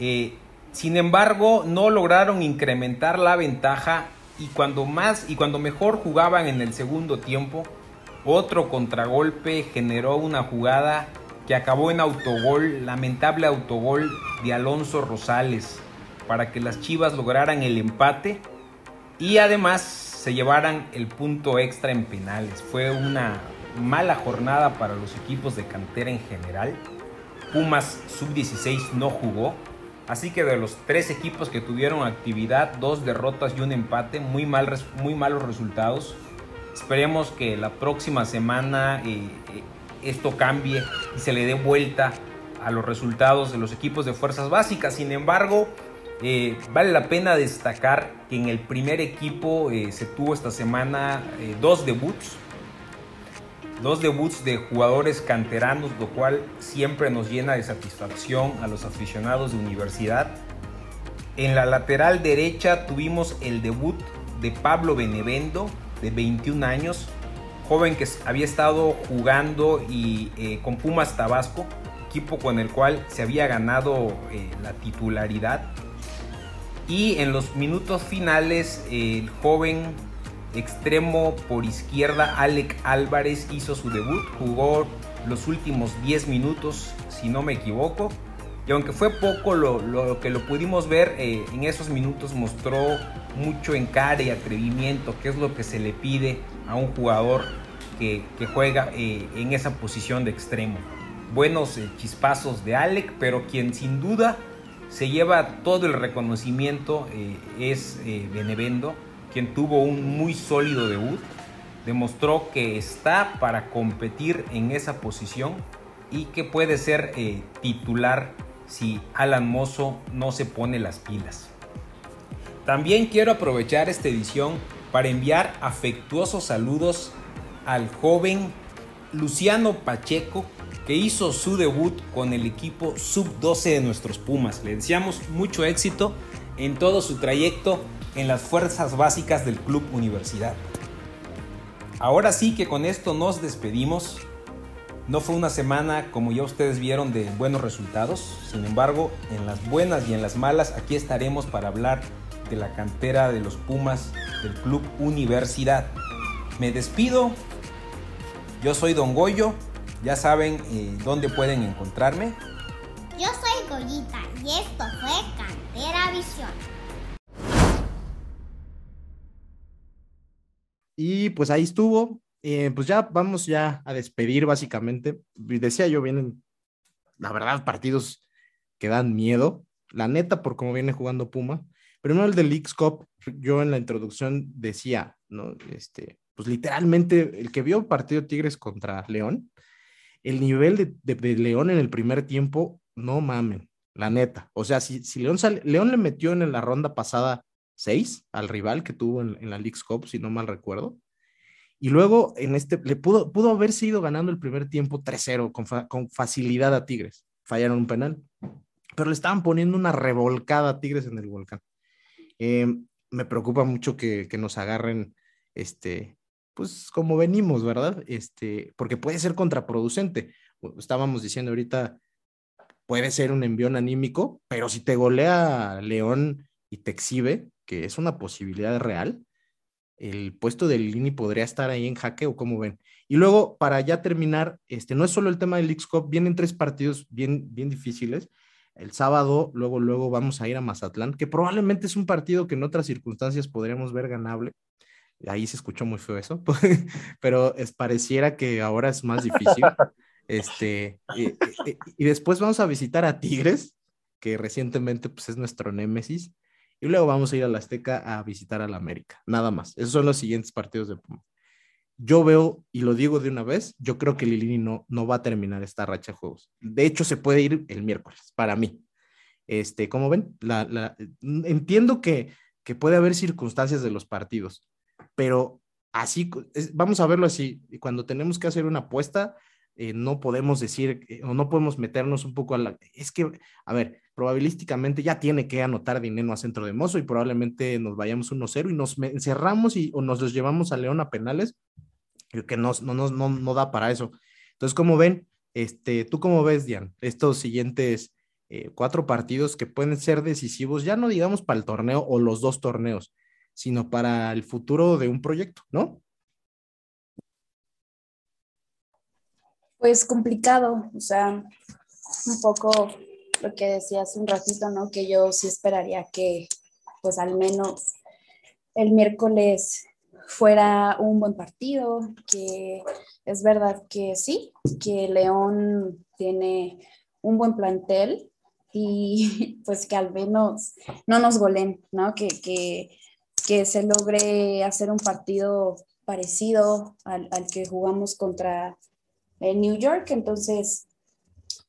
Eh, sin embargo, no lograron incrementar la ventaja y cuando más y cuando mejor jugaban en el segundo tiempo, otro contragolpe generó una jugada que acabó en autogol, lamentable autogol de Alonso Rosales para que las Chivas lograran el empate y además se llevaran el punto extra en penales. Fue una mala jornada para los equipos de cantera en general. Pumas sub-16 no jugó. Así que de los tres equipos que tuvieron actividad, dos derrotas y un empate, muy, mal, muy malos resultados. Esperemos que la próxima semana eh, eh, esto cambie y se le dé vuelta a los resultados de los equipos de fuerzas básicas. Sin embargo, eh, vale la pena destacar que en el primer equipo se tuvo esta semana dos debuts. Dos debuts de jugadores canteranos, lo cual siempre nos llena de satisfacción a los aficionados de universidad. En la lateral derecha tuvimos el debut de Pablo Benevendo, de 21 años, joven que había estado jugando y, con Pumas Tabasco, equipo con el cual se había ganado la titularidad y en los minutos finales, el joven extremo por izquierda, Alec Álvarez, hizo su debut. Jugó los últimos 10 minutos, si no me equivoco. Y aunque fue poco lo, que lo pudimos ver, eh, en esos minutos mostró mucho encare y atrevimiento, que es lo que se le pide a un jugador que, juega eh, en esa posición de extremo. Buenos eh, chispazos de Alec, pero quien sin duda se lleva todo el reconocimiento es Benevendo, quien tuvo un muy sólido debut, demostró que está para competir en esa posición y que puede ser eh, titular si Alan Mozo no se pone las pilas. También quiero aprovechar esta edición para enviar afectuosos saludos al joven Luciano Pacheco, que hizo su debut con el equipo sub-12 de nuestros Pumas. Le deseamos mucho éxito en todo su trayecto en las fuerzas básicas del Club Universidad. Ahora sí que con esto nos despedimos. No fue una semana, como ya ustedes vieron, de buenos resultados. Sin embargo, en las buenas y en las malas, aquí estaremos para hablar de la cantera de los Pumas del Club Universidad. Me despido. Yo soy Don Goyo. Ya saben eh, dónde pueden encontrarme. Yo soy Goyita y esto fue Cantera Visión. Y pues ahí estuvo. Eh, pues ya vamos ya a despedir básicamente. Decía yo, vienen, la verdad, partidos que dan miedo. La neta, por cómo viene jugando Puma. Primero el de Leagues Cup, yo en la introducción decía, ¿no? Este, pues literalmente, el que vio partido Tigres contra León, el nivel de, de, León en el primer tiempo, no mamen, la neta. O sea, si, si León, sale, León le metió en la ronda pasada 6 al rival que tuvo en, la League's Cup, si no mal recuerdo. Y luego en este, le pudo, pudo haberse ido ganando el primer tiempo 3-0 con, con, facilidad a Tigres. Fallaron un penal, pero le estaban poniendo una revolcada a Tigres en el volcán. Eh, me preocupa mucho que, que, nos agarren, este, pues como venimos, ¿verdad? Este, porque puede ser contraproducente. Estábamos diciendo ahorita, puede ser un envión anímico, pero si te golea León y te exhibe, que es una posibilidad real, el puesto del Lini podría estar ahí en jaque o como ven. Y luego, para ya terminar, este, no es solo el tema del League Cup, vienen tres partidos bien, bien difíciles. El sábado, luego, luego vamos a ir a Mazatlán, que probablemente es un partido que en otras circunstancias podríamos ver ganable. Ahí se escuchó muy feo eso, pero es, pareciera que ahora es más difícil. Este, y, y, después vamos a visitar a Tigres, que recientemente pues, es nuestro némesis. Y luego vamos a ir a la Azteca a visitar a la América. Nada más. Esos son los siguientes partidos de Puma. Yo veo, y lo digo de una vez, yo creo que Lilini no, no va a terminar esta racha de juegos. De hecho, se puede ir el miércoles, para mí. Este, como ven, la, la, entiendo que, que puede haber circunstancias de los partidos, pero así, vamos a verlo así. Cuando tenemos que hacer una apuesta, eh, no podemos decir eh, o no podemos meternos un poco a la... Es que, a ver, probabilísticamente ya tiene que anotar dinero a centro de mozo y probablemente nos vayamos 1-0 y nos encerramos y o nos los llevamos a León a penales, que no, no, no, no da para eso. Entonces, como ven, este, ¿tú cómo ves, Dian, estos siguientes eh, cuatro partidos que pueden ser decisivos, ya no digamos para el torneo o los dos torneos, sino para el futuro de un proyecto, ¿no? Pues complicado, o sea, un poco lo que decía hace un ratito, ¿no? Que yo sí esperaría que, pues al menos el miércoles fuera un buen partido, que es verdad que sí, que León tiene un buen plantel y pues que al menos no nos golen, ¿no? Que, que, que se logre hacer un partido parecido al, al que jugamos contra en New York. Entonces,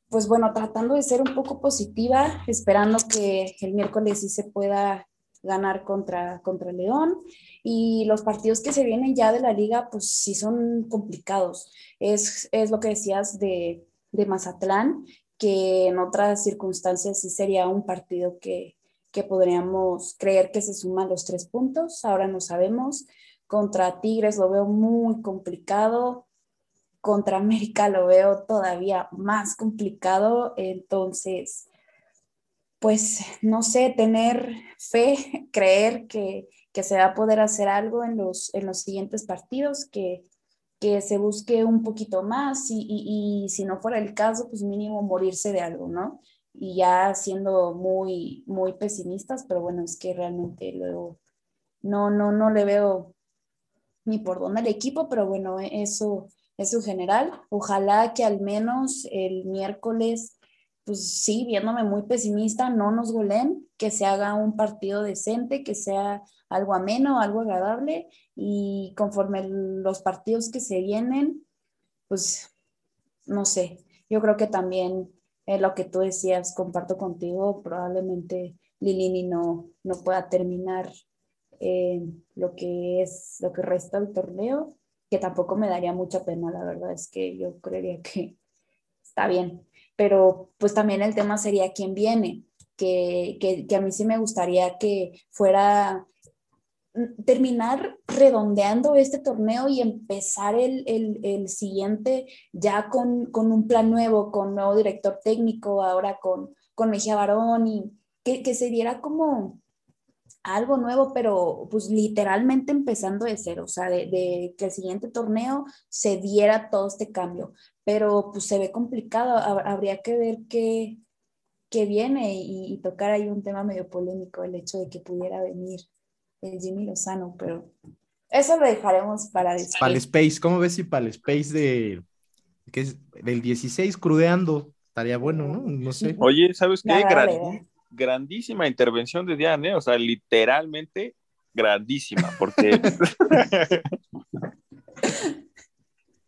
pues bueno, tratando de ser un poco positiva, esperando que el miércoles sí se pueda ganar contra, contra León. Y los partidos que se vienen ya de la liga, pues sí son complicados. Es, es lo que decías de, de, Mazatlán, que en otras circunstancias sí sería un partido que, que podríamos creer que se suman los tres puntos. Ahora no sabemos. Contra Tigres lo veo muy complicado contra América lo veo todavía más complicado, entonces, pues, no sé, tener fe, creer que, se va a poder hacer algo en los, en los siguientes partidos, que, que se busque un poquito más y, si no fuera el caso, pues mínimo morirse de algo, ¿no? Y ya siendo muy, muy pesimistas, pero bueno, es que realmente luego no, no, no le veo ni por dónde el equipo, pero bueno, eso eso general. Ojalá que al menos el miércoles, pues sí, viéndome muy pesimista, no nos goleen, que se haga un partido decente, que sea algo ameno, algo agradable y conforme los partidos que se vienen, pues no sé, yo creo que también eh, lo que tú decías, comparto contigo, probablemente Lilini no, no pueda terminar eh, lo que es lo que resta del torneo, que tampoco me daría mucha pena, la verdad es que yo creería que está bien, pero pues también el tema sería quién viene, que, que, a mí sí me gustaría que fuera mm, terminar redondeando este torneo y empezar el, el, el siguiente ya con, con, un plan nuevo, con nuevo director técnico, ahora con, con Mejía Barón y que, que se diera como algo nuevo, pero pues literalmente empezando de cero, o sea, de, que el siguiente torneo se diera todo este cambio, pero pues se ve complicado, habría que ver qué, qué viene y, tocar ahí un tema medio polémico, el hecho de que pudiera venir el Jimmy Lozano, pero eso lo dejaremos para después. Para el Space, ¿cómo ves si para el Space de, que es del 16 crudeando? Estaría bueno, ¿no? No sé. Oye, ¿sabes qué? Grandísima intervención de Diane, ¿eh? o sea, literalmente grandísima, porque...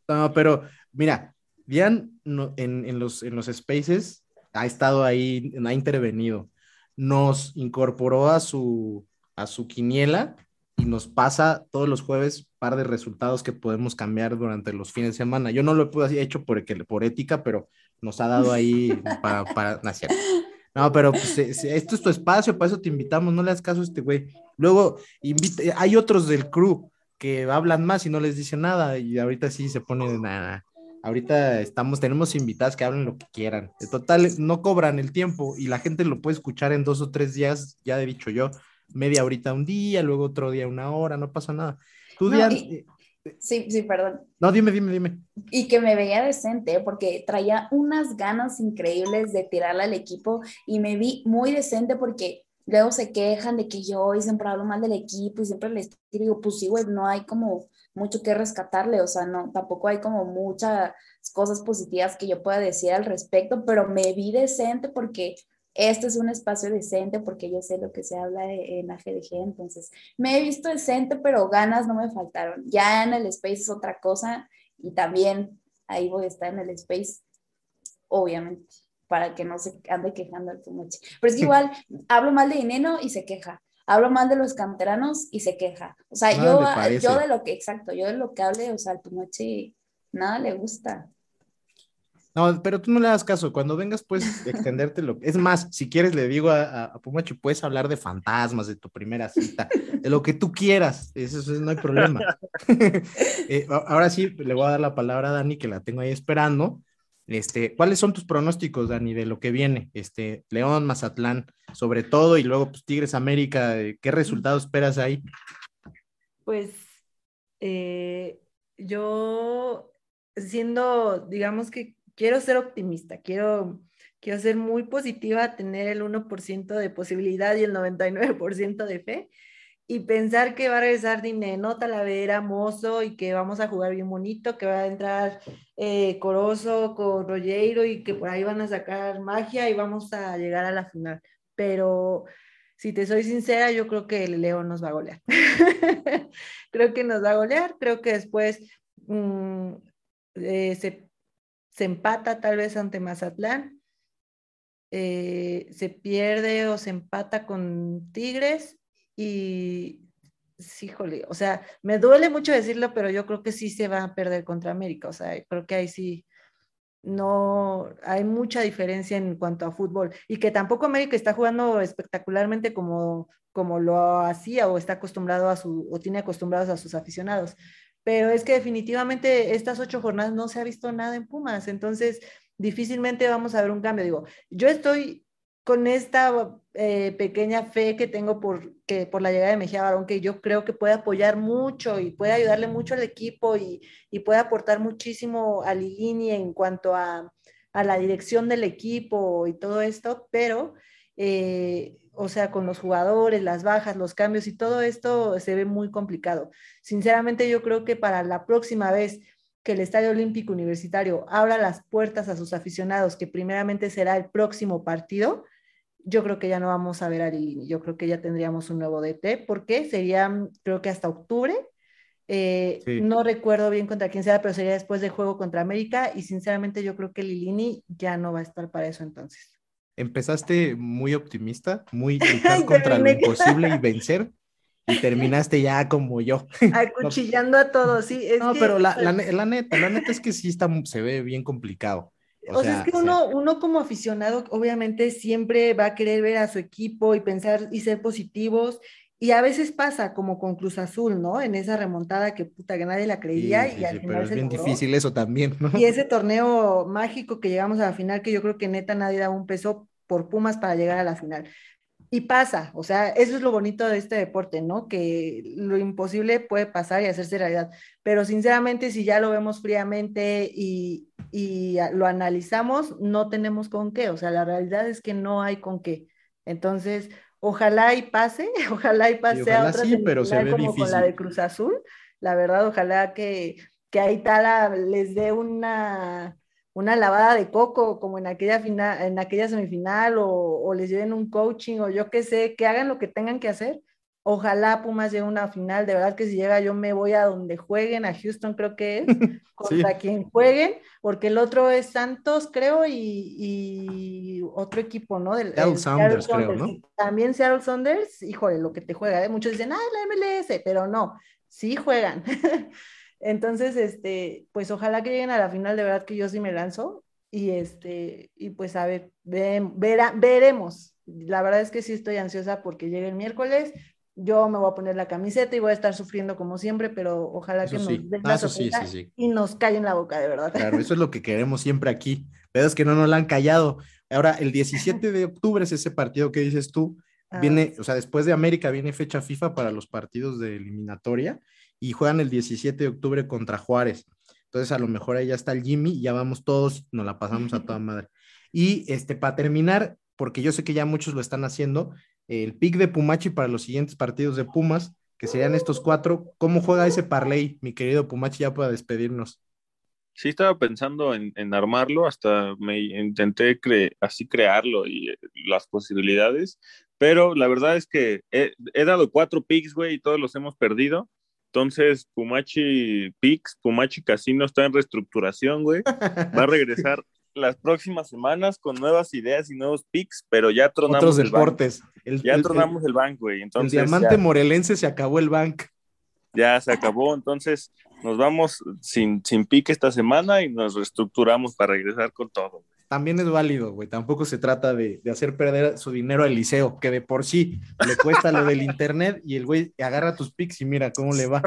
no, pero mira, Diane en, los, en los spaces ha estado ahí, ha intervenido, nos incorporó a su, a su quiniela y nos pasa todos los jueves par de resultados que podemos cambiar durante los fines de semana. Yo no lo he hecho porque, por ética, pero nos ha dado ahí para, para no, pero pues, esto es tu espacio, para eso te invitamos, no le hagas caso a este güey. Luego, invita, hay otros del crew que hablan más y no les dicen nada, y ahorita sí se pone nada. Ahorita estamos, tenemos invitadas que hablen lo que quieran. En total, no cobran el tiempo y la gente lo puede escuchar en dos o tres días, ya he dicho yo, media horita un día, luego otro día una hora, no pasa nada. Tú, eh, Sí, sí, perdón. No, dime, dime, dime. Y que me veía decente, porque traía unas ganas increíbles de tirarle al equipo y me vi muy decente porque luego se quejan de que yo y siempre hablo mal del equipo y siempre les digo, pues sí, güey, no hay como mucho que rescatarle, o sea, no, tampoco hay como muchas cosas positivas que yo pueda decir al respecto, pero me vi decente porque este es un espacio decente porque yo sé lo que se habla en AGDG, entonces me he visto decente, pero ganas no me faltaron. Ya en el space es otra cosa y también ahí voy a estar en el space, obviamente, para que no se ande quejando el Pumachi. Pero es que igual hablo mal de Dinero y se queja. Hablo mal de los canteranos y se queja. O sea, yo, yo de lo que, exacto, yo de lo que hable, o sea, al Pumachi nada le gusta. No, pero tú no le das caso. Cuando vengas, puedes extendértelo. Es más, si quieres, le digo a, a, Pumachi, puedes hablar de fantasmas, de tu primera cita, de lo que tú quieras. Eso, no hay problema. Eh, ahora sí, le voy a dar la palabra a Dani, que la tengo ahí esperando. Este, ¿cuáles son tus pronósticos, Dani, de lo que viene? Este, León, Mazatlán, sobre todo, y luego pues, Tigres América, ¿qué resultados esperas ahí? Pues eh, yo siendo, digamos que quiero ser optimista, quiero, quiero ser muy positiva, tener el 1% de posibilidad y el 99% de fe y pensar que va a regresar Dineno, Talavera, Mozo y que vamos a jugar bien bonito, que va a entrar eh, Corozo con Rollero y que por ahí van a sacar magia y vamos a llegar a la final. Pero si te soy sincera, yo creo que el Leo nos va a golear. creo que nos va a golear, creo que después mm, eh, se se empata tal vez ante Mazatlán, eh, se pierde o se empata con Tigres y, sí, jole, o sea, me duele mucho decirlo, pero yo creo que sí se va a perder contra América, o sea, creo que ahí sí no hay mucha diferencia en cuanto a fútbol y que tampoco América está jugando espectacularmente como, como lo hacía o está acostumbrado a su o tiene acostumbrados a sus aficionados pero es que definitivamente estas ocho jornadas no se ha visto nada en Pumas, entonces difícilmente vamos a ver un cambio. Digo, yo estoy con esta eh, pequeña fe que tengo por, que, por la llegada de Mejía Barón, que yo creo que puede apoyar mucho y puede ayudarle mucho al equipo y, y puede aportar muchísimo a Ligini en cuanto a, a, la dirección del equipo y todo esto, pero eh, o sea, con los jugadores, las bajas, los cambios y todo esto se ve muy complicado. Sinceramente, yo creo que para la próxima vez que el Estadio Olímpico Universitario abra las puertas a sus aficionados, que primeramente será el próximo partido, yo creo que ya no vamos a ver a Lilini, yo creo que ya tendríamos un nuevo DT, porque sería, creo que hasta octubre, eh, no recuerdo bien contra quién sea, pero sería después del juego contra América, y sinceramente yo creo que Lilini ya no va a estar para eso entonces empezaste muy optimista, muy luchar contra lo imposible y vencer. y terminaste ya como yo. Acuchillando a todos, sí. no, pero la, la, la, neta, la neta es que sí está, se ve bien complicado. O, sea, es que uno, uno como aficionado obviamente siempre va a querer ver a su equipo y pensar y ser positivos. Y a veces pasa como con Cruz Azul, ¿no? En esa remontada que puta que nadie la creía y al final pero es bien difícil eso también, ¿no? Y ese torneo mágico que llegamos a la final, que yo creo que neta nadie daba un peso por Pumas para llegar a la final. Y pasa, o sea, eso es lo bonito de este deporte, ¿no? Que lo imposible puede pasar y hacerse realidad. Pero sinceramente, si ya lo vemos fríamente y, y lo analizamos, no tenemos con qué. O sea, la realidad es que no hay con qué. Entonces, ojalá y pase, ojalá y pase a otra sí, pero se ve como difícil. con la de Cruz Azul. La verdad, ojalá que, que Aitala les dé una una lavada de coco como en aquella, final, en aquella semifinal o, o, les lleven un coaching o yo qué sé, que hagan lo que tengan que hacer. Ojalá Pumas llegue a una final, de verdad que si llega yo me voy a donde jueguen, a Houston creo que es, contra quien jueguen, porque el otro es Santos creo y, y otro equipo, ¿no? Del, Seattle Sounders, creo, ¿no? También Seattle Saunders, híjole, lo que te juega, ¿eh? muchos dicen, ah, la MLS, pero no, sí juegan. Entonces, este, pues ojalá que lleguen a la final, de verdad que yo sí me lanzo y este, y pues a ver, veremos. La verdad es que sí estoy ansiosa porque llegue el miércoles. Yo me voy a poner la camiseta y voy a estar sufriendo como siempre, pero ojalá que nos den la sorpresa y nos callen la boca, de verdad. Claro, eso es lo que queremos siempre aquí. Pero es que no nos la han callado. Ahora, el 17 de octubre es ese partido que dices tú. Ah, viene, o sea, después de América viene fecha FIFA para los partidos de eliminatoria y juegan el 17 de octubre contra Juárez. Entonces a lo mejor ahí ya está el Jimmy y ya vamos todos, nos la pasamos a toda madre. Y este, para terminar, porque yo sé que ya muchos lo están haciendo, el pick de Pumachi para los siguientes partidos de Pumas, que serían estos cuatro, ¿cómo juega ese parlay, mi querido Pumachi, ya para despedirnos? Sí, estaba pensando en, armarlo, hasta me intenté así crearlo y eh, las posibilidades, pero la verdad es que he, he dado cuatro picks, güey, y todos los hemos perdido. Entonces, Pumachi Pix, Pumachi Casino está en reestructuración, güey. Va a regresar las próximas semanas con nuevas ideas y nuevos picks, pero ya tronamos Otros deportes. El, ya tronamos el, bank, güey. Entonces, el diamante morelense se acabó el bank. Ya se acabó, entonces nos vamos sin, sin pique esta semana y nos reestructuramos para regresar con todo también es válido, güey. Tampoco se trata de, hacer perder su dinero al liceo, que de por sí le cuesta lo del internet y el güey agarra tus pics y mira cómo le va.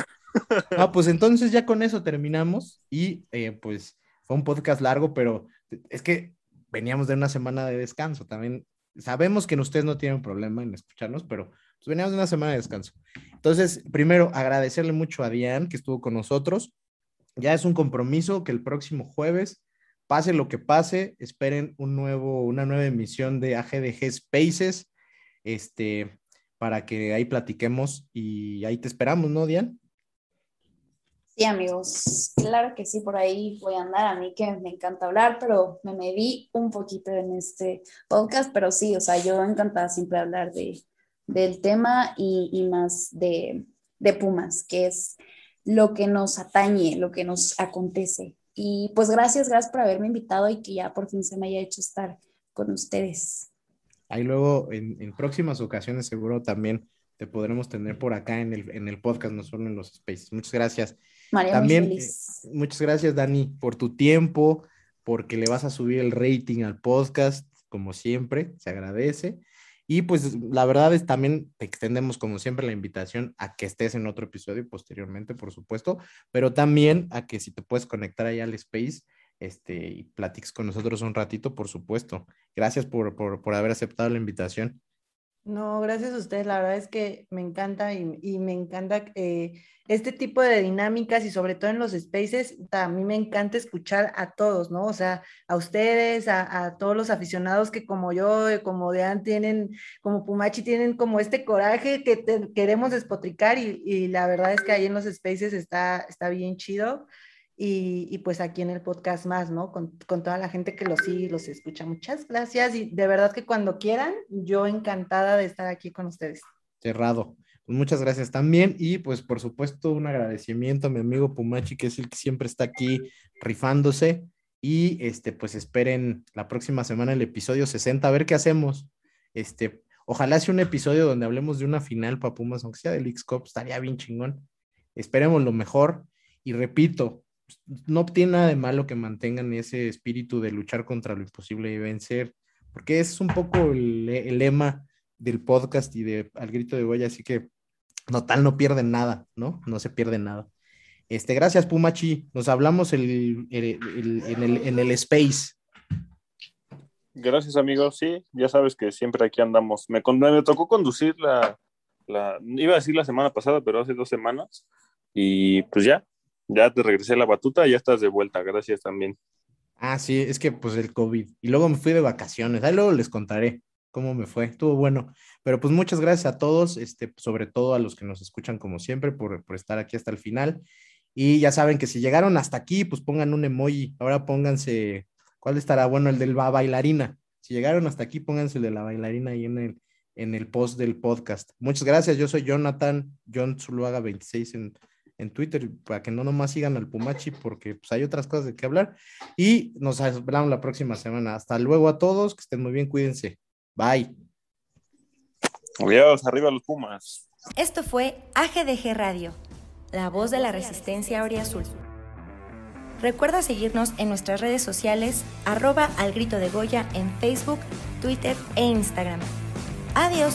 Ah, pues entonces ya con eso terminamos y eh, pues fue un podcast largo, pero es que veníamos de una semana de descanso. También sabemos que ustedes no tienen problema en escucharnos, pero pues veníamos de una semana de descanso. Entonces, primero, agradecerle mucho a Diane que estuvo con nosotros. Ya es un compromiso que el próximo jueves pase lo que pase, esperen un nuevo, una nueva emisión de AGDG Spaces, este, para que ahí platiquemos y ahí te esperamos, ¿no, Diane? Sí, amigos, claro que sí, por ahí voy a andar. A mí que me encanta hablar, pero me medí un poquito en este podcast, pero sí, o sea, yo encantada siempre hablar de, del tema y, y más de, de Pumas, que es lo que nos atañe, lo que nos acontece y pues gracias, gracias por haberme invitado y que ya por fin se me haya hecho estar con ustedes. Ahí luego en, próximas ocasiones seguro también te podremos tener por acá en el, en el podcast, no solo en los spaces. Muchas gracias. María, también, eh, muchas gracias, Dani, por tu tiempo, porque le vas a subir el rating al podcast, como siempre, se agradece. Y pues la verdad es también te extendemos como siempre la invitación a que estés en otro episodio posteriormente, por supuesto, pero también a que si te puedes conectar ahí al space este, y platiques con nosotros un ratito, por supuesto. Gracias por, por, por haber aceptado la invitación. No, gracias a ustedes. La verdad es que me encanta y, me encanta eh, este tipo de dinámicas y sobre todo en los spaces, a mí me encanta escuchar a todos, ¿no? O sea, a ustedes, a, todos los aficionados que como yo, eh, como Dean tienen, como Pumachi tienen como este coraje que queremos despotricar y, y, la verdad es que ahí en los spaces está, está bien chido y, pues aquí en el podcast más, ¿no? Con, toda la gente que los sigue y los escucha. Muchas gracias y de verdad que cuando quieran, yo encantada de estar aquí con ustedes. Cerrado. Pues muchas gracias también y pues por supuesto un agradecimiento a mi amigo Pumachi que es el que siempre está aquí rifándose y este pues esperen la próxima semana el episodio 60 a ver qué hacemos. Este, Ojalá sea un episodio donde hablemos de una final para Pumas, aunque sea del X-Cup, estaría bien chingón. Esperemos lo mejor. Y repito, no tiene nada de malo que mantengan ese espíritu de luchar contra lo imposible y vencer, porque es un poco el, lema del podcast y de Al Grito de Goya, así que no tal no pierden nada, ¿no? No se pierde nada. Este, gracias, Pumachi. Nos hablamos en, el, space. Gracias, amigos. Sí, ya sabes que siempre aquí andamos. Me, me tocó conducir la, la, iba a decir la semana pasada, pero hace dos semanas. Y pues ya, ya te regresé la batuta ya estás de vuelta. Gracias también. Ah, sí, es que pues el COVID. Y luego me fui de vacaciones. Ahí luego les contaré cómo me fue. Estuvo bueno. Pero pues muchas gracias a todos, este, sobre todo a los que nos escuchan como siempre por, por estar aquí hasta el final. Y ya saben que si llegaron hasta aquí, pues pongan un emoji. Ahora pónganse, ¿cuál estará? Bueno, el de la bailarina. Si llegaron hasta aquí, pónganse el de la bailarina ahí en el, en el post del podcast. Muchas gracias. Yo soy Jonathan, John Zuluaga 26 en, en Twitter, para que no nomás sigan al Pumachi, porque pues, hay otras cosas de qué hablar. Y nos hablamos la próxima semana. Hasta luego a todos, que estén muy bien, cuídense. Bye. Adiós, arriba los Pumas. Esto fue AGDG Radio la voz de la resistencia Azul. Recuerda seguirnos en nuestras redes sociales, arroba al grito de Goya en Facebook, Twitter e Instagram. Adiós.